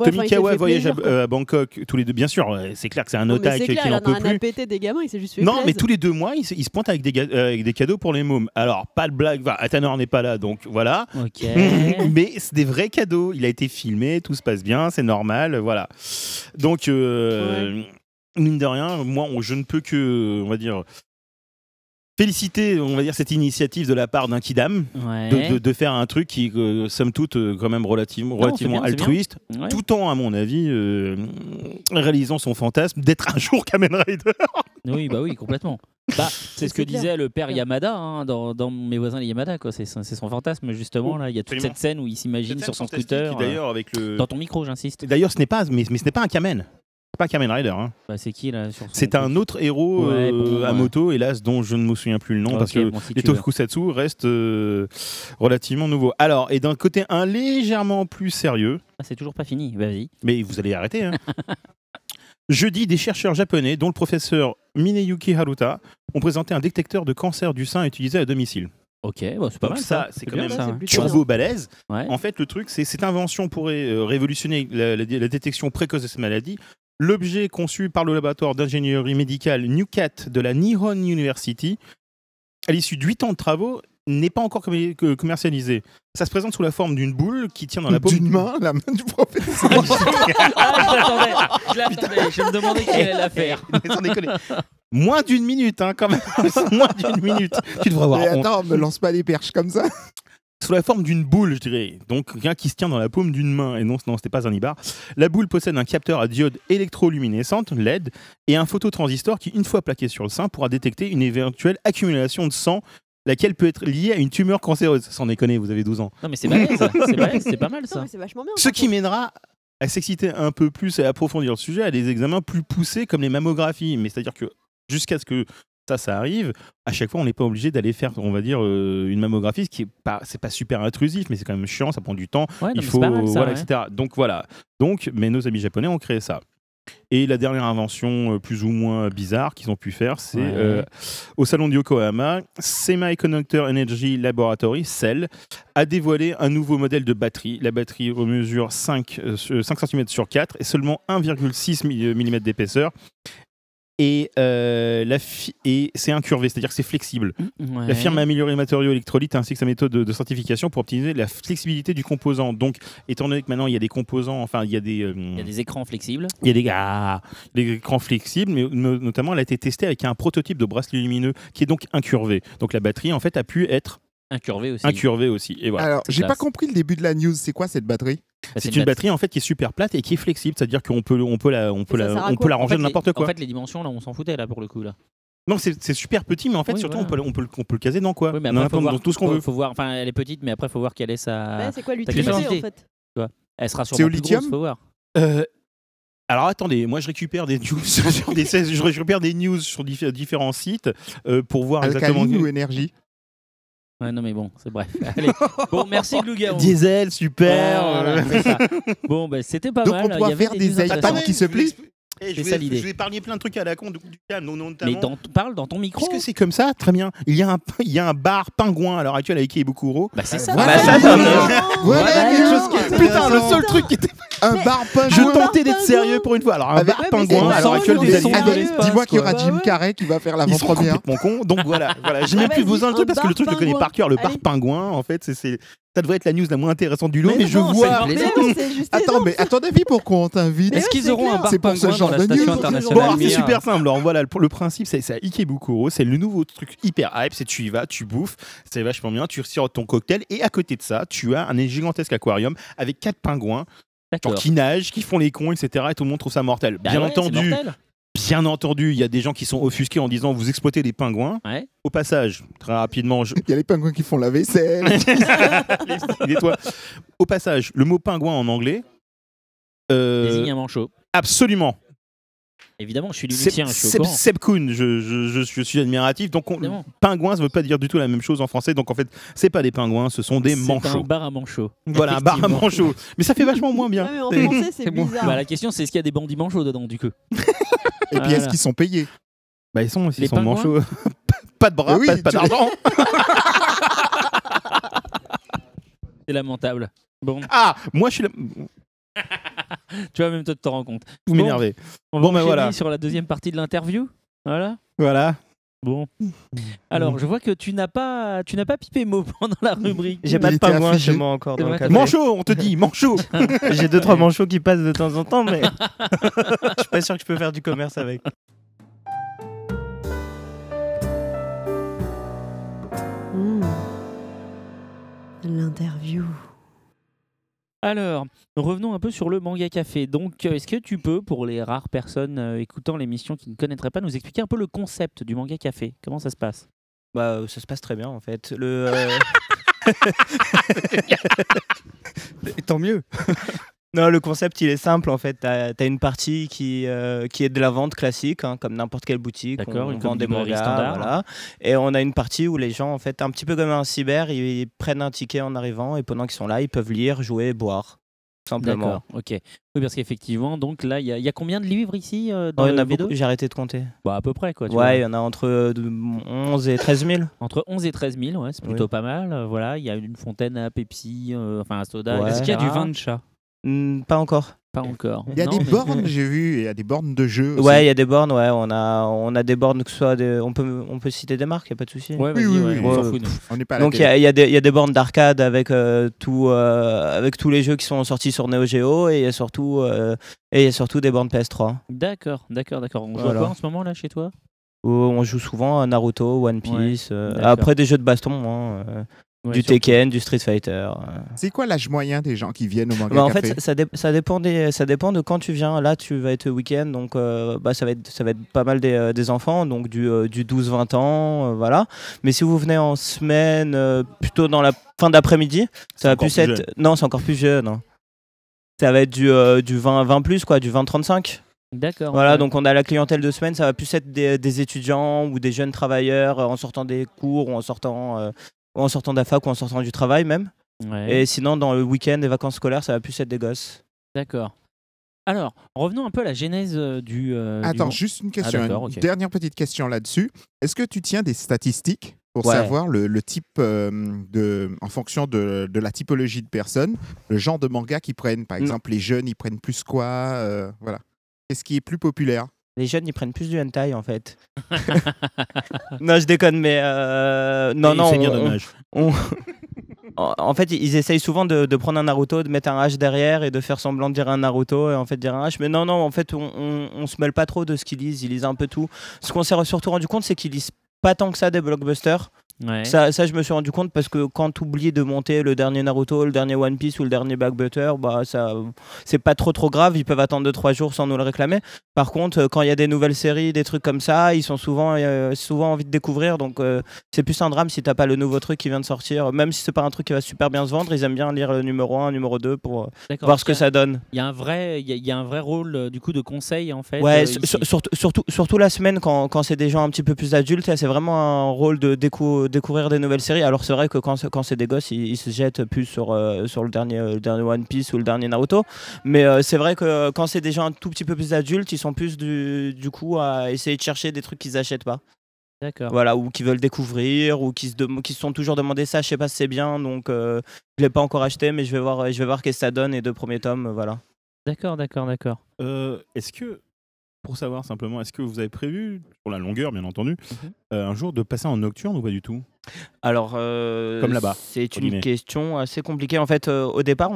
S7: Ouais, il
S5: Tomikawa
S7: fait
S5: voyage
S7: plaisir,
S5: euh, à Bangkok tous les deux. Bien sûr, ouais, c'est clair que c'est un otak qui
S7: il
S5: n'en
S7: en a
S5: peut plus.
S7: péter des gamins, il s'est juste fait
S5: Non, mais tous les deux mois, il se, il se pointe avec des, euh, avec des cadeaux pour les mômes. Alors, pas de blague, enfin, Athanor n'est pas là, donc voilà. Mais c'est des vrais cadeaux. Il a été filmé, tout se passe bien, c'est normal, voilà. Donc, euh, mine de rien, moi, on- je ne peux que, on va dire, féliciter, on va dire, cette initiative de la part d'un Kidam
S1: Ouais.
S5: de, de- de faire un truc qui, euh, somme toute, euh, quand même relativement,
S1: bien,
S5: altruiste,
S1: Ouais.
S5: tout en, à mon avis, euh, réalisant son fantasme d'être un jour Kamen Rider.
S1: Oui, bah oui, complètement. Bah, c'est ce que
S7: clair.
S1: disait le père. Yamada hein, dans, dans Mes voisins les Yamada. C'est son fantasme, justement. Là. Il y a toute
S5: Absolument.
S1: cette scène où il s'imagine sur son scooter. euh,
S5: D'ailleurs, avec le.
S1: Dans ton micro, j'insiste.
S5: D'ailleurs, ce n'est pas, mais, mais ce n'est pas un Kamen. C'est pas un Kamen Rider. hein.
S1: Bah, c'est qui là
S5: C'est un autre héros
S1: Ouais,
S5: euh,
S1: bon,
S5: à
S1: ouais.
S5: moto, hélas, dont je ne me souviens plus le nom, parce que
S1: bon, si
S5: les. Tokusatsu restent euh, relativement nouveaux. Alors, et d'un côté, un légèrement plus sérieux,
S1: Ah, c'est toujours pas fini. Vas-y.
S5: mais vous allez arrêter. Hein. Jeudi, des chercheurs japonais, dont le professeur Mineyuki Haruta, ont présenté un détecteur de cancer du sein utilisé à domicile.
S1: Ok, bah, c'est pas
S5: Donc
S1: mal.
S5: ça, c'est quand
S1: bien,
S5: même
S1: ça.
S5: Turbo balèze.
S1: Ouais.
S5: En fait, le truc, c'est cette invention pourrait euh, révolutionner la, la- la détection précoce de cette maladie. L'objet conçu par le laboratoire d'ingénierie médicale NewCat de la Nihon University, à l'issue de 8 ans de travaux, n'est pas encore commercialisé. Ça se présente sous la forme d'une boule qui tient dans la paume
S4: D'une main, la main du professeur.
S1: Ah, je l'attendais. Je l'attendais. Je me demandais qui allait la faire.
S5: Mais sans déconner. Moins d'une minute, hein, quand même. Moins d'une minute. Tu devrais avoir
S4: Mais
S5: honte.
S4: attends, me lance pas des perches comme ça.
S5: Sous la forme d'une boule, je dirais. Donc rien qui se tient dans la paume d'une main. Et non, non c'était pas un ibar. La boule possède un capteur à diode électroluminescente, LED, et un phototransistor qui, une fois plaqué sur le sein, pourra détecter une éventuelle accumulation de sang, laquelle peut être liée à une tumeur cancéreuse. Sans déconner, vous avez 12 ans.
S1: Non, mais c'est. C'est pas mal
S7: Non,
S1: ça.
S7: mais c'est vachement bien.
S5: Ce qui mènera à s'exciter un peu plus et à approfondir le sujet à des examens plus poussés comme les mammographies. Mais c'est-à-dire que jusqu'à ce que ça, ça arrive, à chaque fois, on n'est pas obligé d'aller faire, on va dire, euh, une mammographie, ce qui est pas, c'est pas super intrusif, mais c'est quand même chiant, ça prend du temps.
S1: Ouais,
S5: il faut,
S1: mal ça.
S5: voilà,
S1: ouais.
S5: etc. Donc voilà. Donc, mais nos amis japonais ont créé ça. Et la dernière invention euh, plus ou moins bizarre qu'ils ont pu faire, c'est
S1: Ouais.
S5: euh, au salon de Yokohama, Semiconductor Energy Laboratory, CEL, a dévoilé un nouveau modèle de batterie. La batterie mesure 5, euh, sur- 5 cm sur 4 et seulement 1,6 mm d'épaisseur. Et, euh, la et c'est incurvé, c'est-à-dire que c'est flexible.
S1: Ouais.
S5: La firme a amélioré les matériaux électrolytes ainsi que sa méthode de, de certification pour optimiser la flexibilité du composant. Donc, étant donné que maintenant il y a des composants, enfin il y a des, euh,
S1: Il y a des écrans flexibles.
S5: il y a des, ah, des écrans flexibles, mais no- notamment elle a été testée avec un prototype de bracelet lumineux qui est donc incurvé. Donc la batterie en fait a pu être
S1: Incurvé aussi.
S5: incurvée aussi. Et voilà.
S4: Alors, j'ai pas compris le début de la news. C'est quoi cette batterie?
S5: C'est une batterie en fait qui est super plate et qui est flexible, c'est-à-dire qu'on peut, on peut la, on peut la, on
S7: quoi
S5: peut la
S1: En
S5: ranger
S1: fait, les-
S5: n'importe quoi.
S1: En fait, les dimensions, là, on s'en foutait, là, pour le coup. Là.
S5: non, c'est super petit, mais en fait
S1: Oui,
S5: surtout
S1: voilà.
S5: on, peut, on, peut, le- on peut le caser dans quoi
S1: Oui, mais
S5: Dans
S1: après, faut
S5: n'importe-
S1: voir,
S5: dans tout ce qu'on veut.
S1: faut voir, enfin, elle est petite, mais après, il faut voir quelle est sa.
S7: Ouais, c'est quoi l'utilité en fait
S1: Elle sera
S4: C'est
S1: sûrement
S4: au
S1: plus
S4: lithium
S1: grosse, faut voir.
S5: Euh, alors attendez, moi je récupère des news sur des, je récupère des news sur diffé- différents sites euh, pour voir exactement.
S4: Alcaline ou énergie
S1: Ouais, non, mais bon, c'est bref. Allez. Bon, merci, Glougarou.
S5: Diesel, super.
S1: Voilà,
S5: euh.
S1: c'est ça. Bon, bah, c'était pas
S4: Donc,
S1: mal.
S4: on doit
S1: Il y avait
S4: faire
S1: des news intéressantes.
S4: qui se plient
S5: Eh, je,
S1: C'est
S5: vais,
S1: ça, l'idée.
S5: je vais épargner plein de trucs à la con du, du calme, non- notamment.
S1: Mais dans, parle dans ton micro.
S5: Est-ce que c'est comme ça Très bien. Il y, a un, il y a un bar pingouin à l'heure actuelle avec Ikebukuro.
S1: Bah, c'est ça.
S4: Voilà,
S6: Bah, ça, ça, ça.
S4: Voilà quelque
S7: non.
S4: chose qui est
S5: Putain, le seul truc qui était.
S4: Un bar
S5: Je
S4: pingouin.
S5: tentais d'être sérieux pour une fois. Alors, un
S4: Avec-
S5: bar pingouin
S7: c'est
S5: à l'heure
S7: le
S5: actuelle
S7: sang,
S5: des
S7: le
S4: Dis-moi qu'il y aura
S7: Bah
S4: Jim. Carrey qui va faire
S5: Ils sont
S4: l'avant-première.
S5: complètement cons. Donc voilà, voilà. j'ai même
S7: Ah,
S5: plus besoin de trucs
S7: un
S5: parce que le truc je connais
S7: pingouin.
S5: par cœur. Le bar pingouin, en fait, c'est- ça devrait être la news la moins intéressante du lot, mais,
S1: Mais
S5: je
S1: non,
S5: vois.
S7: Mais oui, c'est juste
S4: Attends, mais à ton avis, pourquoi on t'invite
S2: Est-ce qu'ils auront un bar
S4: C'est pour ce
S2: pingouin
S4: genre
S2: dans la
S4: de
S2: station
S4: news.
S5: Bon,
S2: internationale
S5: alors, c'est super simple. Alors voilà, le, le principe, c'est c'est à Ikebukuro, c'est le nouveau truc hyper hype. C'est tu y vas, tu bouffes, c'est vachement bien. Tu retires ton cocktail et à côté de ça, tu as un gigantesque aquarium avec quatre pingouins genre, qui nagent, qui font les cons, etc. Et tout le monde trouve ça mortel.
S1: Bah
S5: bien
S1: ouais,
S5: entendu,
S1: mortel.
S5: bien entendu, il y a des gens qui sont offusqués en disant vous exploitez des pingouins.
S1: Ouais.
S5: Au passage, très rapidement, je,
S4: Il y a les pingouins qui font la vaisselle.
S5: Au passage, le mot pingouin en anglais. euh,
S1: Désigne un manchot.
S5: absolument.
S1: Évidemment, je suis
S5: Seb,
S1: lumicien, je suis au
S5: Seb,
S1: courant.
S5: Seb Kuhn, je, je- je- je suis admiratif. Donc, on- pingouin, ça veut pas dire du tout la même chose en français. Donc, en fait, c'est pas des pingouins, ce sont des manchots.
S1: un bar à manchots.
S5: Voilà, un bar à manchots. Mais ça fait vachement moins bien.
S7: Ouais, mais en français, c'est
S2: bon.
S7: bizarre.
S1: Bah, la question, c'est est-ce qu'il y a des bandits manchots dedans, du coup
S4: Et puis, est-ce qu'ils sont payés
S5: Bah, ils sont,
S1: Les
S5: ils sont
S1: pingouins
S5: manchots. pas de bras,
S4: oui,
S5: pas, pas d'argent.
S1: C'est lamentable. Bon,
S5: Ah, moi, je suis là.
S1: tu vois, même toi, tu t'en rends compte.
S5: Vous
S1: Bon.
S5: m'énervez.
S1: On va
S5: Bon, ben voilà.
S1: sur la deuxième partie de l'interview. Voilà.
S5: Voilà.
S1: Bon. Alors, je vois que tu n'as pas, tu n'as pas pipé mot pendant la rubrique.
S6: J'ai pas de pingouin chez moi encore dans le.
S5: Manchot, on te dit, manchot.
S6: J'ai deux trois manchots qui passent de temps en temps, mais je suis pas sûr que je peux faire du commerce avec.
S7: Hmm. L'interview.
S1: Alors, revenons un peu sur le manga café. Donc, euh, est-ce que tu peux, pour les rares personnes euh, écoutant l'émission qui ne connaîtraient pas, nous expliquer un peu le concept du manga café? Comment ça se passe?
S6: Bah, euh, ça se passe très bien en fait. Le. euh,
S2: Tant mieux.
S6: Non, le concept il est simple en fait. T'as as une partie qui, euh, qui est de la vente classique, hein, comme n'importe quelle boutique.
S1: D'accord,
S6: on,
S1: une
S6: vend des mangas,
S1: standard.
S6: voilà. Et on a une partie où les gens, en fait, un petit peu comme un cyber, ils, prennent un ticket en arrivant et pendant qu'ils sont là, ils peuvent lire, jouer, boire. Simplement.
S1: D'accord, ok. Oui, parce qu'effectivement, donc là, il y, a- il y a combien de livres ici euh, dans
S6: Oh, il y en
S1: le
S6: a beaucoup,
S1: V2
S6: j'ai arrêté de compter.
S1: Bah, à peu près, quoi. tu
S6: Ouais, il y en a entre euh, de 11 et 13 000.
S1: Entre 11 et 13 000, ouais, c'est plutôt
S6: Oui.
S1: pas mal. Euh, voilà, il y a une fontaine à Pepsi, euh, enfin à soda.
S6: Ouais.
S2: Est-ce qu'il y a du vin de chat?
S6: Pas encore.
S1: Pas encore.
S4: Il y a
S1: Non,
S4: des
S1: mais-
S4: bornes, j'ai vu, il y a des bornes de jeux. aussi.
S6: Ouais, il y a des bornes, ouais, on a, on a des bornes que ce soit des- on peut, on peut citer des marques, il y a pas de souci.
S1: Ouais,
S4: Oui, oui,
S1: ouais,
S4: oui.
S1: on fout.
S4: On pas
S6: Donc il y, a- il y a des- il y a des bornes d'arcade avec, euh, tout, euh, avec tous les jeux qui sont sortis sur Neo Geo et il y a surtout, euh, et il y a surtout des bornes PS3
S1: D'accord, d'accord, d'accord. On joue à quoi en ce moment là chez toi?
S6: Où on joue souvent à Naruto, One Piece, euh, après des jeux de baston, hein, euh,
S1: Ouais,
S6: du
S1: surtout.
S6: Tekken, du Street Fighter. euh.
S4: C'est quoi l'âge moyen des gens qui viennent au manga
S6: Bah, en
S4: café
S6: fait, ça, ça dé- ça dépend des, ça dépend de quand tu viens. Là, tu vas être week-end, donc euh, bah, ça, va être, ça va être pas mal des, euh, des enfants, donc du, euh, du 12-20 ans, euh, voilà. Mais si vous venez en semaine, euh, plutôt dans la fin d'après-midi, ça va plus
S5: plus
S6: être.
S5: jeune.
S6: Non, c'est encore plus jeune. hein. Ça va être du, euh, du 20, 20 plus, quoi, du 20-35.
S1: D'accord.
S6: Voilà, donc on a la clientèle de semaine, ça va plus être des, des étudiants ou des jeunes travailleurs euh, en sortant des cours ou en sortant, euh, ou en sortant de la fac ou en sortant du travail même.
S1: Ouais,
S6: Et sinon, dans le week-end, les vacances scolaires, ça va plus être des gosses.
S1: D'accord. Alors, revenons un peu à la genèse euh, du. euh, du
S4: Attends, juste une
S1: Ah,
S4: question,
S1: d'accord, ok.
S4: dernière petite question là-dessus. Est-ce que tu tiens des statistiques pour
S6: Ouais.
S4: savoir le, le type euh, de, en fonction de, de la typologie de personnes, le genre de manga qu'ils prennent Par
S6: Non.
S4: exemple, les jeunes, ils prennent plus quoi euh, Voilà. Qu'est-ce qui est plus populaire?
S6: Les jeunes, ils prennent plus du hentai en fait. non, je déconne, mais euh, non, non.
S5: C'est bien
S6: on-
S5: dommage.
S6: on- en en fait, ils essayent souvent de, de prendre un Naruto, de mettre un H derrière et de faire semblant de dire un Naruto et en fait dire un H. Mais non, non, en fait, on, on, on se mêle pas trop de ce qu'ils lisent. Ils lisent un peu tout. Ce qu'on s'est surtout rendu compte, c'est qu'ils lisent pas tant que ça des blockbusters.
S1: Ouais.
S6: Ça, ça, je me suis rendu compte parce que quand tu oublies de monter le dernier Naruto, le dernier One Piece ou le dernier Back Butter, bah ça, c'est pas trop trop grave. Ils peuvent attendre 2-3 jours sans nous le réclamer. Par contre, euh, quand il y a des nouvelles séries, des trucs comme ça, ils sont souvent, euh, souvent envie de découvrir. Donc euh, c'est plus un drame si t'as pas le nouveau truc qui vient de sortir. Même si c'est pas un truc qui va super bien se vendre, ils aiment bien lire le numéro 1, numéro 2 pour voir ce que ça donne.
S1: Il y a un vrai, il y a, il y a un vrai rôle du coup de conseil en fait.
S6: Ouais, surtout, surtout, surtout la semaine quand, quand c'est des gens un petit peu plus adultes, c'est vraiment un rôle de décou- découvrir des nouvelles séries. Alors c'est vrai que quand, c'est- quand c'est des gosses, ils, ils se jettent plus sur, euh, sur le, dernier, le dernier One Piece ou le dernier Naruto. Mais euh, c'est vrai que quand c'est des gens un tout petit peu plus adultes, ils sont plus du, du coup à essayer de chercher des trucs qu'ils achètent pas.
S1: D'accord.
S6: Voilà, ou qui veulent découvrir, ou qui se, qui se sont toujours demandé ça, je sais pas si c'est bien, donc euh, je l'ai pas encore acheté, mais je vais voir, je vais voir qu'est-ce que ça donne, et deux premiers tomes, voilà.
S1: D'accord, d'accord, d'accord.
S5: Euh, est-ce que, pour savoir simplement, est-ce que vous avez prévu, pour la longueur bien entendu,
S1: Mhm.
S5: euh, un jour de passer en nocturne ou pas du tout?
S6: Alors, euh,
S5: Comme là-bas,
S6: C'est une question assez compliquée. En fait, euh, au départ, on,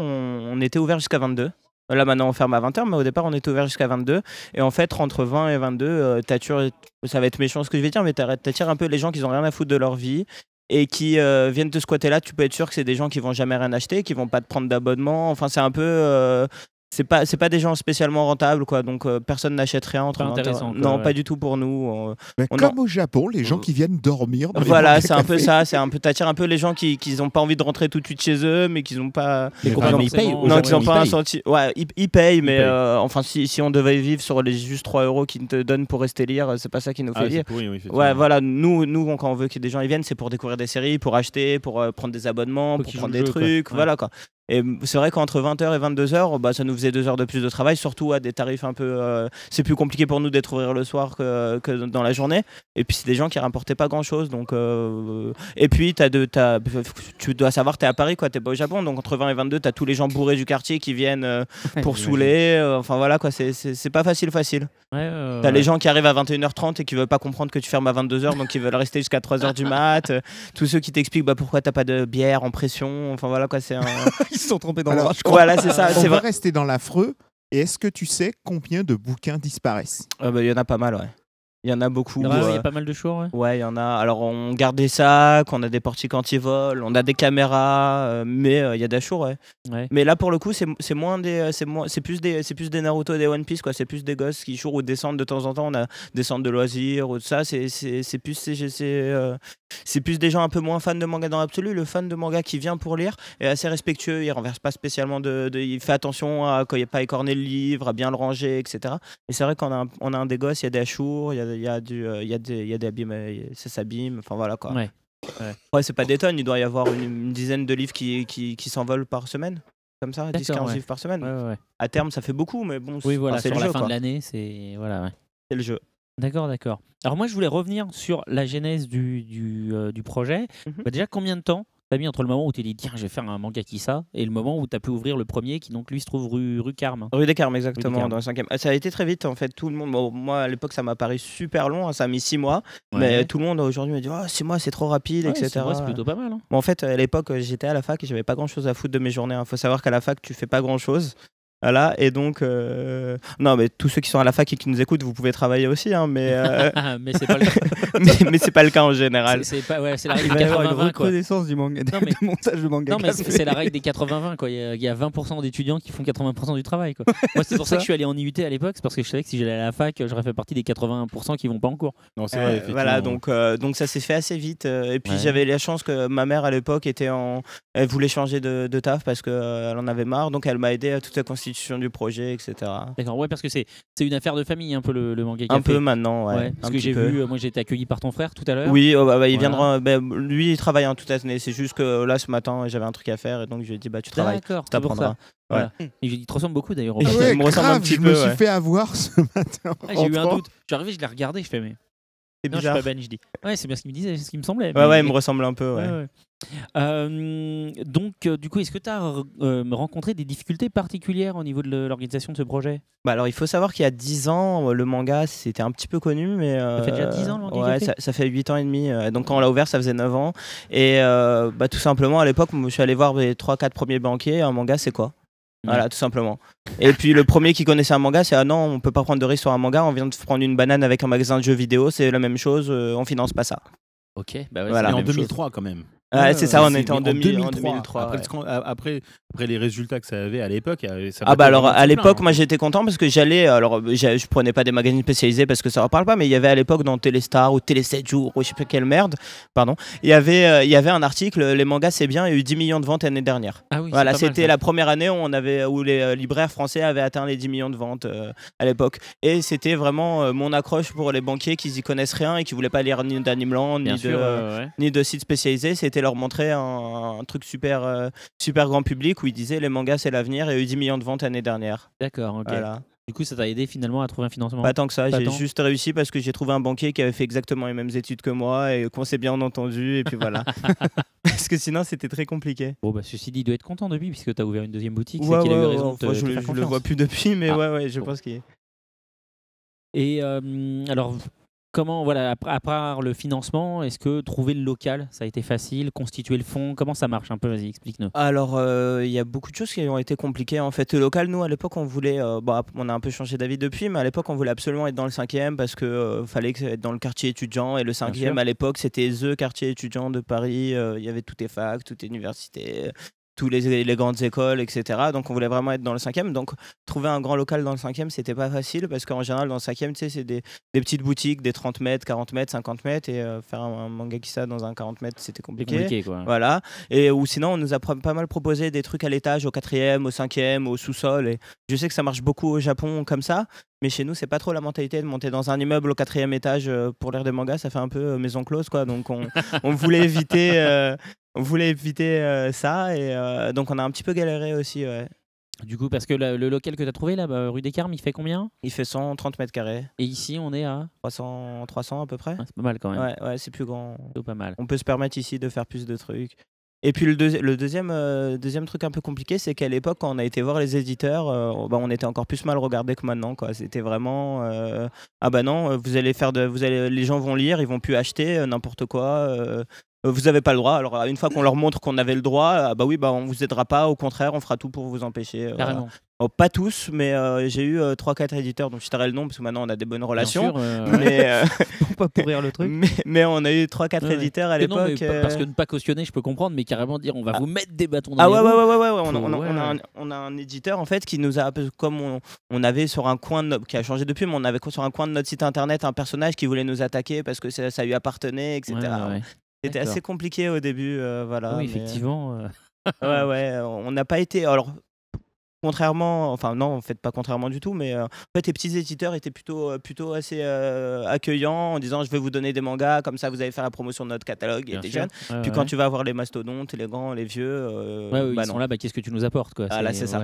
S6: on était ouvert jusqu'à 22. Là, maintenant, on ferme à 20h, mais au départ, on était ouvert jusqu'à 22. Et en fait, entre 20 et 22, euh, t'attires- ça va être méchant ce que je vais dire, mais t'attires un peu les gens qui n'ont rien à foutre de leur vie et qui euh, viennent te squatter là. Tu peux être sûr que c'est des gens qui vont jamais rien acheter, qui vont pas te prendre d'abonnement. Enfin, c'est un peu. euh, c'est pas, c'est pas des gens spécialement rentables, quoi. Donc, euh, personne n'achète rien entre
S1: Pas
S6: 20 et-
S1: intéressant, quoi,
S6: Non,
S1: ouais.
S6: pas du tout pour nous. On- On
S4: Comme au Japon, les gens
S6: Euh,
S4: qui viennent dormir. Dans
S6: voilà, c'est un peu ça. C'est un peu t'attires un peu les gens qui qui ont pas envie de rentrer tout de suite chez eux, mais qui n'ont pas.
S1: Mais
S5: Mais mais ils payent,
S6: Non, qu'ils n'ont
S5: ils
S6: pas un senti. Ouais, ils, ils payent, mais
S5: payent.
S6: euh, enfin, si, si on devait vivre sur les juste 3 euros qu'ils te donnent pour rester lire, c'est pas ça qui nous fait
S5: Ah,
S6: lire.
S5: c'est pourri, oui.
S6: Ouais, voilà, nous, nous, quand on veut que des gens y viennent, c'est pour découvrir des séries, pour acheter, pour euh, prendre des abonnements, pour prendre des trucs, voilà quoi. Et c'est vrai qu'entre 20h et 22h, bah, ça nous faisait deux heures de plus de travail, surtout à des tarifs un peu. euh, c'est plus compliqué pour nous d'être ouvert le soir que, que dans la journée. Et puis c'est des gens qui rapportaient pas grand chose. Donc, euh, Et puis de, tu dois savoir, t'es à Paris, quoi, t'es pas au Japon. Donc entre 20 et 22, t'as tous les gens bourrés du quartier qui viennent euh, pour saouler. enfin voilà quoi, c'est- pas facile, facile.
S1: Ouais,
S6: T'as
S1: ouais.
S6: les gens qui arrivent à 21h30 et qui veulent pas comprendre que tu fermes à 22h, donc ils veulent rester jusqu'à 3h du mat. Tous ceux qui t'expliquent bah, pourquoi t'as pas de bière en pression. Enfin voilà quoi, c'est un.
S2: Ils se sont trompés dans
S4: Alors,
S2: crois.
S6: voilà, c'est ça.
S4: On
S6: C'est
S4: va
S6: vrai.
S4: rester dans l'affreux. Et est-ce que tu sais combien de bouquins disparaissent?
S6: Ah bah, Il y en a pas mal, ouais. Il y en a beaucoup.
S1: Il y
S6: euh,
S1: a pas mal de choix. ouais.
S6: Ouais, il y en a. Alors, on garde des sacs, on a des portiques anti-vol, on a des caméras, euh, mais euh, il y a d'Achour, ouais.
S1: Ouais.
S6: Mais là, pour le coup, c'est c'est moins des, c'est moins, c'est plus des, c'est plus des Naruto et des One Piece, quoi. C'est plus des gosses qui jouent ou descendent de temps en temps. On a des centres de loisirs ou de ça. C'est, c'est, c'est plus, c'est, c'est, euh, c'est plus des gens un peu moins fans de manga dans l'absolu. Le fan de manga qui vient pour lire est assez respectueux. Il renverse pas spécialement de, de- il fait attention à quand il n'y a pas écorné le livre, à bien le ranger, etc. Et c'est vrai qu'on a, on a un des gosses, il y a des Achour, il y a, il y a du, euh, il y a des, y a des abîmes, euh, ça s'abîme. Enfin voilà quoi.
S1: Ouais.
S6: Ouais, c'est pas des tonnes, il doit y avoir une, une dizaine de livres qui, qui, qui s'envolent par semaine. Comme ça, 10-15
S1: D'accord, ouais.
S6: livres par semaine.
S1: Ouais, ouais, ouais.
S6: À terme, ça fait beaucoup, mais bon,
S1: Oui, voilà, sur
S6: le
S1: la
S6: jeu.
S1: fin
S6: quoi.
S1: de l'année, c'est. Voilà,
S6: le jeu.
S1: D'accord, d'accord. Alors moi, je voulais revenir sur la genèse du, du, euh, du projet.
S6: Mhm.
S1: Bah, déjà, combien de temps t'as mis entre le moment où tu t'es dit, tiens, je vais faire un manga qui ça, et le moment où tu as pu ouvrir le premier, qui donc lui se trouve rue, rue Carme?
S6: Rue des Carmes, exactement,
S1: Carmes.
S6: dans le cinquième. Ah, Ça a été très vite, en fait. Tout le monde, bon, moi, à l'époque, ça m'a paru super long, hein, ça a mis 6 mois.
S1: Ouais.
S6: Mais tout le monde aujourd'hui me dit, oh, 6 mois, c'est trop rapide,
S1: Ouais,
S6: etc.
S1: six mois, c'est plutôt pas mal. hein.
S6: Bon, en fait, à l'époque, j'étais à la fac et j'avais pas grand chose à foutre de mes journées. Il faut savoir qu'à la fac, tu fais pas grand chose. Voilà, et donc, euh, non, mais tous ceux qui sont à la fac et qui nous écoutent, vous pouvez travailler aussi, hein, mais, euh,
S1: mais c'est pas le cas.
S6: mais, mais c'est pas le cas en général.
S1: C'est- pas, ouais, c'est la
S2: Il
S1: règle des
S2: y avoir une
S1: 80-20, quoi.
S2: recrudescence du, manga,
S1: Non, mais-
S2: du montage de manga.
S1: Non, mais c'est la règle des 80-20, quoi. Il y a, il y a 20% d'étudiants qui font 80% du travail, quoi. Moi, c'est pour ça que je suis allé en IUT à l'époque, c'est parce que je savais que si j'allais à la fac, j'aurais fait partie des 80% qui vont pas en cours.
S5: Non, c'est
S6: Euh,
S5: vrai, effectivement.
S6: voilà, donc, euh, donc ça s'est fait assez vite. euh, et puis
S1: Ouais.
S6: j'avais la chance que ma mère à l'époque était en, elle voulait changer de, de taf parce qu'elle en avait marre, donc elle m'a aidé à tout à constituer constitution du projet, etc.
S1: D'accord, ouais, parce que c'est c'est une affaire de famille un peu le, le manga
S6: Un
S1: café.
S6: peu maintenant, ouais.
S1: parce
S6: un
S1: que j'ai vu, euh, moi j'ai été accueilli par ton frère tout à l'heure.
S6: Oui, oh, bah, bah, il
S1: Voilà.
S6: viendra. bah, lui, il travaille en toute année. C'est juste que là, ce matin, j'avais un truc à faire et donc je lui ai dit bah tu travailles.
S1: D'accord,
S6: t'apprendras.
S1: Voilà.
S6: Ouais.
S1: Et il te ressemble beaucoup d'ailleurs. au
S6: Ah ouais,
S4: Ouais,
S6: il me ressemble un
S4: grave,
S6: petit
S4: je
S6: peu,
S4: me suis
S6: ouais.
S4: fait avoir ce matin.
S1: Ah, j'ai eu un doute. Je suis arrivé, je l'ai regardé, je fais mais.
S6: C'est
S1: Non, je suis
S6: bizarre.
S1: pas Ben, je dis. Ouais, c'est bien ce qu'il me disait, c'est ce qui me semblait.
S6: Ouais, il me ressemble un peu. Ouais.
S1: Euh, donc, euh, du coup, est-ce que tu as rencontré des difficultés particulières au niveau de l'organisation de ce projet?
S6: Bah alors il faut savoir qu'il y a 10 ans, euh, le manga c'était un petit peu connu, mais.
S1: fait déjà
S6: euh,
S1: 10 ans, le manga
S6: Ouais, ça, ça fait 8 ans et demi. euh, donc quand on l'a ouvert, ça faisait 9 ans. Et euh, bah, tout simplement, à l'époque, je suis allé voir les 3-4 premiers banquiers. Un manga, c'est quoi? Voilà, tout simplement. Et puis le premier qui connaissait un manga, c'est ah non, on peut pas prendre de risque sur un manga, on vient de prendre une banane avec un magasin de jeux vidéo, c'est la même chose, euh, on finance pas ça.
S1: Ok, bah ouais,
S6: Voilà.
S5: En
S1: la même chose.
S5: 2003 quand même.
S6: Ouais, c'est ça, on était en,
S5: mais
S6: 2000 en 2003.
S5: Après,
S6: ouais.
S5: les résultats que ça avait à l'époque,
S6: Ah bah alors à l'époque
S5: plein,
S6: moi
S5: hein.
S6: j'étais content parce que j'allais alors je prenais pas des magazines spécialisés parce que ça en parle pas mais il y avait à l'époque dans Téléstar ou Télé 7 jours ou je sais pas quelle merde pardon il y avait euh, il y avait un article les mangas c'est bien il y a eu 10 millions de ventes l'année dernière
S1: Ah oui,
S6: voilà c'était la première année où on avait où les euh, libraires français avaient atteint les 10 millions de ventes euh, à l'époque et c'était vraiment mon accroche pour les banquiers qui y connaissent rien et qui voulaient pas lire ni d'Animeland ni
S1: sûr,
S6: de
S1: ouais, ouais.
S6: ni de sites spécialisés, c'était leur montrer un, un truc super, euh, super grand public où ils disaient les mangas c'est l'avenir et il y a eu 10 millions de ventes l'année dernière.
S1: D'accord, ok.
S6: Voilà.
S1: Du coup, ça t'a aidé finalement à trouver un financement?
S6: Pas tant que ça, j'ai juste réussi parce que j'ai trouvé un banquier qui avait fait exactement les mêmes études que moi et qu'on s'est bien entendu et puis voilà. parce que sinon c'était très compliqué.
S1: Bon, bah, ceci dit, il doit être content depuis puisque tu as ouvert une deuxième boutique.
S6: Ouais,
S1: c'est qu'il a eu
S6: ouais,
S1: raison
S6: ouais,
S1: de
S6: enfin, je, le- je le vois plus depuis, mais
S1: Ah.
S6: ouais, ouais, je
S1: Bon.
S6: pense qu'il
S1: Et euh, alors, comment, voilà, à, part le financement, est-ce que trouver le local, ça a été facile? Constituer le fonds, comment ça marche un peu? Vas-y, explique-nous.
S6: Alors, euh, il y a beaucoup de choses qui ont été compliquées. En fait, le local, nous, à l'époque, on voulait. euh, bon, on a un peu changé d'avis depuis, mais à l'époque, on voulait absolument être dans le cinquième parce que euh, fallait que- être dans le quartier étudiant. Et le cinquième,
S1: sûr.
S6: à l'époque, c'était the quartier étudiant de Paris. Euh, Il y avait toutes les facs, toutes les universités, tous les, les grandes écoles, etc. Donc, on voulait vraiment être dans le cinquième. Donc, trouver un grand local dans le cinquième, c'était pas facile parce qu'en général, dans le cinquième, tu sais, c'est des, des petites boutiques, des 30 mètres, 40 mètres, 50 mètres. Et euh, faire un, un manga Kissa dans un 40 mètres, c'était
S1: C'est
S6: compliqué.
S1: compliqué, quoi.
S6: Voilà. Et ou sinon, on nous a pas mal proposé des trucs à l'étage, au quatrième, au cinquième, au sous-sol. Et je sais que ça marche beaucoup au Japon comme ça, mais chez nous, c'est pas trop la mentalité de monter dans un immeuble au quatrième étage euh, pour lire des mangas. Ça fait un peu euh, maison close, quoi. Donc, on, on voulait éviter, euh, on voulait éviter euh, ça. Et euh, donc, on a un petit peu galéré aussi. Ouais.
S1: Du coup, parce que la- le local que tu as trouvé là, bah, rue des Carmes, il fait combien?
S6: Il fait 130 mètres carrés,
S1: Et ici, on est à.
S6: 300, 300 à peu près.
S1: Ah, c'est pas mal quand même.
S6: Ouais, ouais, c'est plus grand.
S1: Plutôt pas mal.
S6: on peut se permettre ici de faire plus de trucs. Et puis le, deuxi- le deuxième, euh, deuxième truc un peu compliqué, c'est qu'à l'époque, quand on a été voir les éditeurs, euh, bah, on était encore plus mal regardé que maintenant. C'était vraiment euh, ah bah non, vous allez faire de, vous allez, les gens vont lire, ils vont plus acheter n'importe quoi. vous n'avez pas le droit. Alors une fois qu'on leur montre qu'on avait le droit, ah bah oui, bah on vous aidera pas. Au contraire, on fera tout pour vous empêcher. Oh, pas tous, mais euh, j'ai eu 3-4 éditeurs, donc je tairai le nom parce que maintenant on a des bonnes relations.
S1: Bien sûr, euh,
S6: mais, euh,
S1: pour pas pourrir le truc.
S6: mais, mais on a eu 3-4
S1: Ouais, ouais.
S6: éditeurs à l'époque.
S1: Parce
S6: euh,
S1: que ne pas cautionner, je peux comprendre, mais carrément dire on va vous mettre des bâtons dans
S6: Ah
S1: les
S6: ouais,
S1: roues.
S6: ouais, ouais, ouais, ouais, ouais, On,
S1: ouais,
S6: on a un, on a un éditeur en fait qui nous a, comme on, on avait sur un coin de no- qui a changé depuis, mais on avait sur un coin de notre site internet un personnage qui voulait nous attaquer parce que ça, ça lui appartenait, etc. C'était assez compliqué au début, euh, voilà.
S1: oui,
S6: mais-
S1: effectivement. euh,
S6: Ouais, ouais, on n'a pas été. Alors, contrairement, enfin non, en fait pas contrairement du tout, mais euh, en fait les petits éditeurs étaient plutôt, euh, plutôt assez euh, accueillants en disant je vais vous donner des mangas, comme ça vous allez faire la promotion de notre catalogue, et des jeunes.
S1: Ouais,
S6: Puis
S1: ouais.
S6: quand tu vas voir les mastodontes, les grands, les vieux, euh,
S1: Ouais, ouais,
S6: bah
S1: ils
S6: non.
S1: sont là, bah, qu'est-ce que tu nous apportes quoi?
S6: Ah, là, c'est ça.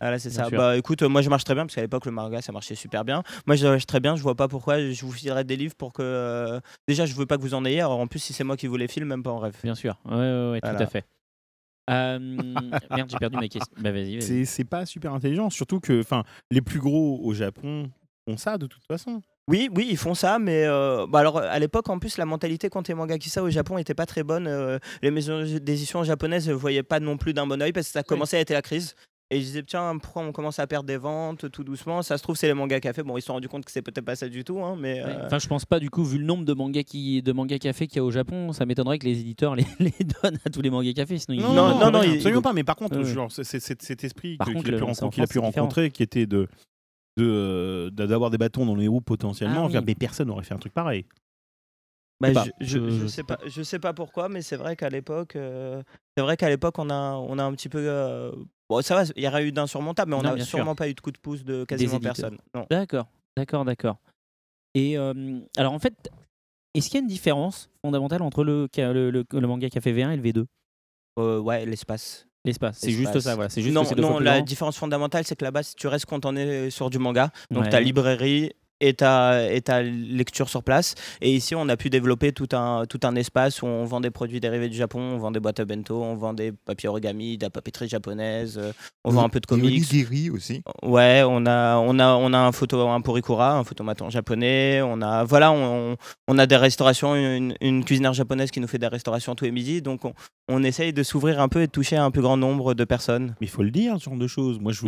S6: Ah là c'est ça.
S1: sûr.
S6: Bah écoute, moi je marche très bien parce qu'à l'époque le manga ça marchait super bien. Moi je marche très bien, je vois pas pourquoi je vous filerais des livres pour que déjà je veux pas que vous en ayez. Alors en plus si c'est moi qui vous les file, même pas en rêve.
S1: Bien sûr. Ouais, ouais, ouais, tout
S6: Voilà.
S1: à fait. Euh, merde, j'ai perdu ma question. Bah vas-y, vas-y.
S5: C'est c'est pas super intelligent, surtout que enfin, les plus gros au Japon font ça de toute façon.
S6: Oui, oui, ils font ça, mais euh, bah alors à l'époque en plus la mentalité quand t'es mangakisa au Japon était pas très bonne. euh, les maisons d'édition japonaises ne voyaient pas non plus d'un bon oeil parce que ça commençait à être la crise. Et ils disaient tiens pourquoi on commence à perdre des ventes tout doucement? Ça se trouve c'est les mangas café. Bon ils se sont rendus compte que c'est peut-être pas ça du tout, hein, mais
S1: Ouais.
S6: euh,
S1: Enfin, je pense pas du coup, vu le nombre de mangas qui, de mangas café qu'il y a au Japon, ça m'étonnerait que les éditeurs les, les donnent à tous les mangas café. Sinon, ils-
S6: Non, non, non, il-
S5: absolument pas. Mais par contre,
S1: Ouais, ouais.
S5: genre, c'est- cet esprit qu'il a, pu rencontrer- a pu qui était de de, euh, d'avoir des bâtons dans les roues potentiellement,
S1: Ah oui.
S5: mais personne n'aurait fait un truc pareil.
S6: Bah,
S1: pas,
S6: je, je, sais pas, je sais pas pourquoi, mais c'est vrai qu'à l'époque, euh, c'est vrai qu'à l'époque, on a, on a un petit peu. euh, Bon, ça va, il y aurait eu d'insurmontable, mais on n'a
S1: sûr.
S6: sûrement pas eu de coup de pouce de quasiment personne.
S1: D'accord, d'accord, d'accord. Et euh, alors en fait, est-ce qu'il y a une différence fondamentale entre le, le, le- le manga Café V1 et le V2
S6: Euh, ouais, l'espace.
S1: L'espace, c'est juste ça, voilà. C'est juste
S6: non,
S1: que
S6: la différence fondamentale, c'est que là-bas, tu restes cantonné sur du manga, donc
S1: Ouais.
S6: ta librairie et ta, et ta lecture sur place. Et ici, on a pu développer tout un, tout un espace où on vend des produits dérivés du Japon, on vend des boîtes à bento, on vend des papiers origami, de la papeterie japonaise, euh, on vend un peu de
S4: Et
S6: comics.
S4: onigiri aussi?
S6: Ouais, on a, on a, on a un photo, un porikura, un photomaton japonais. On a, voilà, on, on a des restaurations, une, une cuisinière japonaise qui nous fait des restaurations tous les midis. Donc, on, on essaye de s'ouvrir un peu et de toucher un plus grand nombre de personnes.
S5: Mais il faut le dire, ce genre de choses. Moi, je,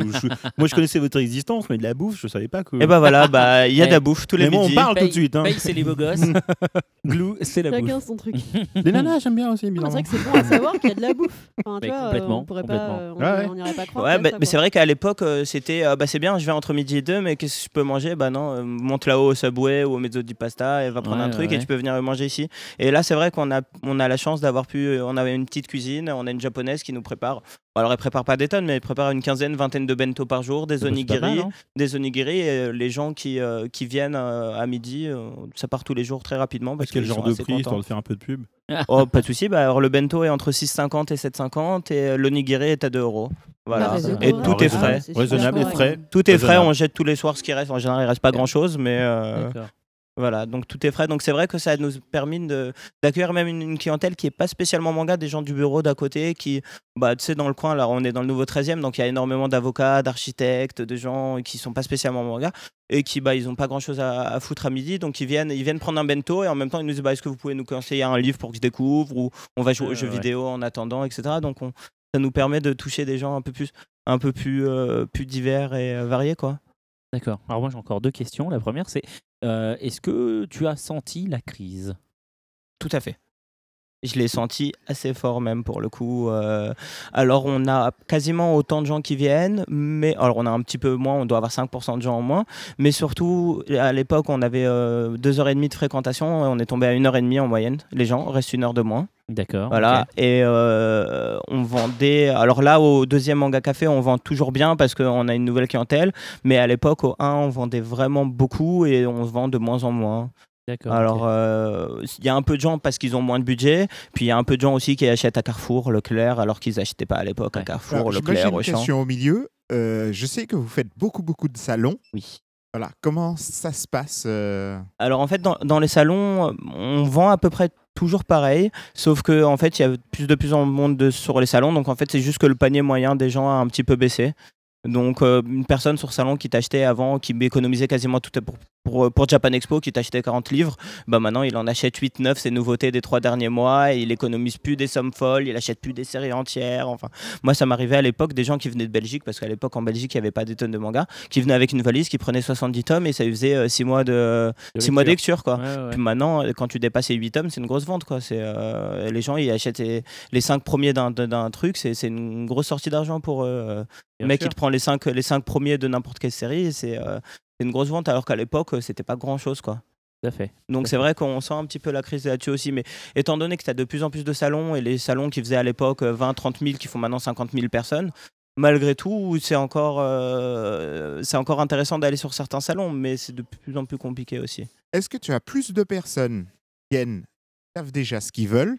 S5: moi, je connaissais votre existence, mais de la bouffe, je savais pas que.
S6: Et bah voilà, bah il y a de la bouffe tous les
S5: Mais moi, on
S6: midis.
S5: parle tout de suite. Hein.
S1: Paye, c'est les beaux gosses. Glou, c'est la
S7: Chacun
S1: bouffe.
S7: son truc.
S5: Les nanas, j'aime bien aussi,
S7: Non, mais c'est
S5: bizarrement.
S7: vrai que c'est bon à savoir qu'il y a de la bouffe. Enfin, tu
S1: Mais
S7: vois, euh,
S1: complètement,
S7: on pourrait pas, euh, on
S5: Ouais, ouais.
S7: on n'irait pas croire.
S6: Ouais, bah, mais c'est vrai qu'à l'époque, euh, c'était euh, bah, c'est bien, je vais entre midi et deux, mais qu'est-ce que je peux manger? Bah non, euh, monte là-haut au Subway ou au Mezzo di Pasta et va prendre
S1: Ouais,
S6: un truc
S1: ouais.
S6: et tu peux venir manger ici. Et là, c'est vrai qu'on a, on a la chance d'avoir pu. On avait une petite cuisine, on a une japonaise qui nous prépare. Bon, alors, elle prépare pas des tonnes, mais elle prépare une quinzaine, vingtaine de bento par jour, des
S1: pas mal,
S6: onigiri.
S1: hein.
S6: des onigiri et euh, les gens qui, euh, qui viennent euh, à midi, euh, ça part tous les jours très rapidement. Parce
S5: Quel genre de prix, histoire de faire un peu de pub?
S6: Oh, pas de souci. Bah, alors, le bento est entre 6,50 et 7,50 et l'onigiri est à 2 euros. Voilà.
S7: Ah, raisonnable.
S6: et tout est frais.
S5: Raisonnable et frais.
S6: Tout est frais, on jette tous les soirs ce qui reste. En général, il reste pas grand chose, mais euh. Voilà. Donc tout est frais. Donc c'est vrai que ça nous de- d'accueillir même une, une clientèle qui est pas spécialement manga, des gens du bureau d'à côté qui, bah, tu sais, dans le coin, là, on est dans le nouveau 13e, donc il y a énormément d'avocats, d'architectes, de gens qui sont pas spécialement manga et qui, bah, ils ont pas grand chose à, à foutre à midi, donc ils viennent, ils viennent prendre un bento et en même temps ils nous disent, bah, est-ce que vous pouvez nous conseiller un livre pour que je découvre ou on va jouer aux
S1: Ouais,
S6: jeux
S1: ouais.
S6: vidéo en attendant, etc. Donc on, ça nous permet de toucher des gens un peu plus, un peu plus, euh, plus divers et euh, variés, quoi.
S1: D'accord. Alors moi j'ai encore deux questions. La première c'est euh, est-ce que tu as senti la crise?
S6: Tout à fait. Je l'ai senti assez fort même pour le coup. euh, alors on a quasiment autant de gens qui viennent, mais alors on a un petit peu moins, on doit avoir 5% de gens en moins, mais surtout à l'époque on avait euh, deux heures et demie de fréquentation, on est tombé à une heure et demie en moyenne. Les gens restent une heure de moins.
S1: D'accord.
S6: Voilà. Et euh, on vendait. Alors là, au deuxième manga café, on vend toujours bien parce qu'on a une nouvelle clientèle. Mais à l'époque, au 1, on vendait vraiment beaucoup et on vend de moins en moins.
S1: D'accord.
S6: Alors, euh, il y a un peu de gens parce qu'ils ont moins de budget. Puis il y a un peu de gens aussi qui achètent à Carrefour, Leclerc, alors qu'ils n'achetaient pas à l'époque à. Carrefour,
S4: Alors,
S6: Leclerc,
S4: une
S6: Auchan.
S4: question au milieu. Euh, je sais que vous faites beaucoup, beaucoup de salons.
S6: Oui.
S4: Voilà. Comment ça se passe euh,
S6: Alors en fait, dans, dans les salons, on vend à peu près toujours pareil, sauf que en fait, il y a plus de plus en monde de, sur les salons. Donc en fait, c'est juste que le panier moyen des gens a un petit peu baissé. Donc euh, une personne sur salon qui t'achetait avant, qui économisait quasiment tout pour, pour, pour Japan Expo, qui t'achetait 40 livres, bah maintenant il en achète 8, 9, ses nouveautés des trois derniers mois, et il économise plus des sommes folles, il achète plus des séries entières. Enfin, moi ça m'arrivait à l'époque des gens qui venaient de Belgique, parce qu'à l'époque en Belgique il n'y avait pas des tonnes de mangas, qui venaient avec une valise, qui prenaient 70 tomes, et ça lui faisait 6 mois de,
S1: De
S6: six mois
S1: lecture.
S6: quoi.
S1: Ouais, ouais.
S6: Puis maintenant, euh, quand tu dépasses les 8 tomes, c'est une grosse vente. Quoi. C'est, euh, les gens, ils achètent les, les 5 premiers d'un, truc. C'est, une grosse sortie d'argent pour eux. Euh, Le mec,
S1: sûr.
S6: il te prend les 5 les cinq premiers de n'importe quelle série. C'est, euh, c'est une grosse vente, alors qu'à l'époque, euh, c'était pas grand chose. Quoi.
S1: Tout à fait.
S6: Donc c'est vrai qu'on sent un petit peu la crise là-dessus aussi. Mais étant donné que tu as de plus en plus de salons, et les salons qui faisaient à l'époque euh, 20, 30 000, qui font maintenant 50 000 personnes, malgré tout, c'est encore, euh, c'est encore intéressant d'aller sur certains salons, mais c'est de plus en plus compliqué aussi.
S4: Est-ce que tu as plus de personnes qui viennent, savent déjà ce qu'ils veulent,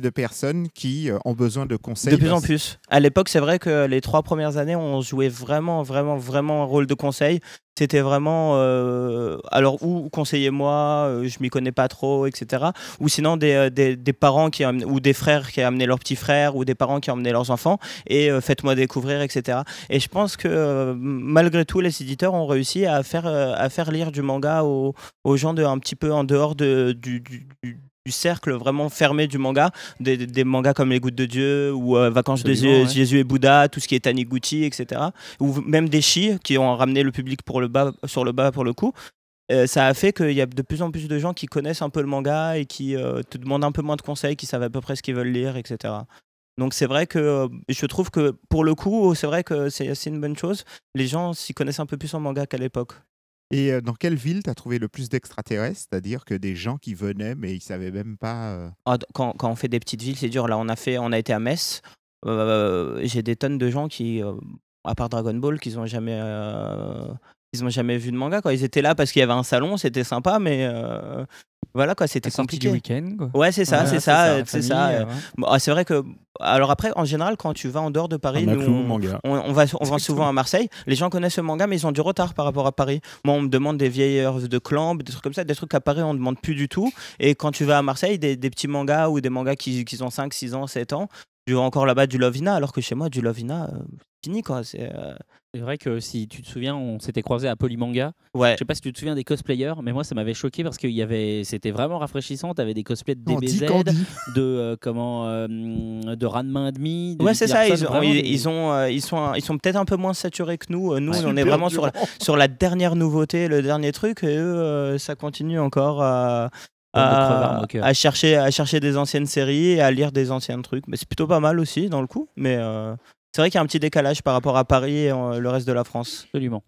S4: de personnes qui euh, ont besoin de conseils
S6: De plus en plus. À l'époque, c'est vrai que les trois premières années, on jouait vraiment, vraiment, vraiment un rôle de conseil. C'était vraiment, euh, alors ou conseillez-moi, euh, je m'y connais pas trop, etc. Ou sinon des, des, des parents qui ou des frères qui amené leurs petits frères ou des parents qui amené leurs enfants et euh, faites-moi découvrir, etc. Et je pense que euh, malgré tout, les éditeurs ont réussi à faire, à faire lire du manga aux, aux gens de un petit peu en dehors de, du, du- du- du cercle vraiment fermé du manga, des, des- des mangas comme Les Gouttes de Dieu ou euh, Vacances de Jésus,
S1: ouais.
S6: Jésus et Bouddha, tout ce qui est Taniguchi, etc. Ou même des chi qui ont ramené le public pour le bas, sur le bas pour le coup. Euh, ça a fait qu'il y a de plus en plus de gens qui connaissent un peu le manga et qui euh, te demandent un peu moins de conseils, qui savent à peu près ce qu'ils veulent lire, etc. Donc c'est vrai que je trouve que pour le coup, c'est vrai que c'est c'est une bonne chose. Les gens s'y connaissent un peu plus en manga qu'à l'époque.
S4: Et euh, dans quelle ville tu as trouvé le plus d'extraterrestres? C'est-à-dire que des gens qui venaient, mais ils savaient même pas. euh,
S6: Ah, quand, quand on fait des petites villes, c'est dur. Là, on a, fait, on a été à Metz. Euh, J'ai des tonnes de gens qui, à part Dragon Ball, qu'ils ont jamais, ils jamais vu de manga. Quoi. Ils étaient là parce qu'il y avait un salon, c'était sympa, mais voilà quoi, c'était
S2: sortie du
S6: compliqué.
S2: week-end. quoi.
S6: Ouais, c'est ça,
S2: Ouais,
S6: c'est
S2: c'est
S6: ça, c'est ça.
S2: euh.
S6: Bon, ah, c'est vrai que, alors après, en général, quand tu vas en dehors de Paris,
S5: Un
S6: nous, on,
S5: manga.
S6: on, on va, on va souvent à Marseille. Les gens connaissent le manga, mais ils ont du retard par rapport à Paris. Moi, on me demande des vieilles œuvres de Clamp, des trucs comme ça, des trucs qu'à Paris, on ne demande plus du tout. Et quand tu vas à Marseille, des, des petits mangas ou des mangas qui, qui ont 5, 6 ans, 7 ans, tu vois encore là-bas du Lovina, alors que chez moi, du Lovina, euh, fini quoi. C'est. euh,
S1: C'est vrai que si tu te souviens, on s'était croisé à Polymanga.
S6: Ouais.
S1: Je sais pas si tu te souviens des cosplayers, mais moi ça m'avait choqué parce qu'il y avait, c'était vraiment rafraîchissant. T'avais des cosplays de DBZ, de euh, comment, euh, de Ranma et demi. de
S6: Ouais, c'est ça. Ils,
S1: Larson,
S6: ont,
S1: vraiment
S6: ils,
S1: des-
S6: ils ont, euh, ils sont, ils sont peut-être un peu moins saturés que nous. Euh, Nous,
S1: Ouais.
S6: on est vraiment sur la,
S4: durant.
S6: sur la dernière nouveauté, le dernier truc, et eux, euh, ça continue encore à, chercher, à chercher des anciennes séries et à lire des anciens trucs. Mais c'est plutôt pas mal aussi dans le coup. Mais euh, c'est vrai qu'il y a un petit décalage par rapport à Paris et euh, le reste de la France.
S1: Absolument.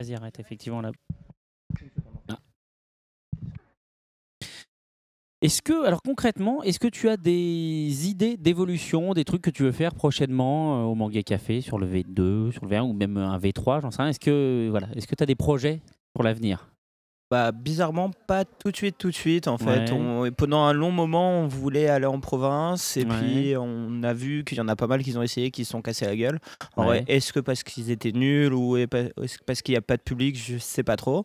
S1: Vas-y, arrête, effectivement, là. Ah. Est-ce que, alors concrètement, est-ce que tu as des idées d'évolution, des trucs que tu veux faire prochainement euh, au Manga Café, sur le V2, sur le V1 ou même un V3, j'en sais rien. Est-ce que, voilà, est-ce que tu as des projets pour l'avenir?
S6: Bah, bizarrement, pas tout de suite, tout de suite. En fait,
S1: Ouais.
S6: On- pendant un long moment, on voulait aller en province et
S1: Ouais.
S6: puis on a vu qu'il y en a pas mal qui ont essayé, qui se sont cassés la gueule.
S1: Ouais.
S6: est-ce que parce qu'ils étaient nuls ou est- est-ce que parce qu'il n'y a pas de public, je sais pas trop.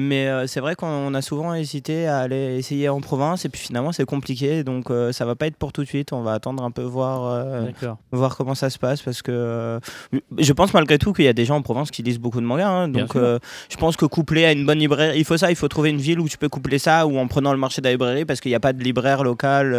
S6: Mais euh, c'est vrai qu'on a souvent hésité à aller essayer en province et puis finalement c'est compliqué. Donc euh, ça va pas être pour tout de suite. On va attendre un peu voir euh, voir comment ça se passe parce que euh, je pense malgré tout qu'il y a des gens en province qui lisent beaucoup de mangas hein, donc je pense que couplé à une bonne librairie il faut ça il faut trouver une ville où tu peux coupler ça ou en prenant le marché de la librairie parce qu'il n'y a pas de libraire local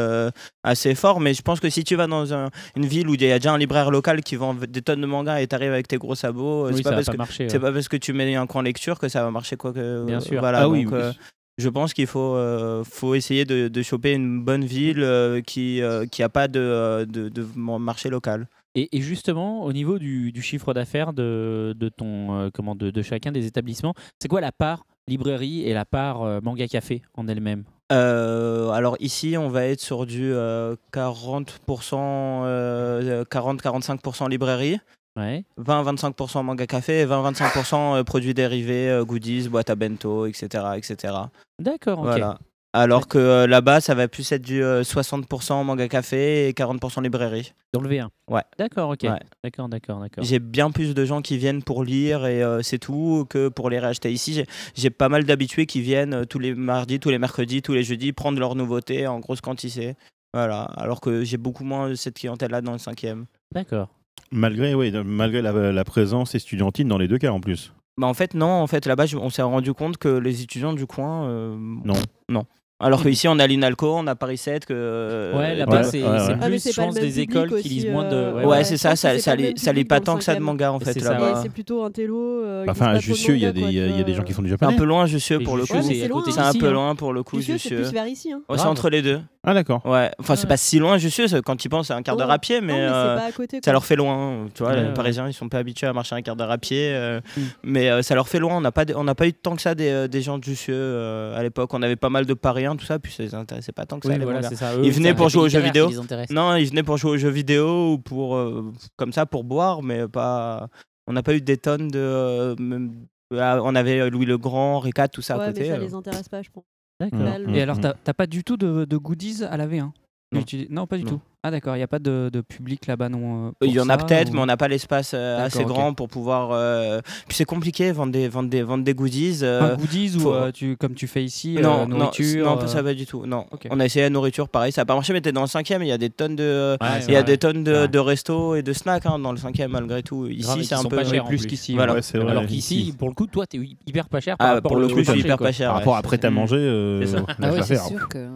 S6: assez fort. Mais je pense que si tu vas dans un- une ville où il y a déjà un libraire local qui vend des tonnes de mangas et t'arrives avec tes gros sabots
S1: Oui,
S6: c'est pas parce
S1: pas
S6: que
S1: marcher,
S6: c'est
S1: ouais.
S6: pas parce que tu mets un coin lecture que ça va marcher quoi que
S1: Bien sûr.
S6: voilà
S5: Ah oui,
S6: donc,
S5: oui.
S6: euh, je pense qu'il faut, euh, faut essayer de, de choper une bonne ville euh, qui n'a qui a pas de, euh, de, de marché local.
S1: Et, et justement, au niveau du, du chiffre d'affaires de, de ton euh, comment de, de chacun des établissements, c'est quoi la part librairie et la part euh, manga café en elle-même?
S6: Euh, alors ici, on va être sur du euh, 40%, euh, 40-45% librairie.
S1: Ouais.
S6: 20-25% manga café et 20-25% euh, produits dérivés, euh, goodies, boîte à bento, etc. etc.
S1: D'accord, ok.
S6: Voilà. Alors que euh, là-bas, ça va plus être du euh, 60% manga café et 40% librairie.
S1: Dans le V1
S6: Ouais.
S1: D'accord, ok.
S6: Ouais.
S1: D'accord, d'accord, d'accord.
S6: J'ai bien plus de gens qui viennent pour lire et euh, c'est tout que pour les réacheter. Ici, j'ai- pas mal d'habitués qui viennent tous les mardis, tous les mercredis, tous les jeudis prendre leurs nouveautés en grosse quantité. Voilà. Alors que j'ai beaucoup moins de cette clientèle-là dans le cinquième.
S1: D'accord.
S5: Malgré, oui, malgré la, la présence estudiantine dans les deux cas en plus.
S6: Bah en fait, non. En fait, là-bas, on s'est rendu compte que les étudiants du coin. euh,
S5: Non.
S6: Non. Alors qu'ici, on a l'INALCO, on a Paris 7. Que, euh,
S1: Ouais, là-bas, c'est
S5: ouais,
S1: c'est
S5: ouais.
S7: Ah,
S1: plus,
S7: c'est
S1: je pense, des écoles qui lisent moins de.
S7: euh,
S6: Ouais,
S7: ouais,
S6: c'est ça. Ça, ça,
S7: pas
S6: ça tant que ça de manga, en fait,
S1: c'est
S7: plutôt un télo. euh, qui
S5: Enfin, à Jussieu, il y a des- gens qui font du
S6: C'est
S5: japonais.
S6: un peu loin, Jussieu, pour le coup.
S1: C'est
S6: un peu
S1: hein.
S6: loin pour le coup,
S7: Jussieu, c'est vers ici. hein.
S6: C'est
S1: Ah,
S6: entre les deux.
S5: Ah, d'accord.
S6: Ouais, enfin, c'est
S7: Ouais.
S6: pas si loin, Jussieu. Quand tu y penses, c'est un quart d'heure
S7: Non,
S6: à pied, mais, euh, ça leur fait loin. Tu vois, les. Parisiens, ils sont pas habitués à marcher un quart d'heure à pied,
S1: Mm.
S6: mais ça leur fait loin. On n'a pas, on n'a pas eu tant que ça des, gens de Jussieu à l'époque. On avait pas mal de Tout ça, puis ça les intéressait pas tant que ça.
S1: Oui,
S6: les
S1: voilà,
S6: mangas.
S1: c'est ça.
S6: Ils venaient pour jouer aux jeux vidéo. Non, ils venaient pour jouer aux jeux vidéo ou pour euh, comme ça pour boire, mais pas. On n'a pas eu des tonnes de. euh, même- ah, on avait Louis le Grand, Ricard, tout ça à côté.
S7: mais ça
S6: euh.
S7: les intéresse pas, je pense.
S1: D'accord.
S7: Le-
S2: Et alors, t'as pas du tout de, de goodies à la V1
S6: Non.
S2: Tu- Non, pas du
S6: Non.
S2: tout. Ah d'accord, il n'y a pas de, de public là-bas non. euh,
S6: Il y en a peut-être,
S2: ou-
S6: mais on n'a pas l'espace euh, assez grand pour pouvoir. euh, Puis c'est compliqué vendre des vendre des vendre des goodies. euh,
S2: Un goodies ou
S6: faut-
S2: euh, tu, comme tu fais ici,
S6: non,
S2: euh,
S6: non,
S2: nourriture.
S6: non,
S2: euh,
S6: ça va du tout. Non, on a essayé la nourriture, pareil, ça n'a pas marché. Mais t'es dans le cinquième, il y a des tonnes de,
S1: Ouais,
S6: il y a des tonnes de,
S1: Ouais.
S6: de restos et de snacks hein, dans le cinquième malgré tout. Ici, c'est un peu
S2: plus
S1: plus.
S2: qu'ici.
S6: Voilà.
S5: Ouais.
S1: Alors qu'ici, pour le coup, toi, t'es hyper pas cher par
S6: Ah,
S1: rapport
S6: pour le
S1: au
S6: coup, je suis hyper pas cher.
S5: Par
S6: ouais.
S5: rapport à manger, euh,
S1: C'est
S8: Ah c'est sûr que.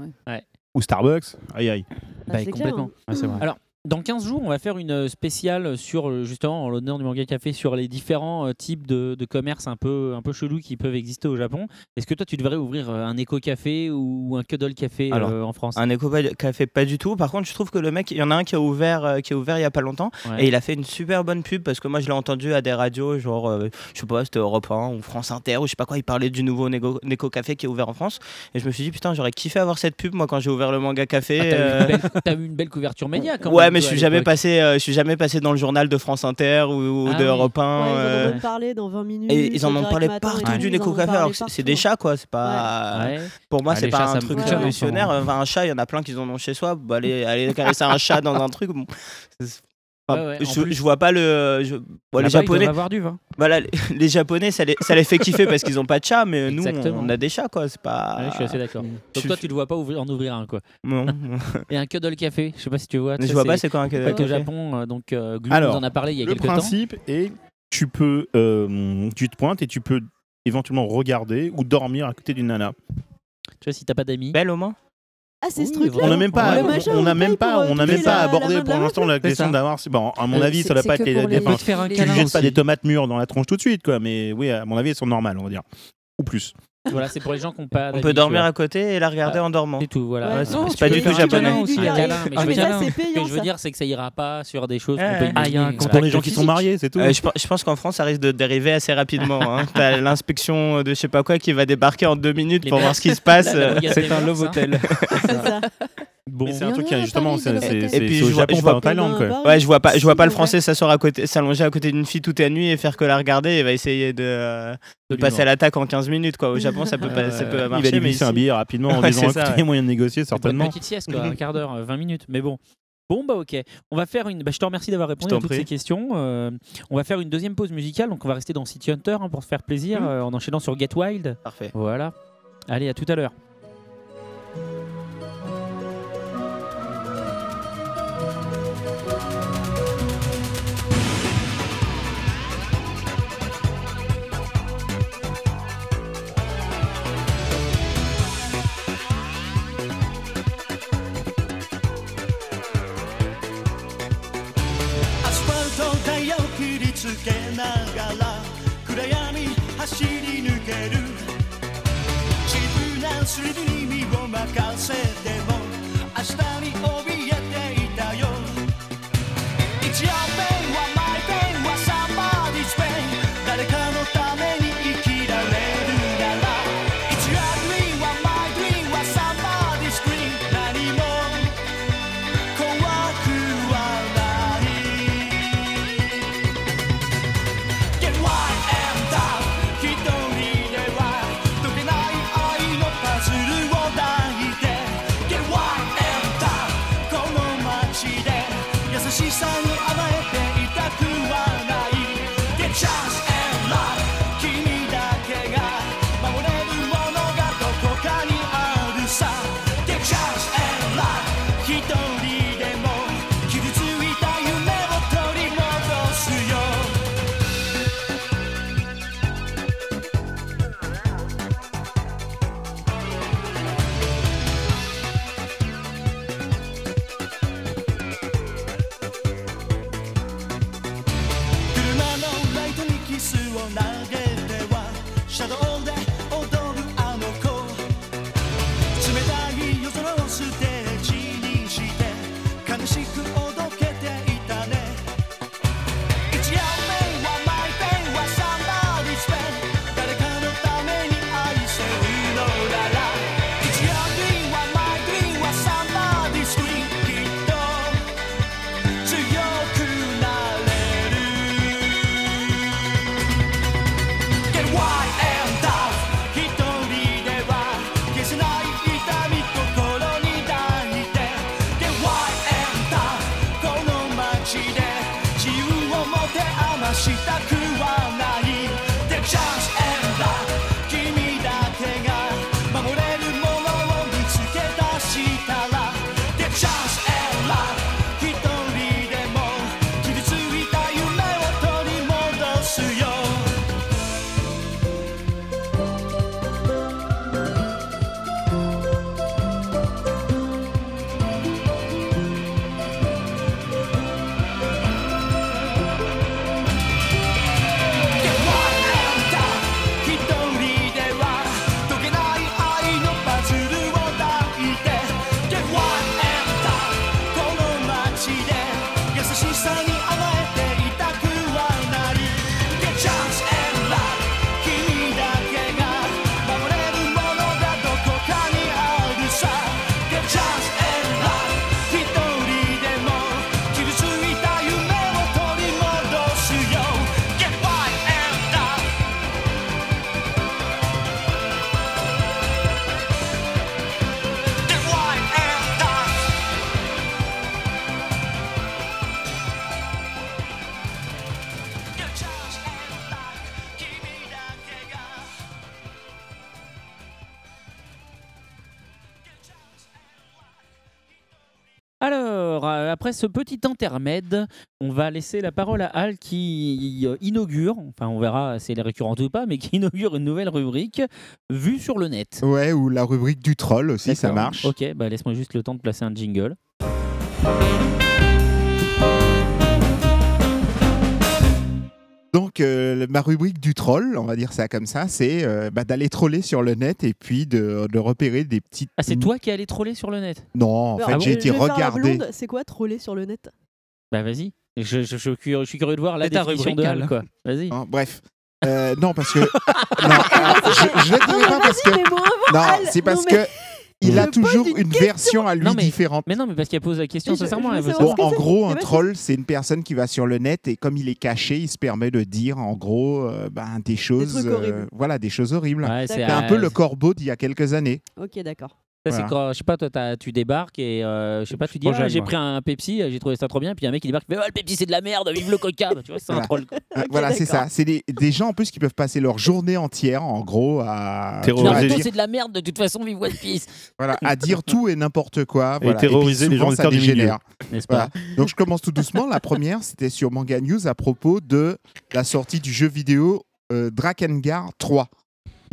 S5: Ou Starbucks, aïe aïe.
S7: Bah, c'est clair,
S2: complètement.
S7: hein.
S2: Ouais, c'est vrai.
S1: Alors, Dans 15 jours, on va faire une spéciale sur, euh, justement, en l'honneur du manga café, sur les différents euh, types de, de commerces un peu, un peu chelous qui peuvent exister au Japon. Est-ce que toi, tu devrais ouvrir euh, un éco-café ou un cuddle café euh, en France?
S6: Un éco-café, pas du tout. Par contre, je trouve que le mec, il y en a un qui a ouvert, euh, qui a ouvert il y a pas longtemps,
S1: Ouais.
S6: et il a fait une super bonne pub parce que moi, je l'ai entendu à des radios, genre, euh, je sais pas, c'était Europe 1 ou France Inter ou je sais pas quoi. Il parlait du nouveau éco-café qui est ouvert en France, et je me suis dit putain, j'aurais kiffé avoir cette pub moi quand j'ai ouvert le manga café.
S1: Ah, t'as, eu
S6: euh,
S1: une belle, t'as eu une belle couverture média quand
S6: Ouais,
S1: même,
S6: mais je suis jamais passé, euh, je suis jamais passé dans le journal de France Inter ou, ou
S1: Ah
S6: de
S1: oui.
S6: Europe 1.
S7: Ouais, ils en
S6: euh,
S7: ont même parlé dans 20 minutes.
S6: et ils en ont parlé partout
S7: tout,
S6: du que c'est- des chats quoi, c'est pas.
S1: Ouais.
S6: Pour moi,
S2: Ah,
S6: c'est pas
S2: chats,
S6: un truc révolutionnaire.
S2: enfin.
S6: Un chat, il y en a plein qui en ont chez soi. Bah, aller, aller caresser un chat dans un truc. bon, enfin,
S1: Ouais, ouais, en
S6: je, vois pas le. je- bon, les Japonais,
S2: doivent avoir du vin.
S6: voilà, les, les Japonais, ça les, ça les fait kiffer parce qu'ils ont pas de chat, mais nous, on, a des chats, quoi. C'est pas.
S1: Ouais, je suis assez d'accord.
S6: Je-
S1: Donc toi, tu ne vois pas ouvrir- en ouvrir un quoi.
S6: Non.
S1: Et un cuddle café, je sais pas si tu vois. tu
S6: je
S1: sais,
S6: vois pas,
S1: c'est
S6: quoi un
S1: fait,
S6: café
S1: au Japon. euh, Donc euh, Glou
S5: Alors,
S1: nous en a parlé il y a
S5: Le
S1: quelques temps.
S5: principe est tu peux euh, tu te pointes et tu peux éventuellement regarder ou dormir à côté d'une nana.
S1: Tu vois, si t'as pas d'amis.
S6: Belle au moins
S7: Ah, c'est ce
S1: Oui,
S7: truc-là
S5: On n'a même pas, on n'a même pas,
S7: euh,
S5: on n'a
S7: toucher
S5: même pas abordé pour l'instant la question d'avoir. Bon, à mon
S8: Euh,
S5: avis, ça doit
S8: c'est
S5: pas être les, tu jettes pas des tomates mûres dans la tronche tout de suite, quoi. Mais oui, à mon avis, elles sont normales, on va dire, ou plus.
S1: Voilà, c'est pour les gens qui n'ont pas
S6: On peut dormir à côté et la regarder en dormant.
S1: C'est tout, voilà.
S7: Ouais,
S6: c'est- pas du tout japonais.
S1: aussi,
S7: Ah,
S1: je veux
S7: mais
S1: dire-
S7: ça, c'est
S1: ce que je veux
S7: ça.
S1: dire, c'est que ça ira pas sur des choses
S6: Ouais.
S1: qu'on peut
S2: Ah, il y a un
S1: imaginer.
S5: Pour les gens qui sont mariés, c'est tout.
S6: Euh, je, pe- je pense qu'en France, ça risque de dériver assez rapidement. Hein. T'as l'inspection de je sais pas quoi qui va débarquer en deux minutes
S1: Les
S6: pour voir ce qui se passe.
S2: C'est un love
S1: hein.
S2: hotel.
S7: C'est.
S1: Bon.
S5: Un truc qui, justement, c'est
S6: Et puis, je vois-
S5: Japon,
S6: je vois
S5: pas en Thaïlande, quoi.
S6: Ouais, je vois pas, je vois pas le français s'asseoir à côté, s'allonger à côté d'une fille toute la nuit et faire que la regarder et va essayer de, euh, de passer à l'attaque en 15 minutes quoi. Au Japon, ça peut pas, ça peut
S5: Il
S6: marcher,
S5: va lui
S6: mais
S5: un billet rapidement en disant
S6: c'est
S5: écoutez,
S6: ça,
S5: il y a moyen de négocier,
S1: pas une
S5: certainement.
S1: petite sieste, quoi, un quart d'heure, euh, 20 minutes, mais bon. Bon bah ok, on va faire une. Bah, je te remercie d'avoir répondu à toutes
S6: prie.
S1: ces questions. Euh, on va faire une deuxième pause musicale, donc on va rester dans City Hunter hein, pour se faire plaisir,
S6: Mhm.
S1: euh, en enchaînant sur Get Wild.
S6: Parfait.
S1: Voilà. Allez, à tout à l'heure.
S12: ながら暗闇走り抜ける。自分のスリルに身を任せても明日に怯
S1: après ce petit intermède, on va laisser la parole à Al qui euh, inaugure, enfin on verra si elle est récurrente ou pas, mais qui inaugure une nouvelle rubrique vue sur le net.
S4: Ouais, ou la rubrique du troll aussi, ça marche.
S1: Ok, bah laisse-moi juste le temps de placer un jingle.
S4: Donc, euh, ma rubrique du troll, on va dire ça comme ça, c'est euh, bah, d'aller troller sur le net et puis de, de repérer des petites.
S1: Ah, c'est toi qui es allé troller sur le net?
S4: Non, en
S7: Alors,
S4: fait,
S7: je-
S4: j'ai été
S7: blonde. C'est quoi troller sur le net?
S1: Bah vas-y. Je, je- je suis curieux- je suis curieux de voir la définition
S2: rubrique,
S1: de Al,
S2: Al.
S1: quoi. Vas-y.
S4: Hein, bref. Euh, non, parce que. non, je, je le dirai pas parce que. Non, c'est parce
S7: non, mais-
S4: que. Il a toujours
S7: une
S4: une version à lui
S1: Non, mais-
S4: différente.
S1: Mais non, mais parce qu'elle pose la question,
S7: je-
S1: sincèrement.
S7: je
S1: elle
S7: veux
S1: veut
S7: savoir
S4: Bon, en gros, un troll, c'est une personne qui va sur le net et comme il est caché, il se permet de dire en gros euh, ben, des choses,
S7: trucs horribles.
S4: voilà, des choses horribles.
S1: Ouais, c'est
S4: un
S1: euh,
S4: peu le corbeau d'il y a quelques années.
S7: Ok, d'accord.
S1: Ça, c'est quand, je sais pas, toi, t'as- tu débarques et euh, je sais pas, tu dis,
S2: Moi,
S1: ah, j'ai
S2: moi.
S1: pris un Pepsi, j'ai trouvé ça trop bien, puis un mec qui débarque, il fait, oh, le Pepsi c'est de la merde, vive le Coca, Bah, tu vois, c'est un
S4: Voilà.
S1: troll.
S4: Euh, voilà, c'est
S7: d'accord.
S4: ça. C'est des, des gens en plus qui peuvent passer leur journée entière, en gros, à,
S5: Terroriser
S4: tu vois, à
S1: Naruto
S4: dire,
S1: c'est de la merde, de toute façon, vive One Piece,
S4: voilà, à dire tout et n'importe quoi.
S5: Et
S4: Voilà.
S5: terroriser
S4: puis
S5: les gens
S4: souvent, ça
S5: milieu.
S4: dégénère.
S1: n'est-ce pas
S4: Voilà. Donc je commence tout doucement. La première, c'était sur Manga News à propos de la sortie du jeu vidéo euh, Drakengard 3.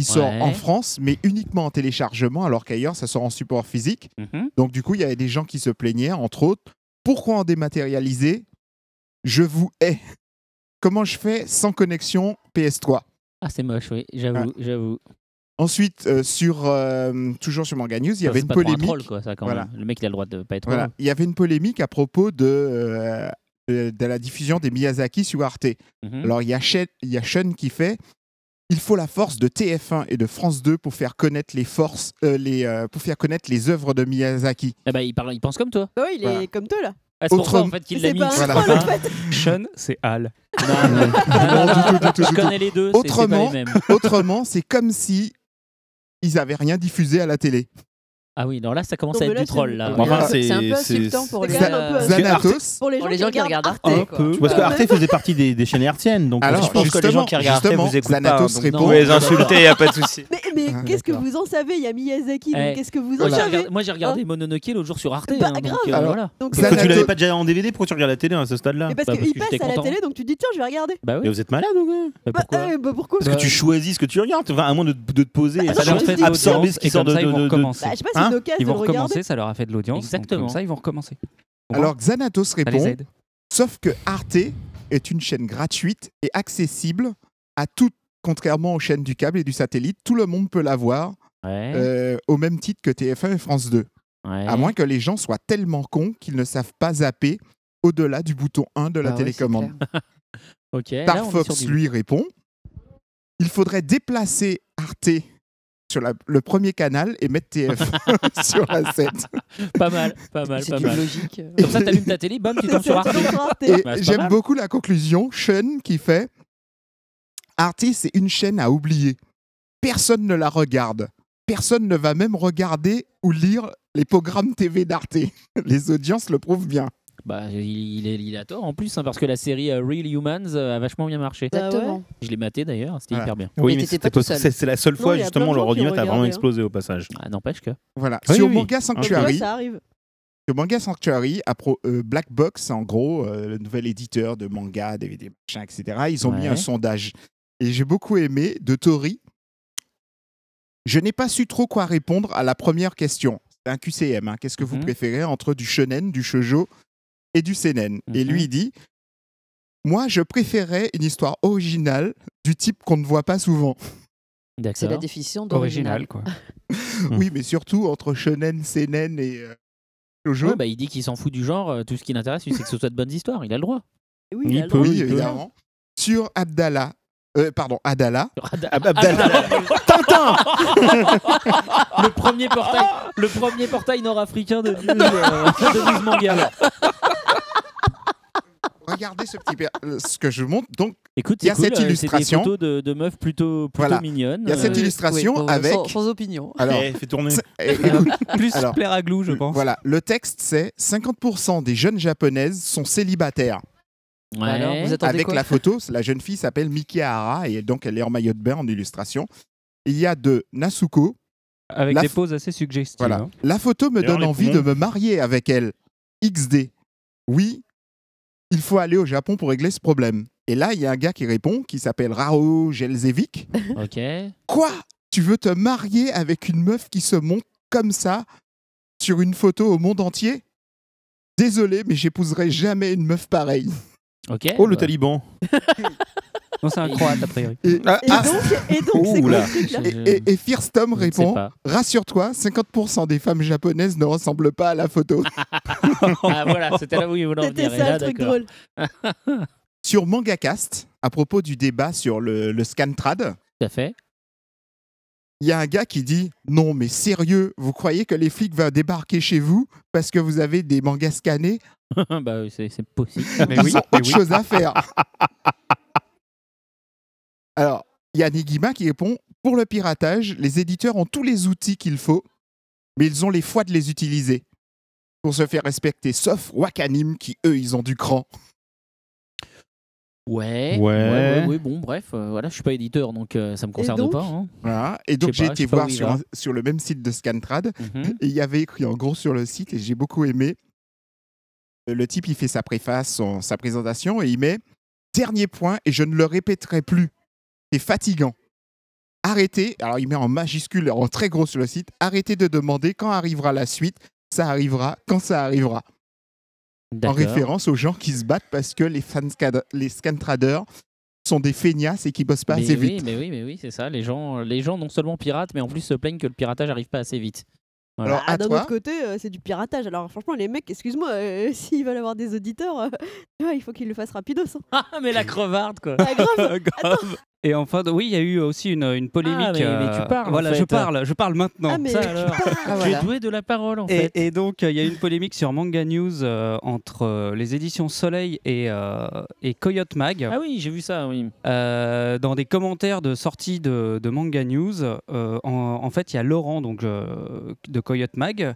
S4: Il sort
S1: Ouais.
S4: en France, mais uniquement en téléchargement, alors qu'ailleurs, ça sort en support physique.
S1: Mhm.
S4: Donc du coup, il y avait des gens qui se plaignaient, entre autres, pourquoi en dématérialiser? Je vous hais. Comment je fais sans connexion PS3
S1: Ah, c'est moche, oui, j'avoue, j'avoue.
S4: Ensuite, euh, sur, euh, toujours sur Manga News, il y avait une
S1: pas trop un
S4: polémique.
S1: troll, quoi, ça, quand
S4: Voilà.
S1: même. Le mec, il a le droit de pas être
S4: Voilà. Il y avait une polémique à propos de, euh, de, de la diffusion des Miyazaki sur Arte.
S1: Mhm.
S4: Alors, il y, a Shen- il y a Sean qui fait Il faut la force de TF1 et de France 2 pour faire connaître les forces, euh, les, euh, pour faire connaître les œuvres de Miyazaki.
S1: Eh ben, il, parle, il pense comme toi.
S7: Ouais, il est comme toi là.
S1: Ah, c'est pour ça, en fait, qu'il
S7: C'est
S1: l'a mis.
S7: pas un
S4: Voilà.
S7: troll en fait.
S2: Sean, c'est Al.
S1: Non, non, non, Je connais les deux, c'est- c'est pas
S4: Autrement-
S1: les mêmes.
S4: Autrement, c'est comme si ils avaient rien diffusé à la télé.
S1: Ah oui, alors là, ça commence
S7: Non,
S1: à être
S7: là,
S1: du troll,
S7: c'est-
S1: là.
S5: Enfin,
S8: un peu-
S5: c'est-
S8: un peu insultant pour les euh,
S7: insultant.
S4: Zanatos.
S7: Pour les gens,
S8: qui regardent Arte.
S2: Un
S8: quoi.
S2: peu.
S5: Parce que
S7: Ouais.
S5: Arte faisait partie des, des chaînes hertziennes. Donc
S6: Alors,
S4: Alors,
S6: je pense que les gens qui regardent Arte
S4: justement,
S6: vous écoutent pas.
S4: Zanatos
S6: donc
S4: répond.
S6: Vous pouvez les insulter, il n'y a pas de souci.
S7: Mais, mais
S4: Ah,
S7: qu'est-ce que vous en savez Il y a Miyazaki, donc
S1: Eh,
S7: qu'est-ce que vous en
S1: Moi, j'ai
S7: savez
S1: regardé, moi, j'ai regardé Mononoke l'autre jour sur Arte.
S7: Bah,
S1: hein, donc, euh,
S5: tu l'avais pas déjà en DVD, pourquoi tu regardes la télé à ce stade-là
S7: Mais parce
S1: Bah,
S7: qu'il
S1: que
S7: passe à la télé, donc tu te dis tiens, je vais regarder.
S1: Bah oui.
S5: Mais vous êtes malade ou quoi
S1: Bah,
S7: Bah,
S1: pourquoi
S7: euh, bah, pourquoi
S5: Parce que tu choisis ce que tu regardes, enfin, à moins de, de te poser et
S7: Bah,
S5: absorber ce qui
S2: et
S5: sort de.
S7: Bah, je sais pas,
S5: Hein
S7: une occasion
S2: Ils vont
S7: de regarder.
S2: recommencer, ça leur a fait de l'audience. donc
S1: Exactement.
S2: Comme ça, ils vont recommencer.
S4: Alors, Xanatos répond. Sauf que Arte est une chaîne gratuite et accessible à toutes, contrairement aux chaînes du câble et du satellite. Tout le monde peut la voir
S1: Ouais.
S4: euh, au même titre que TF1 et France 2.
S1: ouais.
S4: À moins que les gens soient tellement cons qu'ils ne savent pas zapper au-delà du bouton 1 de la
S8: Bah ouais,
S4: télécommande.
S1: là, on est
S4: Fox
S1: du-
S4: lui répond Il faudrait déplacer Arte sur la- le premier canal et mettre TF1 sur la 7.
S1: Pas mal, pas mal,
S8: C'est
S1: pas mal.
S8: logique.
S1: Comme ça, t'allumes ta télé, bam, tu tombes sur Arte. Bah,
S4: j'aime beaucoup la conclusion, Sean qui fait Arte, c'est une chaîne à oublier. Personne ne la regarde. Personne ne va même regarder ou lire les programmes TV d'Arte. Les audiences le prouvent bien.
S1: Bah, il, il est- il a tort en plus, hein, parce que la série euh, Real Humans euh, a vachement bien marché.
S7: Ouais.
S8: Exactement.
S1: Je l'ai maté d'ailleurs, c'était
S4: Voilà.
S1: hyper bien.
S5: Oui,
S8: Mais
S5: mais
S8: t'étais
S5: c'était
S8: pas tout
S5: pas-
S8: seul.
S5: c'est c'est la seule
S7: Non,
S5: fois,
S7: a
S5: justement,
S7: ont
S5: audience a vraiment
S7: hein.
S5: explosé au passage.
S1: Ah, N'empêche que.
S4: Voilà.
S5: Oui,
S4: sur
S5: oui.
S4: Manga Sanctuary,
S7: ça arrive.
S4: sur Manga Sanctuary, à pro- euh, Black Box, en gros, euh, le nouvel éditeur de manga, DVD, machin, etc., ils ont mis un sondage. Et j'ai beaucoup aimé de Tori. Je n'ai pas su trop quoi répondre à la première question. C'est un QCM. hein. Qu'est-ce que vous
S1: Mhm.
S4: préférez entre du shonen, du shoujo et du seinen Et
S1: Mhm.
S4: lui, il dit Moi, je préférais une histoire originale du type qu'on ne voit pas souvent.
S8: C'est la définition
S2: Original,
S8: d'original.
S2: quoi.
S4: Oui, mais surtout entre shonen, seinen et euh, shoujo.
S1: Ouais, bah, il dit qu'il s'en fout du genre, euh, tout ce qui l'intéresse, c'est que ce soit de bonnes histoires, il a le droit.
S7: Et Oui,
S5: Il
S7: il a le
S5: peut.
S7: droit.
S4: oui,
S5: il peut.
S4: évidemment. Sur Abdallah. euh, pardon, Adala.
S1: Ab-
S5: Abdallah. Tintin
S1: le premier portail, le premier portail nord-africain de euh, de news manga.
S4: Regardez ce petit. euh, ce que je vous montre. Donc,
S1: Écoute,
S4: Il y a
S1: cool,
S4: cette
S1: euh,
S4: illustration.
S1: Des photos de, de meufs plutôt, plutôt
S4: Voilà.
S1: mignonnes.
S4: il y a cette
S1: euh,
S4: illustration
S8: Oui, bon,
S4: avec.
S8: sans, sans opinion.
S4: Alors,
S5: Eh, fais tourner.
S4: eh,
S2: Plus
S4: Alors,
S2: plaire à Glou, je pense.
S4: voilà, le texte c'est 50% des jeunes japonaises sont célibataires.
S1: ouais.
S8: Alors, vous attendez
S4: Avec
S8: quoi
S4: la photo, la jeune fille s'appelle Mikihara et donc elle est en maillot de bain en illustration. Il y a de Nasuko.
S2: Avec
S4: La
S2: des poses assez suggestives.
S4: Voilà.
S2: hein.
S4: La photo me donne envie
S5: poumons.
S4: de me marier avec elle. XD. Oui, il faut aller au Japon pour régler ce problème. Et là, il y a un gars qui répond, qui s'appelle Rao Jelzevic.
S1: Ok.
S4: Quoi? Tu veux te marier avec une meuf qui se monte comme ça sur une photo au monde entier? Désolé, mais j'épouserai jamais une meuf pareille.
S1: Ok.
S5: Oh, le taliban.
S2: Non, c'est un croate, a priori.
S4: Et,
S5: Ah,
S7: Et
S5: ah,
S7: donc, et donc c'est quoi ce
S4: et, et, et répond. Rassure-toi, 50% des femmes japonaises ne ressemblent pas à la photo.
S1: Ah voilà, c'était là où il voulait en
S7: C'était ça
S1: là,
S7: le truc drôle.
S4: Sur MangaCast, à propos du débat sur le, le Scantrad,
S1: Tout à fait.
S4: il y a un gars qui dit Non, mais sérieux, vous croyez que les flics vont débarquer chez vous parce que vous avez des mangas scannés
S1: bah, c'est c'est possible.
S2: Mais
S4: Ils
S2: oui,
S4: ont
S2: mais
S4: autre
S2: oui.
S4: chose à faire. Alors, il y a Nigima qui répond Pour le piratage, les éditeurs ont tous les outils qu'il faut, mais ils ont les foi de les utiliser pour se faire respecter, sauf Wakanim qui, eux, ils ont du cran.
S1: Ouais.
S5: Ouais.
S1: ouais, ouais, bon, bref, euh, voilà, je suis pas éditeur, donc euh, ça me concerne
S7: donc
S1: pas. hein.
S4: Voilà. Et donc, j'ai été voir sur, un- sur le même site de Scantrad,
S1: Mhm.
S4: et il y avait écrit en gros sur le site, et j'ai beaucoup aimé. Euh, Le type, il fait sa préface, son- sa présentation, et il met Dernier point, et je ne le répéterai plus. C'est fatigant. Arrêtez, alors il met en majuscule, en très gros sur le site, arrêtez de demander quand arrivera la suite, ça arrivera quand ça arrivera. En référence aux gens qui se battent parce que les, fans les scantraders sont des feignasses et qui bossent pas
S1: mais
S4: assez
S1: oui,
S4: vite.
S1: mais oui, mais oui, c'est ça. Les gens, les gens non seulement piratent, mais en plus se plaignent que le piratage arrive pas assez vite. Voilà.
S4: Alors,
S7: Ah,
S4: à
S7: D'un
S4: toi,
S7: autre côté, euh, c'est du piratage. Alors franchement, les mecs, excuse-moi, euh, s'ils veulent avoir des auditeurs, euh, ah, il faut qu'ils le fassent rapidos. hein.
S1: Ah, mais la crevarde, quoi.
S7: Ah, grave.
S2: Grave. Et enfin, oui, il y a eu aussi une, une polémique.
S1: Ah, mais- mais tu
S2: euh,
S1: parles, en
S2: Voilà, je parle, je parle maintenant.
S7: Ah, mais
S1: ça
S7: tu
S1: alors.
S7: parles.
S8: Ah, voilà.
S1: J'ai doué de la parole, en
S2: Et,
S1: fait.
S2: et donc, il y a eu une polémique sur Manga News euh, entre euh, les éditions Soleil et, euh, et Coyote Mag.
S1: Ah oui, j'ai vu ça, oui.
S2: Euh, dans des commentaires de sortie de, de Manga News, euh, en, en fait, il y a Laurent donc, euh, de Coyote Mag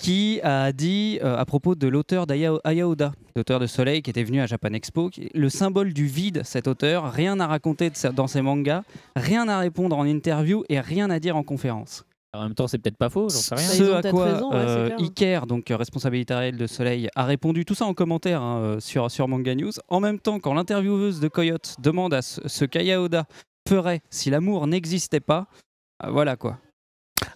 S2: qui a dit euh, à propos de l'auteur d'Ayaoda, l'auteur de Soleil qui était venu à Japan Expo, qui- le symbole du vide, cet auteur, rien à raconter de dans ses mangas, rien à répondre en interview et rien à dire en conférence.
S1: En même temps, c'est peut-être pas faux, j'en sais rien.
S2: Ce à quoi
S7: raison,
S2: euh. Iker, donc euh, responsabilité réelle de Soleil, a répondu tout ça en commentaire hein, euh, sur, sur Manga News. En même temps, quand l'intervieweuse de Coyote demande à ce, ce qu'Ayaoda ferait si l'amour n'existait pas, euh, voilà quoi.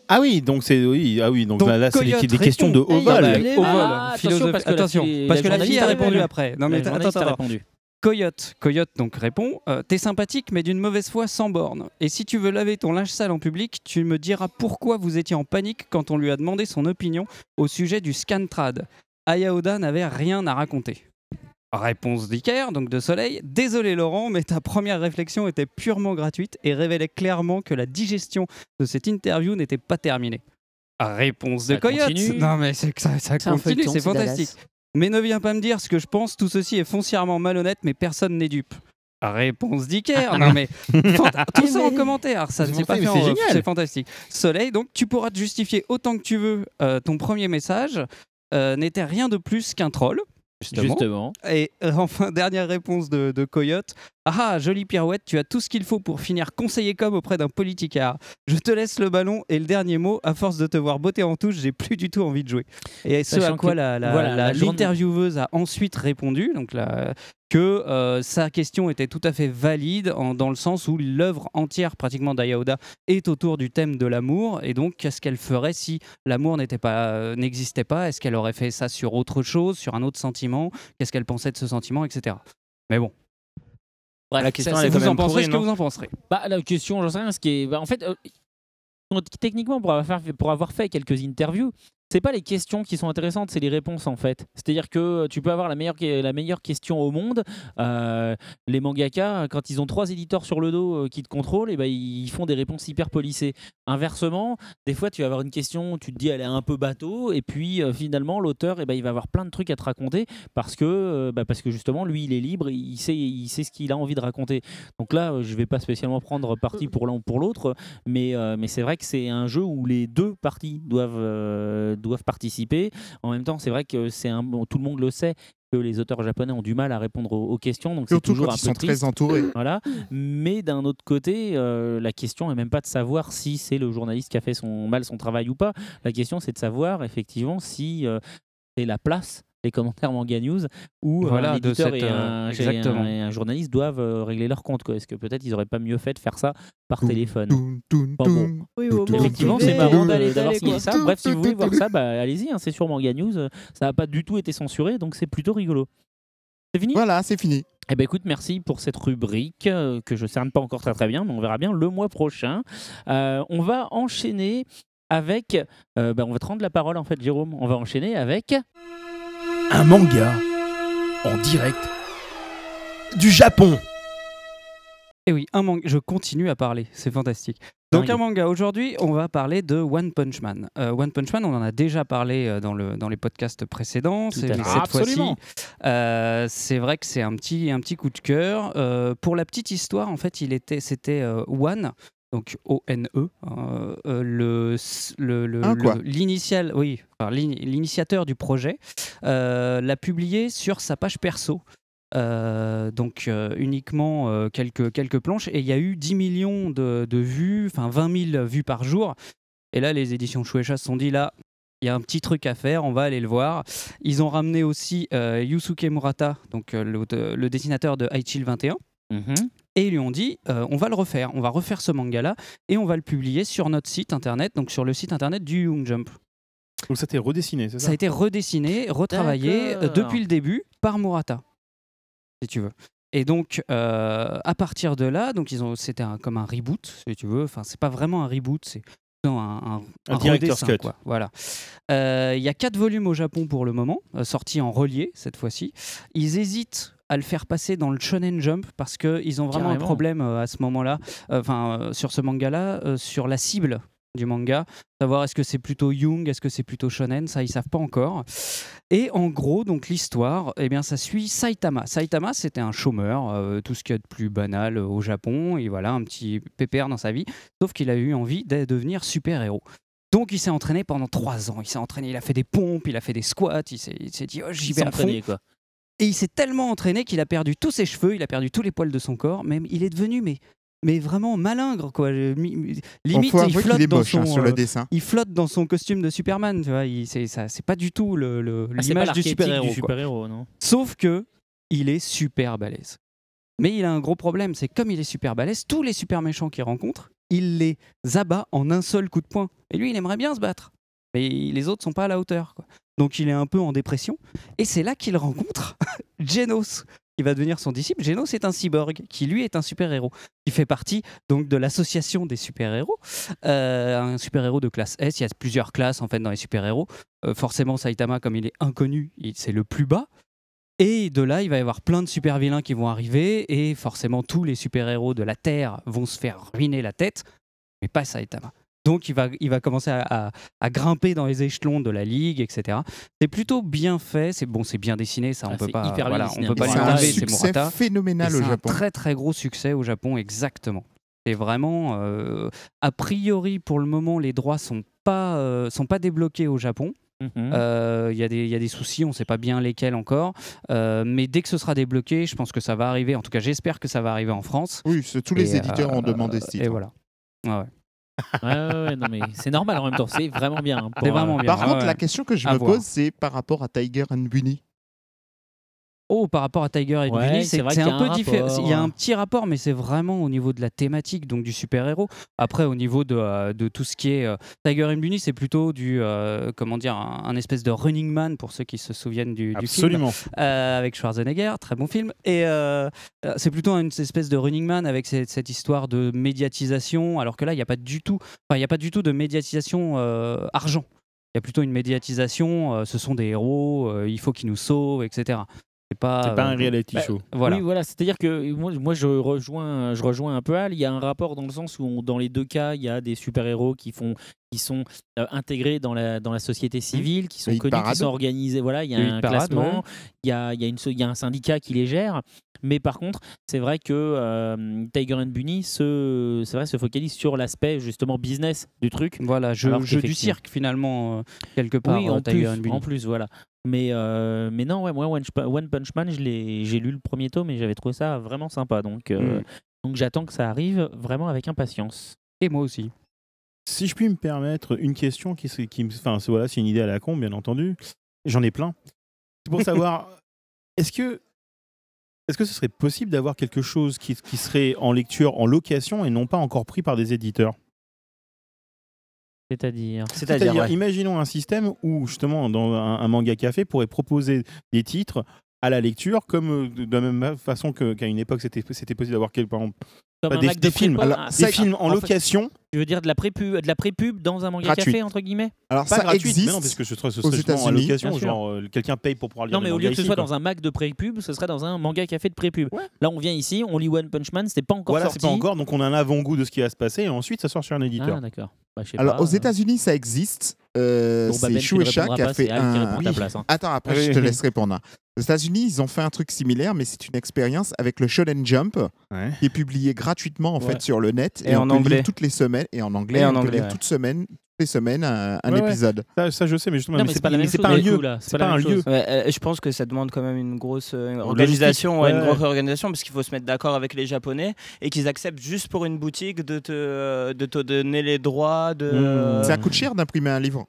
S5: Ah oui, donc c'est oui, ah oui, donc,
S2: Donc,
S5: là, là, c'est des, questions de
S2: répond.
S5: ovale.
S7: Ah,
S2: Ah,
S1: attention, parce que la
S2: attention,
S1: fille-
S2: parce
S1: la
S2: que la fille a répondu après. Non mais attends, attends.
S1: répondu.
S2: Coyote, Coyote donc répond euh, T'es sympathique, mais d'une mauvaise foi sans borne. Et si tu veux laver ton linge sale en public, tu me diras pourquoi vous étiez en panique quand on lui a demandé son opinion au sujet du Scantrad. Ayaoda n'avait rien à raconter. Réponse d'Iker, donc de Soleil. Désolé Laurent, mais ta première réflexion était purement gratuite et révélait clairement que la digestion de cette interview n'était pas terminée. Réponse de
S1: Ça
S2: Coyote.
S1: continue.
S2: Non mais c'est que ça, ça continue, c'est fantastique. Mais ne viens pas me dire ce que je pense, tout ceci est foncièrement malhonnête, mais personne n'est dupe. Réponse d'Iker. non mais tout ça en commentaire, ça ne
S5: C'est
S2: s'est pas fait en
S5: c'est
S2: off,
S5: génial.
S2: c'est fantastique. Soleil, donc tu pourras te justifier autant que tu veux. euh, ton premier message euh, n'était rien de plus qu'un troll. Justement.
S1: Justement.
S2: Et euh, enfin, dernière réponse de, de Coyote. Ah, ah, jolie pirouette, tu as tout ce qu'il faut pour finir conseiller comme auprès d'un politicard. Je te laisse le ballon et le dernier mot. À force de te voir botter en touche, j'ai plus du tout envie de jouer. Et ce
S1: Sachant
S2: à quoi
S1: que-
S2: la- la-
S1: voilà,
S2: la-
S1: la journée-
S2: l'intervieweuse a ensuite répondu, donc la- que euh, sa question était tout à fait valide en- dans le sens où l'œuvre entière pratiquement d'Ayaoda est autour du thème de l'amour. Et donc, qu'est-ce qu'elle ferait si l'amour n'était pas, euh, n'existait pas? Est-ce qu'elle aurait fait ça sur autre chose, sur un autre sentiment? Qu'est-ce qu'elle pensait de ce sentiment, etc. Mais bon,
S1: Bref,
S6: La question,
S1: ça,
S6: elle est
S2: vous en ce que vous en penserez.
S1: Bah, la question, j'en sais rien. Ce qui est, bah, en fait, euh, techniquement, pour avoir, fait, pour avoir fait quelques interviews, c'est pas les questions qui sont intéressantes, c'est les réponses en fait. C'est-à-dire que tu peux avoir la meilleure, la meilleure question au monde. euh, les mangaka, quand ils ont trois éditeurs sur le dos euh, qui te contrôlent, et ben ils font des réponses hyper polissées. Inversement, des fois tu vas avoir une question, tu te dis elle est un peu bateau, et puis euh, finalement l'auteur, et ben il va avoir plein de trucs à te raconter parce que, euh, bah, parce que justement lui il est libre, il sait, il sait ce qu'il a envie de raconter. Donc là, euh, je vais pas spécialement prendre parti pour l'un ou pour l'autre, mais, euh, mais c'est vrai que c'est un jeu où les deux parties doivent, euh, doivent participer. En même temps, c'est vrai que c'est un, bon, tout le monde le sait que les auteurs japonais ont du mal à répondre aux, aux questions, donc c'est toujours
S4: quand
S1: un
S4: ils
S1: peu
S4: sont
S1: triste.
S4: très entourés.
S1: Voilà. Mais d'un autre côté, euh, la question est même pas de savoir si c'est le journaliste qui a fait son mal son travail ou pas. La question, c'est de savoir effectivement si euh, c'est la place les commentaires Manga News, où euh,
S2: Voilà,
S1: un éditeur
S2: cette,
S1: et,
S2: euh,
S1: un,
S2: exactement.
S1: et un journaliste doivent euh, régler leur compte. Est-ce que peut-être ils auraient pas mieux fait de faire ça par téléphone? Enfin, bon.
S7: Oui,
S1: Effectivement, c'est marrant d'aller- d'avoir signé ça. Bref, si vous voulez voir ça, bah, allez-y, hein, c'est sur Manga News. Ça n'a pas du tout été censuré, donc c'est plutôt rigolo. C'est fini?
S4: Voilà, c'est fini.
S1: Eh ben écoute, merci pour cette rubrique euh, que je cerne pas encore très très bien, mais on verra bien le mois prochain. Euh, on va enchaîner avec. euh, bah, on va te rendre la parole en fait, Jérôme. On va enchaîner avec.
S3: Un manga en direct du Japon.
S2: Et oui, un manga. Je continue à parler, c'est fantastique. Donc un manga. Aujourd'hui, on va parler de One Punch Man. Euh, One Punch Man, on en a déjà parlé euh, dans, le, dans les podcasts précédents.
S1: Tout
S2: C'est- mais cette fois-ci, euh, c'est vrai que c'est un petit, un petit coup de cœur. Euh, pour la petite histoire, en fait, il était, c'était euh, One. Donc O-N-E, euh, euh, le, le- le- l'initial, oui, enfin, l'initiateur du projet, euh, l'a publié sur sa page perso. Euh, donc euh, uniquement euh, quelques, quelques planches et il y a eu 10 millions de, de vues, enfin 20 000 vues par jour. Et là, les éditions Shueisha se sont dit là, il y a un petit truc à faire, on va aller le voir. Ils ont ramené aussi Yusuke Murata, donc le, le dessinateur de High 21.
S1: Mhm.
S2: Et ils lui ont dit, euh, on va le refaire, on va refaire ce manga-là et on va le publier sur notre site internet, donc sur le site internet du Young Jump.
S5: Donc ça t'est redessiné, c'est ça
S2: Ça a été redessiné, retravaillé euh, depuis le début par Murata, si tu veux. Et donc, euh, à partir de là, donc ils ont, c'était un- comme un reboot, si tu veux. Enfin, c'est pas vraiment un reboot, c'est un, un,
S5: Un director's
S2: redessin,
S5: cut.
S2: quoi. Voilà. Euh, Il y a quatre volumes au Japon pour le moment, euh, sortis en relié cette fois-ci. Ils hésitent à le faire passer dans le Shonen Jump parce qu'ils ont vraiment un problème euh, à ce moment-là, euh, enfin euh, sur ce manga-là, euh, sur la cible du manga, savoir est-ce que c'est plutôt Young, est-ce que c'est plutôt Shonen, ça ils savent pas encore. Et en gros, donc l'histoire, eh bien ça suit Saitama. Saitama, c'était un chômeur, euh, tout ce qu'il y a de plus banal euh, au Japon, et voilà un petit pépère dans sa vie, sauf qu'il a eu envie de devenir super-héros. Donc il s'est entraîné pendant trois ans. Il s'est entraîné, il a fait des pompes, il a fait des squats, il s'est il s'est dit oh, j'y vais à fond.
S1: quoi.
S2: Et il s'est tellement entraîné qu'il a perdu tous ses cheveux, il a perdu tous les poils de son corps, même il est devenu mais mais vraiment malingre quoi. Je- Limite il flotte dans
S4: moche
S2: son
S4: hein, sur le
S2: euh, il flotte dans son costume de Superman, tu vois. C'est, ça, c'est pas du tout le, le-
S1: Ah,
S2: l'image du super-héros.
S1: non?
S2: Sauf que il est super balèze. Mais il a un gros problème, c'est que comme il est super balèze, tous les super méchants qu'il rencontre, il les abat en un seul coup de poing. Et lui, il aimerait bien se battre. Mais les autres sont pas à la hauteur. quoi. Donc il est un peu en dépression. Et c'est là qu'il rencontre Genos, qui va devenir son disciple. Genos est un cyborg, qui lui est un super-héros, qui fait partie donc de l'association des super-héros. Euh, un super-héros de classe S. Il y a plusieurs classes en fait dans les super-héros. Euh, forcément, Saitama, comme il est inconnu, il- c'est le plus bas. Et de là, il va y avoir plein de super vilains qui vont arriver, et forcément, tous les super-héros de la Terre vont se faire ruiner la tête, mais pas Saitama. Donc, il va, il va commencer à, à- à grimper dans les échelons de la ligue, etc. C'est plutôt bien fait. C'est bon, c'est bien dessiné, ça, on
S1: Ah,
S2: peut
S1: c'est
S2: pas.
S1: hyper
S2: voilà, on peut
S1: hein.
S2: pas
S4: C'est
S2: lui
S4: un
S2: c'est
S4: succès phénoménal au
S2: c'est un
S4: Japon.
S2: très très gros succès au Japon, exactement. C'est vraiment, euh, a priori pour le moment, les droits sont pas euh, sont pas débloqués au Japon.
S1: Mhm.
S2: Euh, Il y, a des- il y a des soucis, on ne sait pas bien lesquels encore. Euh, mais dès que ce sera débloqué, je pense que ça va arriver. En tout cas, j'espère que ça va arriver en France.
S4: Oui, c'est- tous les
S2: Et,
S4: éditeurs ont demandé ce titre.
S2: Et voilà. Ouais. Ouais,
S1: ouais, ouais, non, mais c'est normal en même temps, c'est vraiment bien. hein, pour,
S2: C'est vraiment
S1: euh,
S2: bien.
S4: Par
S2: Ah
S4: contre,
S2: ouais.
S4: la question que je me
S2: voir.
S4: pose, c'est par rapport à Tiger and Bunny.
S2: Oh, par rapport à Tiger et
S1: Ouais,
S2: Bunny,
S1: c'est
S2: un peu différent. Il y a un petit rapport, mais c'est vraiment au niveau de la thématique, donc du super-héros. Après, au niveau de, euh, de tout ce qui est euh, Tiger and Bunny, c'est plutôt du euh, comment dire un, un espèce de Running Man pour ceux qui se souviennent du, du film
S5: Absolument.
S2: euh, avec Schwarzenegger, très bon film. Et c'est plutôt une espèce de Running Man avec cette, cette histoire de médiatisation, alors que là, il n'y a pas du tout, enfin, il y a pas du tout de médiatisation argent. Il y a plutôt une médiatisation. ce sont des héros, il faut qu'ils nous sauvent, etc. C'est pas,
S5: pas un
S2: euh,
S5: reality
S1: bah,
S5: show.
S2: voilà.
S1: Oui, voilà, c'est-à-dire que moi, moi je, rejoins, je rejoins un peu Al. Il y a un rapport dans le sens où, on- dans les deux cas, il y a des super-héros qui, font, qui sont euh, intégrés dans la, dans la société civile, qui sont connus,
S4: parade.
S1: qui sont organisés. Voilà, il y a un
S2: parade,
S1: classement,
S2: ouais.
S1: il y, a, il, y a une, il y a un syndicat qui les gère. Mais par contre, c'est vrai que euh, Tiger and Bunny se, c'est vrai, se focalise sur l'aspect justement business du truc.
S2: Voilà, jeu, du cirque finalement, euh, quelque part,
S1: oui,
S2: euh,
S1: en
S2: Tiger
S1: plus,
S2: and Bunny.
S1: en plus, voilà. Mais, euh, mais non, ouais, moi, One, Ch- One Punch Man, j'ai lu le premier tome et j'avais trouvé ça vraiment sympa. Donc, euh,
S2: Mm.
S1: donc j'attends que ça arrive vraiment avec impatience.
S2: Et moi aussi.
S5: Si je puis me permettre une question qui, qui enfin, c'est voilà, c'est une idée à la con, bien entendu. J'en ai plein. C'est pour savoir, est-ce que, est-ce que ce serait possible d'avoir quelque chose qui, qui serait en lecture, en location et non pas encore pris par des éditeurs?
S1: C'est-à-dire
S6: C'est-à-dire, ouais.
S5: imaginons un système où justement, dans un, un manga café, pourrait proposer des titres à la lecture, comme euh, de la même façon qu'à une époque, c'était possible d'avoir par exemple, pas des,
S1: Mac
S5: des
S1: de
S5: films, Alors,
S1: un-
S5: des
S1: ça-
S5: films en,
S1: en fait-
S5: location.
S1: Tu veux dire de la pré-pub, de la pré-pub dans un manga
S4: Gratuite.
S1: café entre guillemets?
S4: Alors
S5: Pas
S4: ça
S5: gratuite,
S4: existe
S5: mais non, parce que ce serait, ce
S4: aux
S5: serait justement en location, genre euh, quelqu'un paye pour pouvoir lire
S1: Non, mais au lieu que ce soit
S5: quoi.
S1: dans un Mac de pré-pub, ce serait dans un manga café de pré-pub. Là, on vient ici, on lit One Punch Man, c'était pas encore
S5: Voilà,
S1: sorti.
S5: c'est pas encore, donc on a un avant-goût de ce qui va se passer, et ensuite ça sort sur un éditeur.
S1: Ah, d'accord. Bah,
S4: Alors
S1: pas,
S4: aux
S1: euh,
S4: États-Unis, ça existe. Euh,
S1: Bon, bah,
S4: c'est
S1: Ben,
S4: Shueisha qui a
S1: pas,
S4: fait
S1: qui
S4: un.
S1: place, hein.
S4: Attends, après
S5: Oui.
S4: je te laisse répondre. Aux États-Unis, ils ont fait un truc similaire, mais c'est une expérience avec le Shonen Jump,
S5: Ouais.
S4: qui est publié gratuitement en
S6: Ouais.
S4: fait sur le net
S6: Et
S4: on
S6: en
S4: peut lire
S6: anglais.
S4: toutes les semaines et en anglais.
S6: Et en
S4: on peut lire
S6: ouais.
S4: Les semaines un, un
S5: Ouais, ouais.
S4: épisode.
S5: Ça, ça, je sais, mais justement, c'est
S1: pas
S5: un lieu.
S1: là. C'est pas
S5: un lieu.
S6: euh, je pense que ça demande quand même une grosse euh, organisation, ouais, une grosse organisation, parce qu'il faut se mettre d'accord avec les Japonais et qu'ils acceptent juste pour une boutique de te, euh, de te donner les droits de.
S5: Mmh.
S4: Ça coûte cher d'imprimer un livre.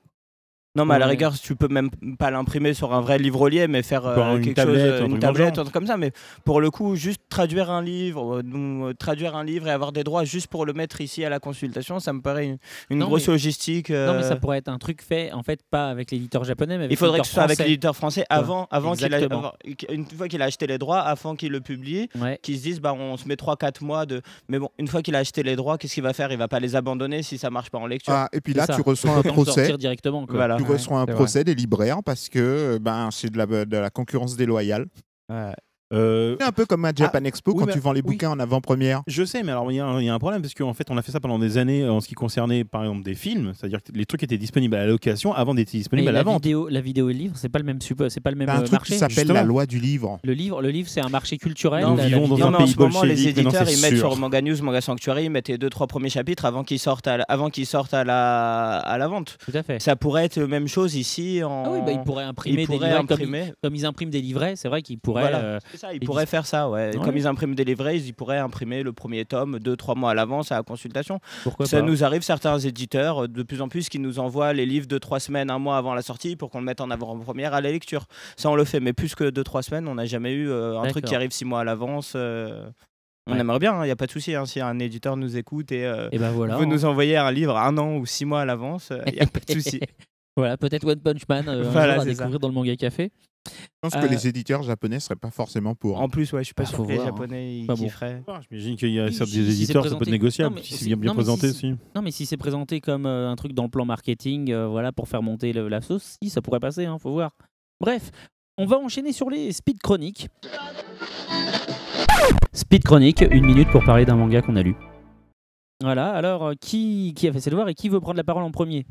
S6: Non, mais à la
S1: Ouais.
S6: rigueur, tu peux même pas l'imprimer sur un vrai livre-lier, mais faire euh, quelque
S5: tablette,
S6: chose,
S5: un
S6: euh,
S5: truc
S6: une tablette, un truc comme ça. Mais pour le coup, juste traduire un livre, euh, euh, traduire un livre et avoir des droits juste pour le mettre ici à la consultation, ça me paraît une, une
S1: Non,
S6: grosse
S1: mais-
S6: logistique.
S1: Non, mais ça pourrait être un truc fait, en fait, pas avec l'éditeur japonais, mais avec
S6: Il faudrait que ce soit avec l'éditeur français avant, avant qu'il a, avant- une fois qu'il a acheté les droits, avant qu'il le publie,
S1: Ouais.
S6: qu'ils se disent bah on se met 3-4 mois de. Mais bon, une fois qu'il a acheté les droits, qu'est-ce qu'il va faire? Il va pas les abandonner si ça marche pas en lecture.
S4: Ah, et puis là, tu reçois un procès.
S1: directement. quoi.
S6: Voilà.
S4: Tu
S6: Ouais,
S4: reçois un
S6: vrai.
S4: procès des libraires parce que ben, c'est de la, de la concurrence déloyale.
S6: Ouais.
S5: Euh,
S4: C'est un peu comme à Japan Expo
S5: oui,
S4: quand tu vends les
S5: oui.
S4: bouquins en avant-première.
S5: Je sais, mais alors il y, a un- il y a un problème parce qu'en fait, on a fait ça pendant des années en ce qui concernait par exemple des films, c'est-à-dire que les trucs étaient disponibles à la location avant d'être
S1: Mais
S5: disponibles à
S1: la
S5: la vente.
S1: vidéo, la vidéo et le livre, c'est pas le même c'est pas le même
S4: un
S1: euh,
S4: truc
S1: marché.
S4: qui s'appelle la loi du livre.
S1: Le livre, le livre, c'est un marché culturel.
S6: Non,
S1: la- la
S5: vivons dans un
S6: Non, mais en
S5: pays
S6: ce moment, les
S5: non,
S6: éditeurs, ils mettent
S5: sûr.
S6: sur Manga News, Manga Sanctuary, ils mettent les deux trois premiers chapitres avant qu'ils sortent à la, avant qu'ils sortent à la, à la vente.
S1: Tout à fait.
S6: Ça pourrait être la même chose ici. En...
S1: Ah oui, bah, ils pourraient imprimer
S6: ils
S1: des
S6: pourraient
S1: livrets comme ils-
S6: imprimer.
S1: comme ils impriment des livrets, c'est vrai qu'ils pourraient.
S6: Voilà,
S1: euh,
S6: ça, ils pourraient faire ça, ouais.
S1: Ouais.
S6: Comme ils impriment des livrets, ils pourraient imprimer le premier tome deux, trois mois à l'avance à la consultation.
S1: pourquoi
S6: ça
S1: pas.
S6: nous arrive, certains éditeurs, euh, de plus en plus, qui nous envoient les livres de trois semaines, un mois avant la sortie pour qu'on le mette en avant-première à la lecture. Ça, on le fait, mais plus que deux, trois semaines, on n'a jamais eu euh, un truc qui arrive six mois à l'avance. euh, On
S1: Ouais.
S6: aimerait bien, il n'y a pas de souci. hein, si un éditeur nous écoute et euh,
S1: Et ben voilà.
S6: veut
S1: hein.
S6: nous envoyer un livre un an ou six mois à l'avance, il n'y a pas de souci.
S1: Voilà, peut-être One Punch Man euh,
S6: Voilà,
S1: à
S6: ça.
S1: découvrir dans le manga café.
S4: Je pense que
S1: Euh,
S4: les éditeurs japonais seraient pas forcément pour.
S6: En plus, ouais, je suis pas
S1: Bah,
S6: sûr que les
S1: voir, hein.
S6: Japonais ils
S1: Pas bon.
S6: kifferaient.
S5: Ah, J'imagine qu'il y a
S1: Oui,
S5: certains
S1: si- si c'est
S5: éditeurs, ça peut être
S1: présenté-
S5: négociable,
S1: Non, mais
S5: si c'est
S1: si-
S5: bien, bien
S1: non, mais si
S5: présenté
S1: c'est-
S5: aussi.
S1: Non, mais si c'est présenté comme euh, un truc dans le plan marketing, euh, voilà, pour faire monter le- la sauce, si, ça pourrait passer, hein, faut voir. Bref, on va enchaîner sur les speed chroniques. Speed chronique, une minute pour parler d'un manga qu'on a lu. Voilà, alors euh, qui, qui a fait ses devoirs et qui veut prendre la parole en premier?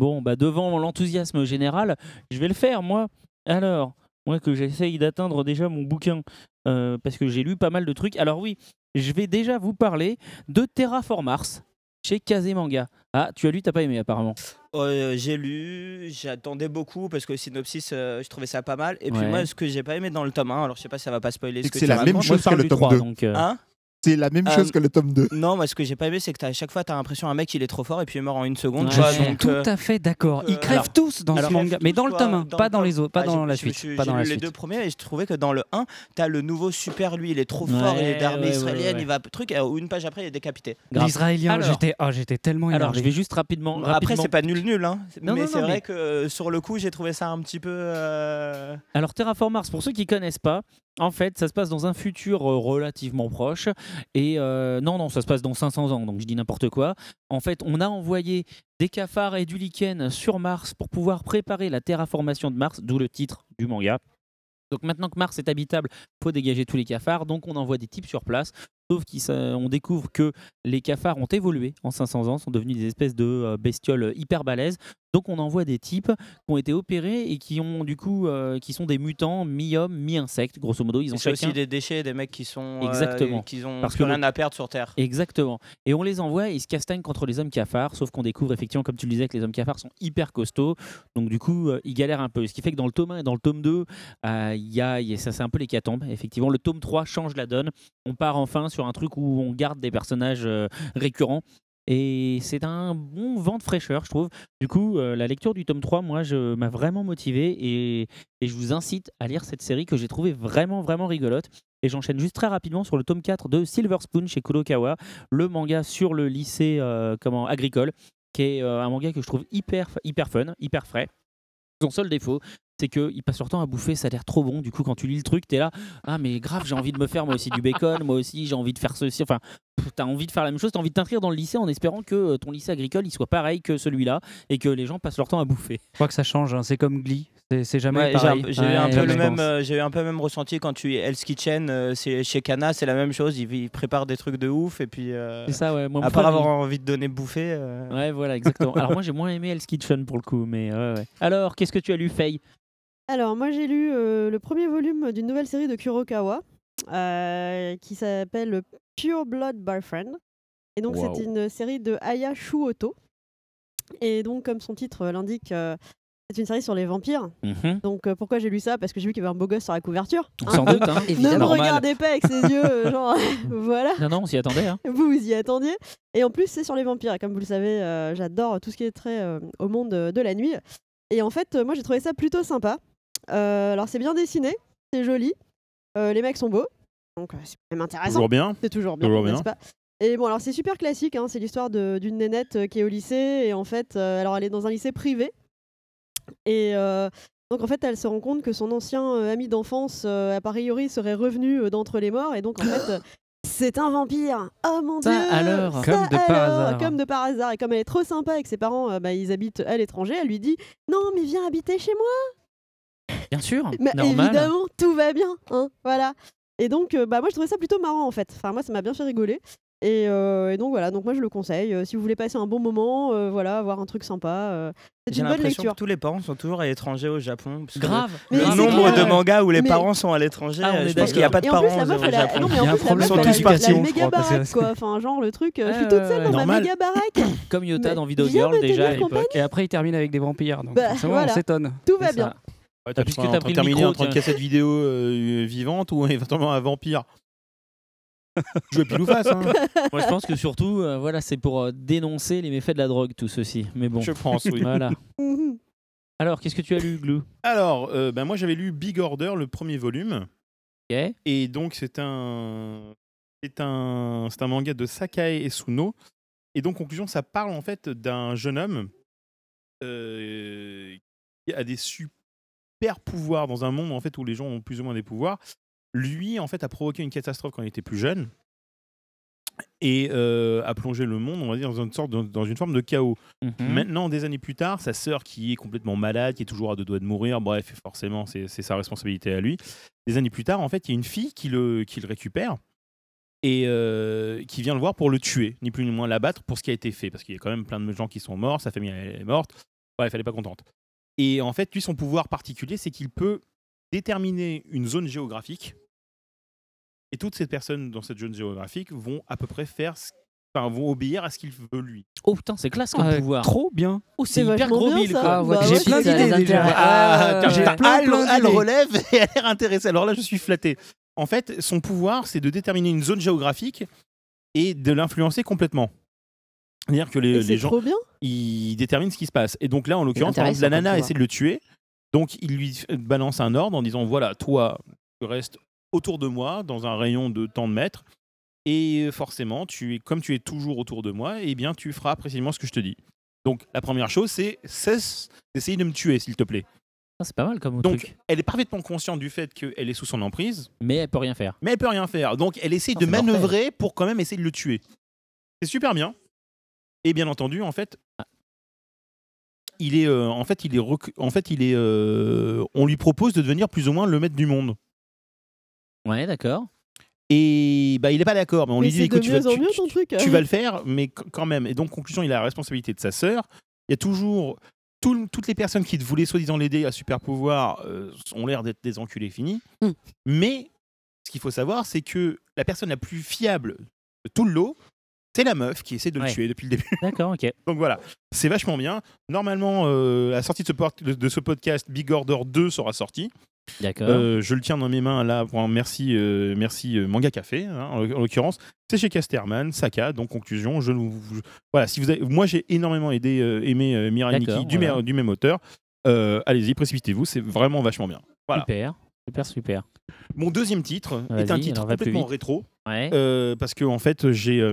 S1: Bon, bah devant l'enthousiasme général, je vais le faire, moi. Alors, moi que j'essaye d'atteindre déjà mon bouquin, euh, parce que j'ai lu pas mal de trucs. Alors oui, je vais déjà vous parler de Terraform Mars chez Kazemanga. Ah, tu as lu, t'as pas aimé apparemment.
S6: Euh, j'ai lu, j'attendais beaucoup parce que le synopsis, euh, je trouvais ça pas mal. Et puis
S1: Ouais.
S6: moi, ce que j'ai pas aimé dans le tome 1, alors je sais pas si ça va pas spoiler
S4: C'est
S6: ce
S4: que
S6: que
S4: c'est
S6: tu
S4: la même chose que le tome 2.
S1: donc, euh,
S6: Hein?
S4: C'est la même
S6: Euh,
S4: chose que le tome 2.
S6: Non, moi ce que j'ai pas aimé, c'est que t'as- à chaque fois, tu as l'impression un mec il est trop fort et puis il meurt en une seconde.
S1: Ouais.
S6: tu vois,
S1: Je suis
S6: donc,
S2: Tout
S6: euh,
S2: à fait d'accord. Ils
S6: euh,
S2: crèvent
S6: alors-
S2: tous dans
S6: alors,
S2: ce manga, mais dans le tome 1,
S6: dans
S2: pas dans les autres, pas
S6: Ah,
S2: dans la suite, pas
S6: j'ai
S2: dans
S6: lu
S2: la
S6: les deux premiers et je trouvais que dans le 1, t'as le nouveau super lui, il est trop fort, il est d'armée israélienne, il va truc, et une page après il est décapité.
S2: L'Israélien, j'étais oh, j'étais tellement
S1: Alors, je vais juste rapidement.
S6: Après, c'est pas nul nul, hein.
S1: Non,
S6: mais c'est vrai que euh, sur le coup, j'ai trouvé ça un petit peu. euh,
S1: Alors Terraform Mars, pour ceux qui connaissent pas, en fait, ça se passe dans un futur euh, relativement proche. Et euh, non, non, ça se passe dans 500 ans, donc je dis n'importe quoi. En fait, on a envoyé des cafards et du lichen sur Mars pour pouvoir préparer la terraformation de Mars, d'où le titre du manga. Donc maintenant que Mars est habitable, faut dégager tous les cafards, donc on envoie des types sur place. Sauf qu'on découvre que les cafards ont évolué en 500 ans, sont devenus des espèces de euh, bestioles hyper balèzes. Donc on envoie des types qui ont été opérés et qui ont du coup, euh, qui sont des mutants mi-hommes, mi-insectes. Grosso modo, ils ont
S6: C'est
S1: chacun.
S6: aussi des déchets, des mecs qui sont. euh,
S1: Exactement.
S6: qui ont
S1: Parce que
S6: rien à perdre sur Terre.
S1: Exactement. Et on les envoie et ils se castagnent contre les hommes cafards, sauf qu'on découvre effectivement, comme tu le disais, que les hommes cafards sont hyper costauds. Donc du coup, euh, ils galèrent un peu. Ce qui fait que dans le tome 1 et dans le tome 2, euh, il y a, il y a- ça c'est un peu l'hécatombe. Effectivement, le tome 3 change la donne. On part enfin sur un truc où on garde des personnages récurrents. Et c'est un bon vent de fraîcheur, je trouve. Du coup, euh, la lecture du tome 3, moi, je m'a vraiment motivé et, je vous incite à lire cette série que j'ai trouvée vraiment, vraiment rigolote. Et j'enchaîne juste très rapidement sur le tome 4 de Silver Spoon chez Kurokawa, le manga sur le lycée euh, agricole, qui est euh, un manga que je trouve hyper, hyper fun, hyper frais. Son seul défaut, c'est qu'il passe leur temps à bouffer, ça a l'air trop bon. Du coup, quand tu lis le truc, t'es là, ah mais grave, j'ai envie de me faire moi aussi du bacon, moi aussi j'ai envie de faire ceci. Enfin, t'as envie de faire la même chose, t'as envie de t'inscrire dans le lycée en espérant que euh, ton lycée agricole il soit pareil que celui-là et que les gens passent leur temps à bouffer.
S2: Je crois que ça change, hein, c'est comme Glee. C'est- jamais
S6: Ouais, j'ai
S2: pareil.
S6: un, j'ai eu un
S2: Ouais,
S6: peu
S2: je
S6: le même,
S2: pense.
S6: euh, j'ai eu un peu le même ressenti quand tu es Hell's Kitchen, euh, c'est chez Kana, c'est la même chose. Ils, ils préparent des trucs de ouf et puis. euh,
S1: C'est ça, ouais. Moi,
S6: à part avoir
S1: il-
S6: envie de donner bouffer. euh,
S1: Ouais, voilà, exactement. Alors moi j'ai moins aimé Hell's Kitchen pour le coup, mais ouais. Alors, qu'est-ce que tu as lu, Faye?
S7: Alors, moi, j'ai lu euh, le premier volume d'une nouvelle série de Kurokawa euh, qui s'appelle Pure Blood Boyfriend. Et donc,
S1: Wow.
S7: c'est une série de Aya Shuoto. Et donc, comme son titre l'indique, euh, c'est une série sur les vampires.
S1: Mhm.
S7: Donc, pourquoi j'ai lu ça? Parce que j'ai vu qu'il y avait un beau gosse sur la couverture.
S1: Sans doute, hein.
S7: Ne me regardez pas avec ses yeux, genre, voilà.
S1: Non, non, on s'y attendait. Hein.
S7: Vous vous y attendiez. Et en plus, c'est sur les vampires. Et comme vous le savez, j'adore tout ce qui est trait au monde de la nuit. Et en fait, moi, j'ai trouvé ça plutôt sympa. Euh, alors, c'est bien dessiné, c'est joli. Euh, les mecs sont beaux. Donc, euh, c'est quand même intéressant.
S5: Toujours bien.
S7: C'est toujours bien,
S5: Toujours
S7: n'est-ce
S5: bien.
S7: pas? Et bon, alors, c'est super classique. hein, C'est l'histoire d'une nénette qui est au lycée. Et en fait, euh, alors, elle est dans un lycée privé. Et. euh, donc en fait, elle se rend compte que son ancien euh, ami d'enfance, euh, a priori, serait revenu euh, d'entre les morts. Et donc en fait, c'est un vampire. Oh mon
S1: Ça
S7: dieu
S1: alors?
S7: Ça
S2: Comme de par
S7: alors
S2: hasard.
S7: Comme de par hasard. Et comme elle est trop sympa et que ses parents, euh, bah, ils habitent à l'étranger, elle lui dit Non, mais viens habiter chez moi.
S1: Bien sûr,
S7: Mais
S1: normal.
S7: évidemment, tout va bien. Hein, voilà. Et donc, euh, bah, moi, je trouvais ça plutôt marrant en fait. Enfin, moi, ça m'a bien fait rigoler. Et, euh, et donc voilà, donc moi je le conseille. Euh, si vous voulez passer un bon moment, euh, voilà, avoir un truc sympa, euh, c'est une bonne lecture.
S6: que tous les parents sont toujours à l'étranger au Japon. parce
S1: Grave.
S6: Le, nombre de mangas où les
S7: Mais-
S6: parents sont à l'étranger,
S1: Ah,
S6: je pense qu'il n'y a pas de parents
S7: la
S6: au Japon.
S7: non, mais en plus, la meuf,
S2: sont tous partis,
S7: a une
S2: on
S7: méga baraque, quoi. Enfin, genre le truc, je suis toute seule dans ma méga baraque.
S1: Comme Yota dans Video Girl
S7: me
S1: déjà à l'époque.
S2: Et après, il termine avec des vampires. Donc
S7: Bah,
S2: forcément, on s'étonne.
S7: Tout va bien.
S5: Ouais, t'as
S1: puisque t'as pris le micro,
S5: entre une
S1: tiens.
S5: cassette vidéo euh, vivante ou éventuellement un vampire. Jouer pile ou face. Hein.
S1: Moi je pense que surtout, euh, voilà, c'est pour euh, dénoncer les méfaits de la drogue, tout ceci. Mais bon,
S5: Je pense, oui.
S1: voilà. Alors, qu'est-ce que tu as lu, Glou?
S5: Alors, euh, ben moi j'avais lu Big Order, le premier volume.
S1: Ok.
S5: Et donc c'est un, c'est un, c'est un manga de Sakae Esuno. Et donc conclusion, ça parle en fait d'un jeune homme euh, qui a des super pouvoirs dans un monde en fait où les gens ont plus ou moins des pouvoirs. Lui en fait a provoqué une catastrophe quand il était plus jeune et euh, a plongé le monde, on va dire, dans une sorte de- dans une forme de chaos.
S1: Mhm.
S5: Maintenant, des années plus tard, sa sœur qui est complètement malade, qui est toujours à deux doigts de mourir, bref, forcément, c'est sa responsabilité à lui. Des années plus tard, en fait, il y a une fille qui le, qui le récupère et euh, qui vient le voir pour le tuer, ni plus ni moins l'abattre pour ce qui a été fait, parce qu'il y a quand même plein de gens qui sont morts, sa famille elle est morte, bref, elle n'est pas contente. Et en fait, lui, son pouvoir particulier, c'est qu'il peut déterminer une zone géographique, et toutes ces personnes dans cette zone géographique vont à peu près faire, ce- enfin, vont obéir à ce qu'il veut lui.
S1: Oh putain, c'est classe comme
S2: Ah,
S1: pouvoir.
S2: Trop bien.
S1: Oh, c'est hyper gros mille, quoi.
S2: Ah, ouais,
S7: Bah
S2: j'ai
S7: ouais,
S2: plein d'idées déjà.
S5: Ah,
S2: j'ai plein,
S5: elle,
S2: plein
S5: elle
S2: d'idées.
S5: relève et elle a l'air intéressée. Alors là, je suis flatté. En fait, son pouvoir, c'est de déterminer une zone géographique et de l'influencer complètement. C'est-à-dire que les, gens,
S7: trop bien.
S5: ils déterminent ce qui se passe. Et donc là, en l'occurrence, la nana essaie de le tuer. Donc il lui balance un ordre en disant voilà, toi, tu restes autour de moi dans un rayon de tant de mètres. Et forcément, tu es, comme tu es toujours autour de moi, eh bien, tu feras précisément ce que je te dis. Donc la première chose, c'est cesse d'essayer de me tuer, s'il te plaît.
S1: Ah, c'est pas mal comme
S5: Donc,
S1: truc.
S5: elle est parfaitement consciente du fait qu'elle est sous son emprise,
S1: Mais elle peut rien faire.
S5: mais elle peut rien faire. Donc, elle essaie de
S1: mortel.
S5: manœuvrer pour quand même essayer de le tuer. C'est super bien. Et bien entendu, en fait, il est, euh, en fait, il est, rec- en fait, il est, euh, on lui propose de devenir plus ou moins le maître du monde.
S1: Ouais, d'accord.
S5: Et bah, il n'est pas d'accord. Mais on
S7: Mais
S5: lui dit, écoute,
S7: de
S5: tu vas,
S7: mieux en
S5: tu-
S7: mieux
S5: tu-
S7: ton truc.
S5: tu vas le faire, mais qu- quand même. Et donc, conclusion, il a la responsabilité de sa sœur. Il y a toujours tout- toutes les personnes qui voulaient soi-disant l'aider à super pouvoir euh, ont l'air d'être des enculés finis.
S8: Mm.
S5: Mais ce qu'il faut savoir, c'est que la personne la plus fiable de tout le lot, c'est la meuf qui essaie de le
S1: Ouais.
S5: tuer depuis le début.
S1: D'accord, ok.
S5: Donc voilà, c'est vachement bien. Normalement, euh, à la sortie de ce, port- de- de ce podcast, Big Order 2 sera sorti.
S1: D'accord.
S5: Euh, je le tiens dans mes mains là pour un merci, euh, merci Manga Café hein, en, en l'occurrence. C'est chez Casterman, Saka. Donc conclusion, je vous, vous- voilà. Si vous avez, moi j'ai énormément aidé, aimé Mirai Nikki du,
S1: voilà.
S5: du même auteur. Allez-y, précipitez-vous, c'est vraiment vachement bien. Voilà.
S1: Super, super, super.
S5: Mon deuxième titre est un titre complètement rétro.
S1: Ouais.
S5: Parce que en fait j'ai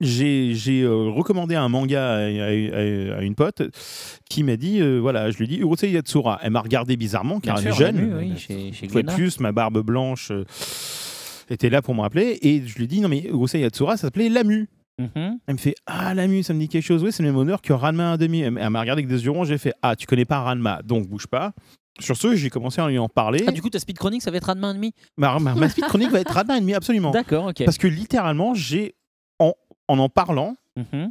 S5: j'ai euh, recommandé un manga à, à- à- à une pote qui m'a dit euh, voilà je lui dit Urusei Yatsura. Elle m'a regardé bizarrement car elle est jeune.
S1: oui, chez-
S5: plus ma barbe blanche euh, était là pour me rappeler. Et je lui dit non mais Urusei Yatsura ça s'appelait Lamu.
S1: Mhm.
S5: elle me fait ah Lamu ça me dit quelque chose. Oui c'est le même honneur que Ranma 1,5 elle m'a regardé avec des yeux ronds. J'ai fait ah tu connais pas Ranma. Donc bouge pas. Sur ce j'ai commencé à lui en parler.
S1: Ah, du coup, ta speed chronique, ça va être Ranma 1,5
S5: ma, ma, ma speed chronique va être Ranma 1,5 absolument.
S1: D'accord, ok.
S5: parce que littéralement, j'ai en, en parlant,
S1: Mhm.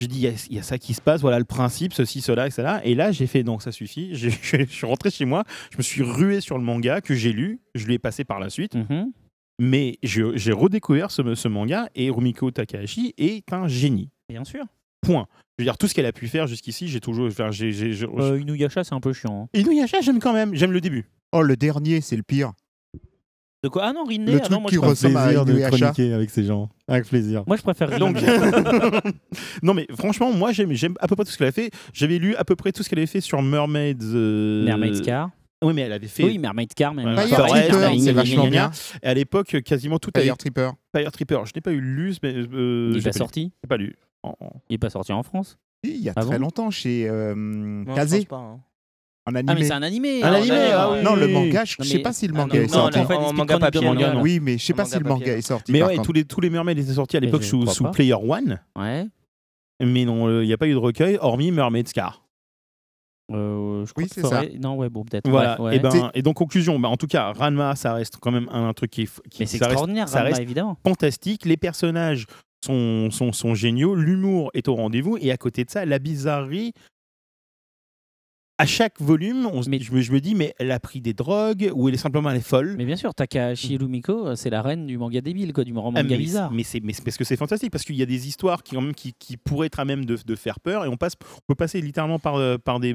S5: j'ai dit il y, a- il y a ça qui se passe, voilà le principe, ceci, cela, etc. Et là, j'ai fait donc ça suffit. Je suis rentré chez moi, je me suis rué sur le manga que j'ai lu, je lui ai passé par la suite.
S1: Mhm.
S5: Mais je- j'ai redécouvert ce, ce manga et Rumiko Takahashi est un génie.
S1: Bien sûr.
S5: Point. Je veux dire, tout ce qu'elle a pu faire jusqu'ici, j'ai toujours. Enfin, j'ai-
S1: Euh, Inuyasha, c'est un peu chiant. hein.
S5: Inuyasha, j'aime quand même, j'aime le début.
S4: Oh, le dernier, c'est le pire.
S1: De quoi? Ah non, Rinne,
S4: Le
S1: ah
S4: truc
S1: non, moi,
S4: qui
S1: je préfère-
S4: ressemble à Inuyasha.
S5: avec ces gens. Avec plaisir.
S1: moi, je préfère Rinne.
S5: Donc, non mais franchement, moi j'aime, j'aime à peu près tout ce qu'elle a fait. J'avais lu à peu près tout ce qu'elle avait fait sur Mermaids. euh,
S1: Mermaid's Car.
S5: Oui, mais elle avait fait.
S1: Oui, Mermaid Car, même.
S4: Fire
S5: Forest,
S4: Tripper, c'est vachement bien.
S5: Et à l'époque, quasiment tout avait
S4: Fire Tripper.
S5: Fire Tripper. Je n'ai pas eu lu, mais euh,
S1: Il est
S5: j'ai
S1: pas
S5: lu.
S1: sorti
S5: J'ai pas lu. En- en-
S1: Il est pas sorti en France
S4: Oui, Il y a
S1: Ah
S4: très
S1: bon?
S4: longtemps chez euh, Kazé,
S6: hein.
S4: en
S1: Ah,
S4: animé.
S1: mais c'est un animé
S5: Un animé,
S1: d'accord.
S5: ah oui.
S4: Non, le manga, je
S1: Non,
S4: sais
S1: mais-
S4: pas si le
S1: Ah,
S4: manga
S1: non,
S4: est
S1: non,
S4: sorti.
S1: on a fait
S6: En manga papier,
S1: manga,
S6: non.
S4: Oui, mais je sais
S6: En
S4: pas si le manga est sorti.
S5: Mais ouais, tous les, tous les Mermaids étaient sortis à l'époque
S1: je
S5: sous, sous. Player One.
S1: Ouais.
S5: Mais non, euh, il n'y a pas eu de recueil, hormis Mermaid's Car.
S1: Euh, je crois
S4: Oui,
S1: que
S4: c'est ça.
S1: Non, ouais, bon, peut-être.
S5: Voilà.
S1: Ouais, ouais.
S5: Et, ben,
S4: C'est-
S5: et donc, conclusion, bah, en tout cas, Ranma, ça reste quand même un, un truc qui Qui,
S1: Mais c'est
S5: ça reste-
S1: extraordinaire,
S5: ça reste
S1: évidemment.
S5: fantastique. Les personnages sont, sont, sont géniaux. L'humour est au rendez-vous. Et à côté de ça, la bizarrerie. À chaque volume, on
S1: Mais-
S5: je, me, je me dis, mais elle a pris des drogues ou elle est simplement elle est folle.
S1: Mais bien sûr, Takahashi Rumiko, euh, c'est la reine du manga débile, quoi, du
S5: Ah,
S1: manga
S5: mais,
S1: bizarre.
S5: mais c'est parce que c'est fantastique parce qu'il y a des histoires qui quand même qui, qui pourraient être à même de, de faire peur et on passe on peut passer littéralement par euh, par des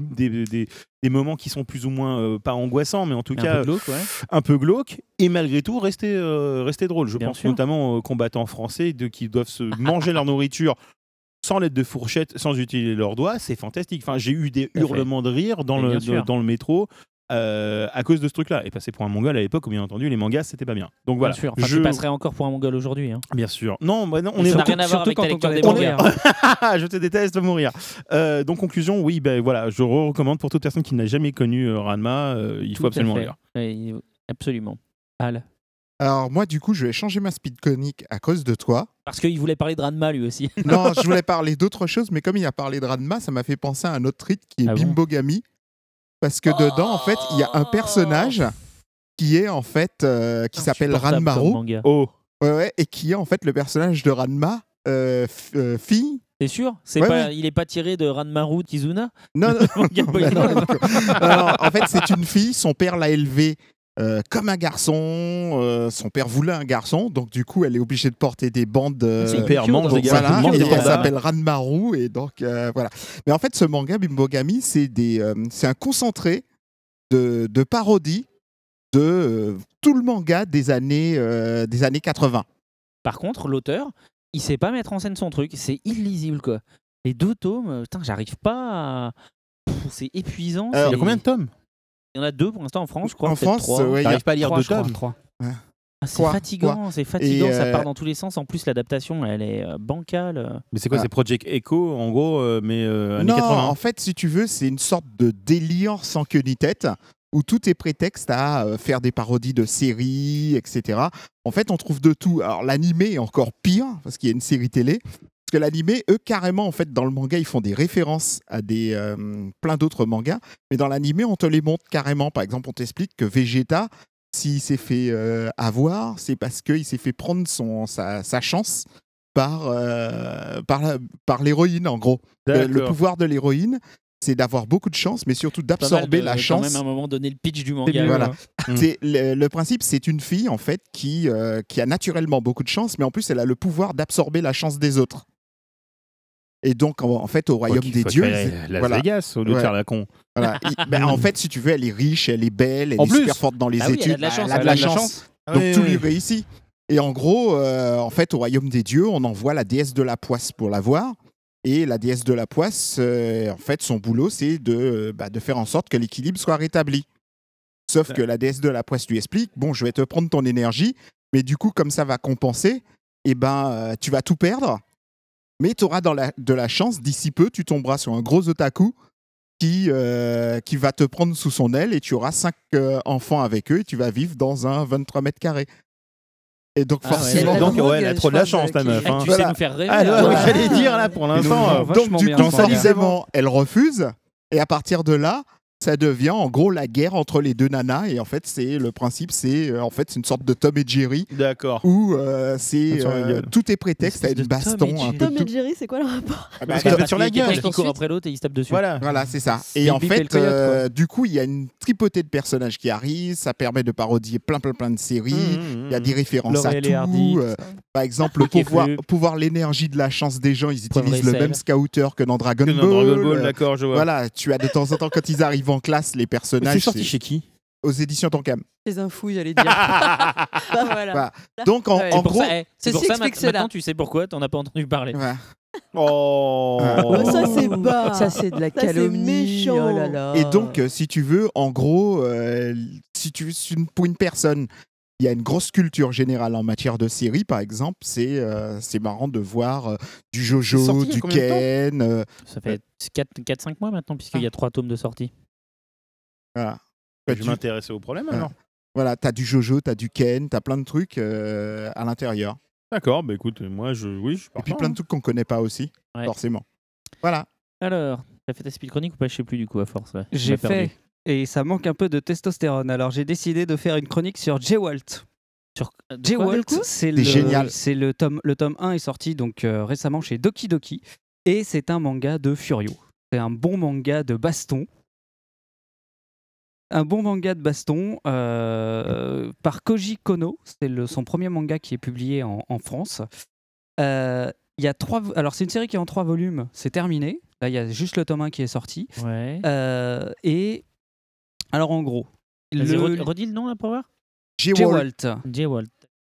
S5: des, des, des moments qui sont plus ou moins euh, pas angoissants mais en tout
S1: Un
S5: cas
S1: peu glauque, ouais.
S5: un peu glauque et malgré tout rester euh, rester drôle je
S1: Bien
S5: pense
S1: sûr.
S5: notamment aux combattants français de, qui doivent se manger leur nourriture sans l'aide de fourchette sans utiliser leurs doigts c'est fantastique enfin j'ai eu des hurlements de rire dans le dans le métro euh, à cause de ce truc-là, et passé pour un mongol à l'époque bien entendu les mangas c'était pas bien. Donc voilà,
S1: Bien sûr. Enfin,
S5: je
S1: tu passerais encore pour un mongol aujourd'hui. Hein.
S5: bien sûr. Non, bah non, on est surtout-
S1: rien à voir avec ta lecture des mangas.
S5: est- je te déteste mourir. Euh, donc conclusion, oui, ben voilà, je recommande pour toute personne qui n'a jamais connu euh, Ranma, il faut absolument lire.
S1: Absolument. Al.
S4: Alors moi, du coup, je vais changer ma speed conique à cause de toi.
S1: Parce qu'il voulait parler de Ranma lui aussi.
S4: Non, je voulais parler d'autre chose, mais comme il a parlé de Ranma, ça m'a fait penser à un autre titre qui est
S1: Ah bon
S4: Bimbogami. Parce que dedans, en fait, il y a un personnage qui est en fait euh, qui s'appelle Ranmaru.
S5: Oh,
S4: Ouais, ouais, et qui est en fait le personnage de Ranma, euh, f- euh, fille.
S1: T'es sûr? C'est
S4: Ouais,
S1: pas. Il est pas tiré de Ranmaru Kizuna?
S4: Non, non,
S1: manga
S4: non,
S1: boy
S4: bah non,
S1: band.
S4: non, non, en fait, c'est une fille. Son père l'a élevée euh, comme un garçon. euh, son père voulait un garçon, donc du coup, elle est obligée de porter des bandes. euh,
S1: C'est
S5: père
S1: Kyo
S5: mange des
S4: Voilà,
S5: mange
S4: et
S5: des
S4: elle s'appelle Ranmaru et donc euh, voilà. Mais en fait, ce manga Bimbogami, c'est des, euh, c'est un concentré de, de parodies de euh, tout le manga des années, euh, des années 80.
S1: Par contre, l'auteur, il sait pas mettre en scène son truc. C'est illisible, quoi. Les deux tomes, putain, j'arrive pas à. Pff, C'est épuisant.
S5: Il y
S1: c'est-
S5: a combien de tomes?
S1: Il y en a deux pour l'instant en France, je crois.
S4: En France,
S1: trois.
S4: ouais, il y a
S5: T'arrives pas à lire
S2: Trois,
S5: deux tomes
S2: trois.
S1: Ah, c'est fatigant, c'est fatigant, ça
S4: euh,
S1: part dans tous les sens. En plus, l'adaptation, elle est euh, bancale.
S5: Mais c'est quoi
S4: Ah.
S5: C'est Project Echo en gros, euh, mais euh, années
S4: non,
S5: 80.
S4: en fait, si tu veux, c'est une sorte de délire sans queue ni tête où tout est prétexte à faire des parodies de séries, etc. En fait, on trouve de tout. Alors, l'animé est encore pire parce qu'il y a une série télé. Que l'animé, eux, carrément, en fait, dans le manga, ils font des références à des euh, plein d'autres mangas. Mais dans l'animé, on te les montre carrément. Par exemple, on t'explique que Vegeta, s'il s'est fait euh, avoir, c'est parce qu'il s'est fait prendre son, sa, sa chance par, euh, par, la- par l'héroïne, en gros. Le, pouvoir de l'héroïne, c'est d'avoir beaucoup de chance, mais surtout d'absorber
S1: de-
S4: la
S1: Quand
S4: chance.
S1: même, à un moment donné, le pitch du manga.
S4: Voilà. C'est le, le principe, c'est une fille en fait qui, euh, qui a naturellement beaucoup de chance, mais en plus elle a le pouvoir d'absorber la chance des autres. Et donc, en, en fait, au royaume
S5: qu'il
S4: des dieux.
S5: Las
S4: voilà.
S5: Vegas, au lieu de
S4: Ouais.
S5: faire la con.
S4: Voilà. Il- ben, en fait, si tu veux, elle est riche, elle est belle, elle
S5: En
S4: est
S5: plus
S4: super forte dans les
S1: Ah oui, elle a
S4: études.
S1: de la chance,
S4: elle a de la
S2: de
S4: chance. Donc
S5: Oui,
S4: tout
S5: oui.
S4: lui réussit. Et en gros, euh, en fait, au royaume des dieux, on envoie la déesse de la poisse pour la voir. Et la déesse de la poisse, euh, en fait, son boulot, c'est de, euh, bah, de faire en sorte que l'équilibre soit rétabli. Sauf que la déesse de la poisse lui explique bon, je vais te prendre ton énergie, mais du coup, comme ça va compenser, eh ben, euh, tu vas tout perdre. Mais tu auras dans la, de la chance, d'ici peu, tu tomberas sur un gros otaku qui, euh, qui va te prendre sous son aile et tu auras cinq euh, enfants avec eux et tu vas vivre dans un 23 mètres carrés. Et donc,
S1: Ah
S4: forcément,
S8: Elle a
S5: Donc, ouais, elle a trop de la chance, ta
S8: euh,
S5: meuf. hein.
S1: Tu
S4: Voilà.
S1: sais nous faire rêver.
S5: Ah,
S1: là.
S5: ouais, j'allais dire là pour l'instant. euh,
S4: donc, du coup, forcément, elle refuse. Et à partir de là, ça devient en gros la guerre entre les deux nanas. Et en fait, c'est le principe, c'est euh, en fait c'est une sorte de Tom et Jerry
S5: D'accord.
S4: où euh, c'est euh, tout est prétexte à une
S1: de Tom et
S4: baston. un
S1: Jerry.
S4: peu
S7: Tom et Jerry, c'est quoi le rapport
S4: Ah bah,
S5: Parce
S4: Tom-
S5: fait sur la gueule.
S1: qui court après l'autre et il se tape dessus.
S5: Voilà.
S4: Voilà, c'est ça. Et en
S1: le
S4: fait, euh, du coup, il y a une tripotée de personnages qui arrivent. Ça permet de parodier plein, plein, plein de séries.
S5: Mmh,
S4: Il y a des références
S2: Laurel
S4: à tout.
S2: Hardy,
S4: par exemple,
S1: Hockey
S4: pour voir,
S1: Flux.
S4: pour voir l'énergie de la chance des gens, ils utilisent le même scouter que dans Dragon
S5: Que
S4: Ball.
S5: dans Dragon Ball, d'accord, je vois.
S4: Voilà, tu as de temps en temps, quand ils arrivent en classe, les
S5: C'est
S4: personnages
S5: sorti
S4: c'est
S5: chez qui
S4: aux éditions Tonkam.
S8: Les infos, j'allais dire. voilà.
S4: Voilà. Donc, en,
S8: Ouais.
S4: en
S1: C'est pour
S4: gros.
S1: eh, c'est pour ça
S8: explique
S1: ma-
S8: cela.
S1: maintenant tu sais pourquoi t'en as pas entendu parler.
S5: Oh
S4: Ah.
S7: Ça, c'est bas.
S8: Ça, c'est de la
S7: Ça, c'est
S8: calomnie.
S7: méchant.
S8: Oh là là.
S4: Et donc, euh, si tu veux, en gros, euh, si tu une- pour une personne, il y a une grosse culture générale en matière de séries, par exemple, c'est euh, c'est marrant de voir euh, du
S5: C'est
S4: Jojo,
S5: sorti
S4: du Ken. euh,
S1: Ça fait 4-5 mois maintenant puisqu'il y a 3 tomes de sortie.
S4: Voilà.
S5: Je m'intéresser au problème
S4: Voilà.
S5: alors.
S4: Voilà, t'as du Jojo, t'as du Ken, t'as plein de trucs euh, à l'intérieur.
S5: D'accord, bah écoute, moi je. Oui, je suis
S4: Et puis plein
S5: hein.
S4: de trucs qu'on connaît pas aussi,
S1: Ouais.
S4: forcément. Voilà.
S1: Alors, t'as fait ta speed chronique ou pas? Je sais plus du coup à force. ouais.
S2: J'ai
S1: perdu.
S2: fait. Et ça manque un peu de testostérone. Alors j'ai décidé de faire une chronique sur J-Walt.
S1: Sur euh, de
S2: J.
S1: quoi
S2: Walt, c'est le,
S4: génial.
S2: c'est le tome, le tome 1 est sorti donc euh, récemment chez Doki Doki et c'est un manga de Furio. C'est un bon manga de baston. Un bon manga de baston euh, par Koji Kono. C'est le- son premier manga qui est publié en, en France. Euh, Il y a trois. Alors c'est une série qui est en trois volumes. C'est terminé. Là il y a juste le tome 1 qui est sorti.
S1: Ouais.
S2: Euh, et alors en gros, le-
S1: re- redis le nom là pour voir
S4: J-Walt.
S2: J-Walt.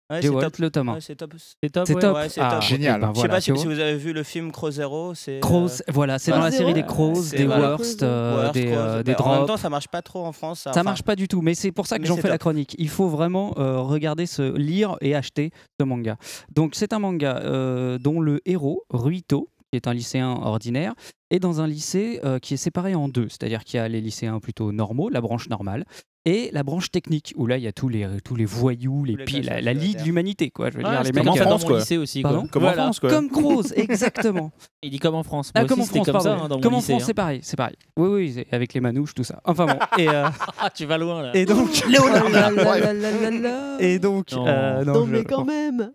S6: Ouais, top.
S2: le tome 1.
S6: Ouais, c'est top.
S1: C'est top.
S2: C'est
S1: ouais.
S2: top.
S6: Ouais, c'est
S2: Ah,
S6: top.
S4: Génial.
S2: eh ben
S6: Je sais pas si, vous avez vu le film Crow Zero. C'est.
S2: Crows,
S6: euh,
S2: voilà, c'est dans la série des Crows, des
S6: voilà.
S2: Worst, euh,
S6: Worst,
S2: des,
S6: Crows.
S2: euh, des
S6: Mais En même
S2: Drops.
S6: temps, ça marche pas trop en France.
S2: Ça
S6: enfin,
S2: marche pas du tout, mais c'est pour ça que j'en fais la chronique. Il faut vraiment euh, regarder, ce, lire et acheter ce manga. Donc c'est un manga euh, dont le héros, Ruito, qui est un lycéen ordinaire, est dans un lycée euh, qui est séparé en deux. C'est-à-dire qu'il y a les lycéens plutôt normaux, la branche normale, et la branche technique, où là il y a tous les, tous les voyous, les, la, la lie de l'humanité, quoi. Je veux dire, les mecs.
S1: comme
S5: en
S2: euh,
S5: France,
S1: mon
S5: quoi.
S1: lycée aussi.
S2: Pardon
S1: quoi.
S5: Comme en
S1: Voilà.
S5: France, quoi.
S2: Comme Crows, exactement.
S1: Il dit comme en France. Moi
S2: Ah, comme en
S1: aussi,
S2: France,
S1: comme
S2: pardon.
S1: ça hein, dans
S2: comme
S1: mon
S2: en
S1: lycée.
S2: France, c'est pareil, c'est pareil. Oui, oui, avec les manouches, tout ça. Enfin bon. Et, euh,
S1: Ah, tu vas loin là.
S2: et donc,
S8: là là là là là.
S2: et donc,
S1: Non.
S2: euh, non,
S7: Non,
S2: je-
S7: mais quand même.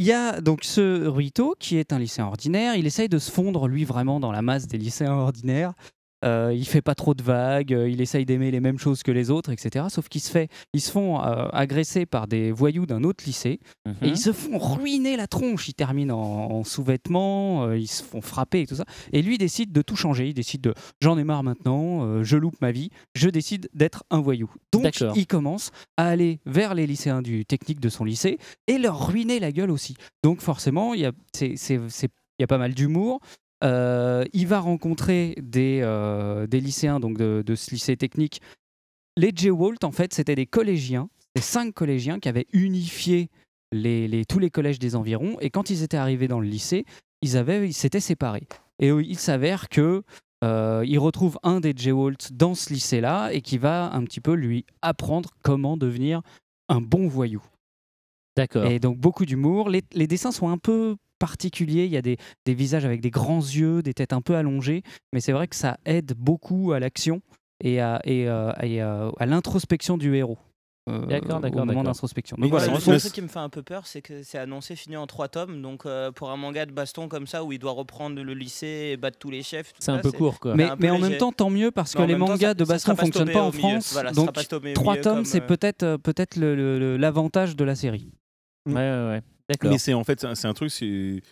S2: Il y a donc ce Ruito qui est un lycéen ordinaire. Il essaye de se fondre, lui, vraiment dans la masse des lycéens ordinaires. Euh, il fait pas trop de vagues, euh, il essaye d'aimer les mêmes choses que les autres, etc. Sauf qu'ils se, fait, ils se font euh, agresser par des voyous d'un autre lycée
S1: Mhm.
S2: et ils se font ruiner la tronche. Ils terminent en, en sous-vêtements, euh, ils se font frapper et tout ça. Et lui décide de tout changer. Il décide de j'en ai marre maintenant, je loupe ma vie, je décide d'être un voyou. Donc il commence à aller vers les lycéens du technique de son lycée et leur ruiner la gueule aussi. Donc forcément, il y a, c'est- il y a pas mal d'humour. Euh, il va rencontrer des, euh, des lycéens donc de, de ce lycée technique. Les J-Walt, en fait, c'était des collégiens, des cinq collégiens qui avaient unifié les, les- tous les collèges des environs. Et quand ils étaient arrivés dans le lycée, ils avaient, ils s'étaient séparés. Et il s'avère que euh, il retrouve un des J-Walt dans ce lycée-là et qui va un petit peu lui apprendre comment devenir un bon voyou.
S1: D'accord.
S2: Et donc beaucoup d'humour. Les, les dessins sont un peu particuliers. Il y a des, des visages avec des grands yeux, des têtes un peu allongées. Mais c'est vrai que ça aide beaucoup à l'action et à, et, euh, et, euh, à l'introspection du héros. euh,
S1: D'accord, d'accord,
S2: Au moment
S1: d'accord.
S2: d'introspection.
S6: Mais
S2: Donc voilà,
S6: le truc qui me fait un peu peur, c'est que c'est annoncé fini en trois tomes. Donc, euh, pour un manga de baston comme ça, où il doit reprendre le lycée et battre tous les chefs,
S1: C'est un peu court quoi.
S2: mais, mais en même temps, tant mieux parce que les
S6: temps,
S2: mangas
S6: ça-
S2: de baston
S6: pas
S2: fonctionnent pas en
S6: milieu.
S2: France.
S6: Voilà,
S2: donc trois tomes, c'est
S6: euh,
S2: peut-être peut-être l'avantage de la série.
S1: Ouais, ouais, ouais. D'accord.
S5: Mais c'est en fait, c'est un- truc, c'est.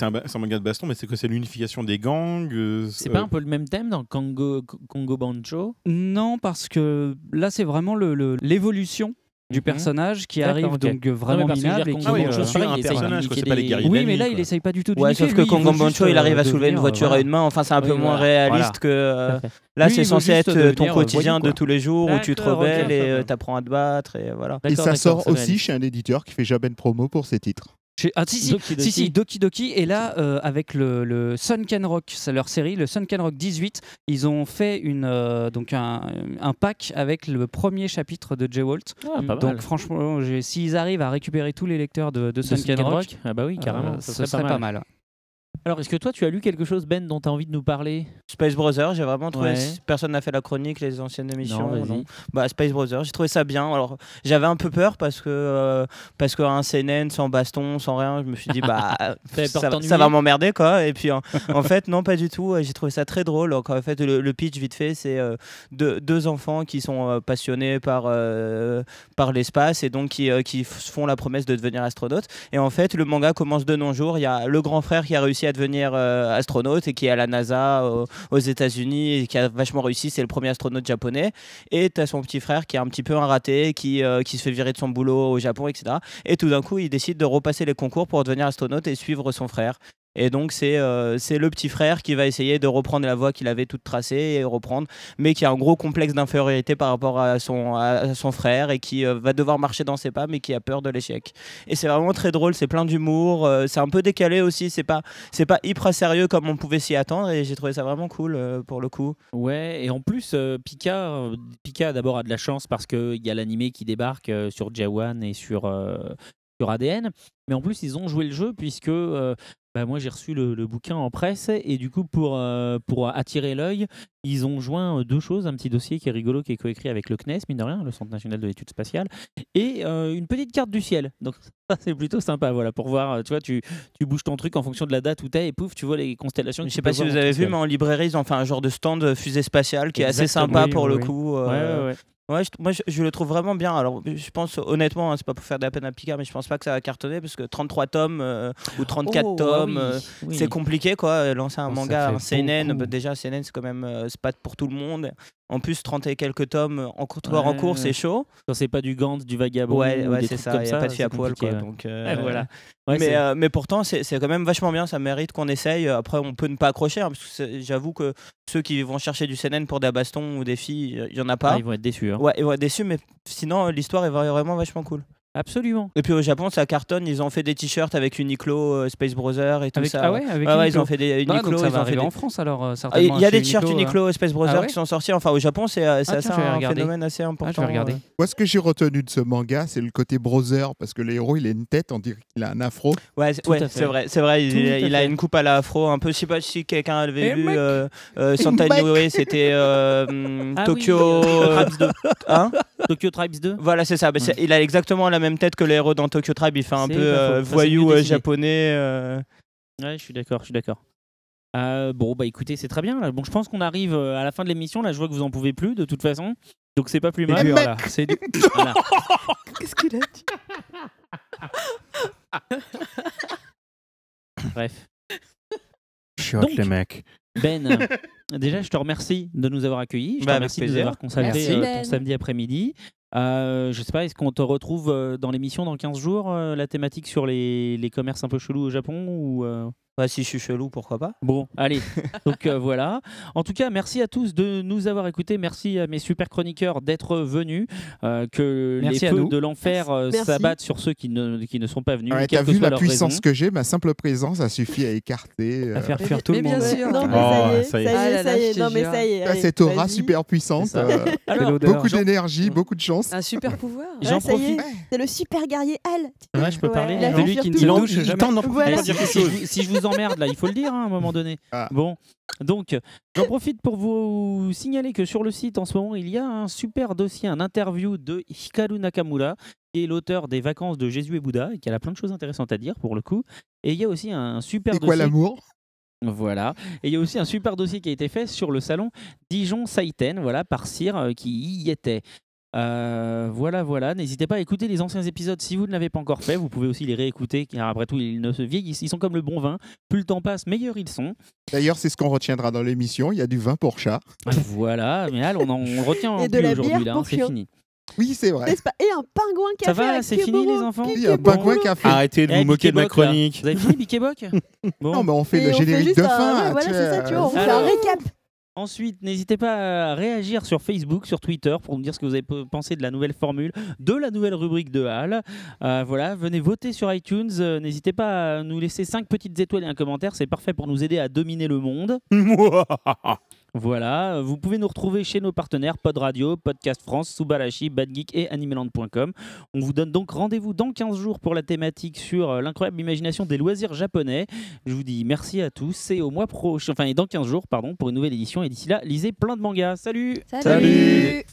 S5: Un, ba- c'est un manga de baston, mais c'est que c'est l'unification des gangs. euh,
S1: C'est
S5: euh,
S1: pas un peu le même thème dans Congo, Congo Bancho
S2: Non, parce que là, c'est vraiment le- le- l'évolution du
S1: Mhm.
S2: personnage qui arrive donc euh,
S1: Non,
S2: vraiment
S1: que veux
S2: minable. et qui,
S1: Congo
S5: oui,
S2: euh,
S5: je suis un personnage, c'est pas les guerriers.
S2: Oui, mais là,
S5: quoi.
S2: il essaye pas du tout de
S6: Ouais, sauf que
S2: lui, juste,
S6: Bancho, il
S2: euh,
S6: arrive à soulever une voiture
S2: euh,
S6: à une main. Enfin, c'est un peu
S1: Oui,
S6: moins
S1: voilà.
S6: réaliste que. euh. Là, c'est censé être euh, ton
S2: euh,
S6: quotidien
S2: voyou,
S6: de tous les jours où tu te rebelles et euh, t'apprends à te battre et voilà.
S4: Et ça sort aussi chez un éditeur qui fait jamais de promo pour ses titres.
S2: Chez- Ah si si,
S1: Doki
S2: si, si,
S1: Doki.
S2: Doki Doki et là euh, avec le, le Sunken Rock, c'est leur série, le Sunken Rock 18, ils ont fait une euh, donc un, un pack avec le premier chapitre de J-Walt.
S1: Ah, pas
S2: donc
S1: mal.
S2: franchement, j'ai- s'ils arrivent à récupérer tous les lecteurs de, de
S1: De
S2: Sunken
S1: Sunken
S2: Rock,
S1: Rock Ah bah oui, carrément.
S2: euh,
S1: ça
S2: ce
S1: serait pas mal. Alors, est-ce que toi, tu as lu quelque chose, Ben, dont tu as envie de nous parler?
S6: Space Brothers, j'ai vraiment trouvé.
S1: Ouais.
S6: Personne n'a fait la chronique, les anciennes émissions.
S1: Non,
S6: non. Bah, Space Brothers, j'ai trouvé ça bien. Alors, j'avais un peu peur parce que euh, parce qu'un CNN sans baston, sans rien, je me suis dit bah ça, va m'emmerder quoi. Et puis en, en fait non pas du tout. J'ai trouvé ça très drôle. Donc, en fait le, le pitch vite fait, c'est euh, deux, deux enfants qui sont euh, passionnés par par l'espace et donc qui, qui font la promesse de devenir astronaute. Et en fait le manga commence de nos jours. Il y a le grand frère qui a réussi à devenir euh, astronaute et qui est à la NASA au- aux États-Unis et qui a vachement réussi. C'est le premier astronaute japonais. Et tu as son petit frère qui est un petit peu un raté, qui, euh, qui se fait virer de son boulot au Japon, etc. Et tout d'un coup, il décide de repasser les concours pour devenir astronaute et suivre son frère. Et donc, c'est euh, le petit frère qui va essayer de reprendre la voie qu'il avait toute tracée et reprendre, mais qui a un gros complexe d'infériorité par rapport à son, à son frère et qui euh, va devoir marcher dans ses pas, mais qui a peur de l'échec. Et c'est vraiment très drôle, c'est plein d'humour, euh, c'est un peu décalé aussi, c'est pas, pas hyper sérieux comme on pouvait s'y attendre, et j'ai trouvé ça vraiment cool euh, pour le coup.
S1: Ouais, et en plus, Pika, Pika d'abord a de la chance parce qu'il y a l'animé qui débarque sur J1 et sur, sur ADN. Mais en plus, ils ont joué le jeu puisque bah, moi j'ai reçu le, le bouquin en presse et du coup, pour, euh, pour attirer l'œil, ils ont joint euh, deux choses un petit dossier qui est rigolo, qui est coécrit avec le CNES, mine de rien, le Centre national de l'étude spatiale, et euh, une petite carte du ciel. Donc, ça, c'est plutôt sympa, voilà, pour voir, euh, tu vois, tu, tu bouges ton truc en fonction de la date où t'es et pouf, tu vois les constellations.
S6: Je sais pas si vous avez vu, mais en librairie, ils ont fait un genre de stand fusée spatiale qui est assez sympa
S1: Oui,
S6: pour
S1: oui,
S6: le coup. euh,
S1: Ouais, ouais, ouais.
S6: Ouais, je, moi je, je le trouve vraiment bien. Alors je pense honnêtement, hein, c'est pas pour faire de la peine à Picard, mais je pense pas que ça va cartonner parce que 33 tomes euh, ou 34
S1: Oh,
S6: tomes,
S1: ah oui,
S6: euh,
S1: oui.
S6: c'est compliqué quoi. Lancer un
S1: Oh,
S6: manga, un CNN, bah, déjà CNN c'est quand même euh, c'est pas pour tout le monde. En plus 30 et quelques tomes en comptoir en
S1: Ouais,
S6: cours, c'est
S1: ouais.
S6: chaud.
S1: Quand c'est pas du Gantz, du vagabond,
S6: Ouais,
S1: ou
S6: ouais
S1: des
S6: c'est ça. Il y a pas de fille à poil quoi.
S1: ouais.
S6: Donc euh,
S1: Ouais, voilà. Ouais,
S6: mais, euh, mais pourtant, c'est c'est quand même vachement bien, ça mérite qu'on essaye. Après, on peut ne pas accrocher, hein, parce que j'avoue que ceux qui vont chercher du CNN pour des bastons ou des filles, il y en a pas.
S1: Ah, ils vont être déçus. hein.
S6: Ouais, ils vont être déçus, mais sinon, l'histoire est vra- vraiment vachement cool.
S1: Absolument.
S6: Et puis au Japon, ça cartonne. Ils ont fait des t-shirts avec Uniqlo, euh, Space Brothers et tout
S2: Avec-
S6: ça.
S2: ah ouais, avec
S6: ouais, ils ont fait des
S2: Bah,
S6: Uniqlo.
S2: donc ça
S6: ils
S2: va
S6: ont fait
S2: arriver
S6: des-
S2: en France alors euh,
S6: Ah,
S2: certainement.
S6: Il y a des t-shirts
S2: Uniqlo, euh.
S6: Space Brothers
S2: Ah ouais
S6: qui sont sortis. Enfin, au Japon, c'est euh, c'est
S2: Ah,
S6: un
S2: regarder.
S6: phénomène assez important.
S2: Ah, je vais regarder.
S6: euh.
S4: Moi, ce que j'ai retenu de ce manga, c'est le côté brother, parce que le héros, il a une tête, on dirait qu'il a un afro.
S6: Ouais, c'est
S1: Tout
S6: ouais,
S1: à fait.
S6: c'est vrai, c'est vrai. Il,
S1: Tout à
S6: il a
S1: fait.
S6: une coupe à la afro, un peu. Je sais pas si quelqu'un avait
S2: Eh,
S6: vu. euh, Santa c'était hum,
S1: Ah
S6: Tokyo.
S1: Tribes 2.
S6: Hein?
S1: Tokyo Tribes 2
S6: Voilà, c'est ça. Bah, Il a exactement la même tête que le héros dans Tokyo Tribe. Il fait un peu euh, voyou euh, japonais. euh.
S1: Ouais, je suis d'accord, je suis d'accord. Euh, bon, bah écoutez, c'est très bien. Là. Bon, je pense qu'on arrive à la fin de l'émission. Là, je vois que vous en pouvez plus, de toute façon. Donc, c'est pas plus mal.
S2: C'est dur.
S1: Voilà.
S8: Qu'est-ce qu'il a dit
S1: Bref. Donc-
S5: les mecs.
S1: Ben, déjà, je te remercie de nous avoir accueillis. Je te
S6: Bah, avec
S1: remercie de nous avoir consacré euh,
S8: Ben.
S1: ton samedi après-midi. Euh, je sais pas, est-ce qu'on te retrouve euh, dans l'émission dans 15 jours, euh, la thématique sur les, les commerces un peu chelous au Japon ou euh,
S6: Bah, si je suis chelou, pourquoi pas
S1: Bon, allez. Donc euh, voilà. En tout cas, merci à tous de nous avoir écoutés. Merci à mes super chroniqueurs d'être venus. Euh, que
S2: Merci
S1: les feux de l'enfer s'abattent sur ceux qui ne, qui ne sont pas venus.
S4: Ouais, T'as vu la puissance
S1: raison.
S4: que j'ai? Ma simple présence a suffi à écarter. euh,
S2: À faire fuir tout
S8: mais
S2: le
S8: bien
S2: monde.
S8: sûr.
S7: Non, mais
S5: Oh,
S7: ça y est,
S5: ça y est.
S7: ça est. Non, mais ça y est.
S4: Cette aura super puissante, beaucoup d'énergie, beaucoup de chance.
S8: Un super pouvoir.
S1: J'en profite.
S7: C'est le super guerrier Al.
S1: Ouais, je peux parler.
S7: il a
S2: Lui qui ne jamais.
S5: quelque
S1: si, je, vous- si je vous emmerde là, il faut le dire hein, à un moment donné.
S4: Ah.
S1: Bon, donc j'en profite pour vous signaler que sur le site en ce moment il y a un super dossier, un interview de Hikaru Nakamura, qui est l'auteur des Vacances de Jésus et Bouddha et qui a plein de choses intéressantes à dire pour le coup. Et il y a aussi un super
S4: C'est quoi
S1: dossier.
S4: l'amour?
S1: Voilà. Et il y a aussi un super dossier qui a été fait sur le salon Dijon Saiten, voilà, par Cyr euh, qui y était. Euh, voilà, voilà. N'hésitez pas à écouter les anciens épisodes si vous ne l'avez pas encore fait. Vous pouvez aussi les réécouter, car après tout, ils ne se vieillissent. Ils sont comme le bon vin. Plus le temps passe, meilleurs ils sont.
S4: D'ailleurs, c'est ce qu'on retiendra dans l'émission. Il y a du vin pour chat.
S1: voilà, mais Al, on, en, on retient
S7: Et de
S1: plus
S7: la
S1: aujourd'hui. Là, hein,
S7: pour
S1: c'est fini.
S4: Oui, c'est vrai.
S7: Pas? Et un pingouin qui
S1: Ça
S7: a fait
S1: va, c'est fini, les enfants?
S4: Il y a un pingouin fait.
S5: Arrêtez de
S1: Eh,
S5: vous moquer de ma
S1: là.
S5: chronique.
S1: Vous avez fini, Biquet Boc Bon.
S4: Non, mais on fait
S7: Et
S4: le générique de fin.
S7: voilà, c'est ça, tu vois, on fait un
S1: Alors-
S7: récap.
S1: Ensuite, n'hésitez pas à réagir sur Facebook, sur Twitter pour nous dire ce que vous avez pe- pensé de la nouvelle formule, de la nouvelle rubrique de Hall. Euh, voilà, venez voter sur iTunes. Euh, n'hésitez pas à nous laisser 5 petites étoiles et un commentaire. C'est parfait pour nous aider à dominer le monde. Voilà, vous pouvez nous retrouver chez nos partenaires Pod Radio, Podcast France, Subarashi, Bad Geek et Animeland.com. On vous donne donc rendez-vous dans 15 jours pour la thématique sur euh, l'incroyable imagination des loisirs japonais. Je vous dis merci à tous et au mois prochain, enfin et dans 15 jours, pardon, pour une nouvelle édition. Et d'ici là, lisez plein de mangas. Salut
S8: Salut.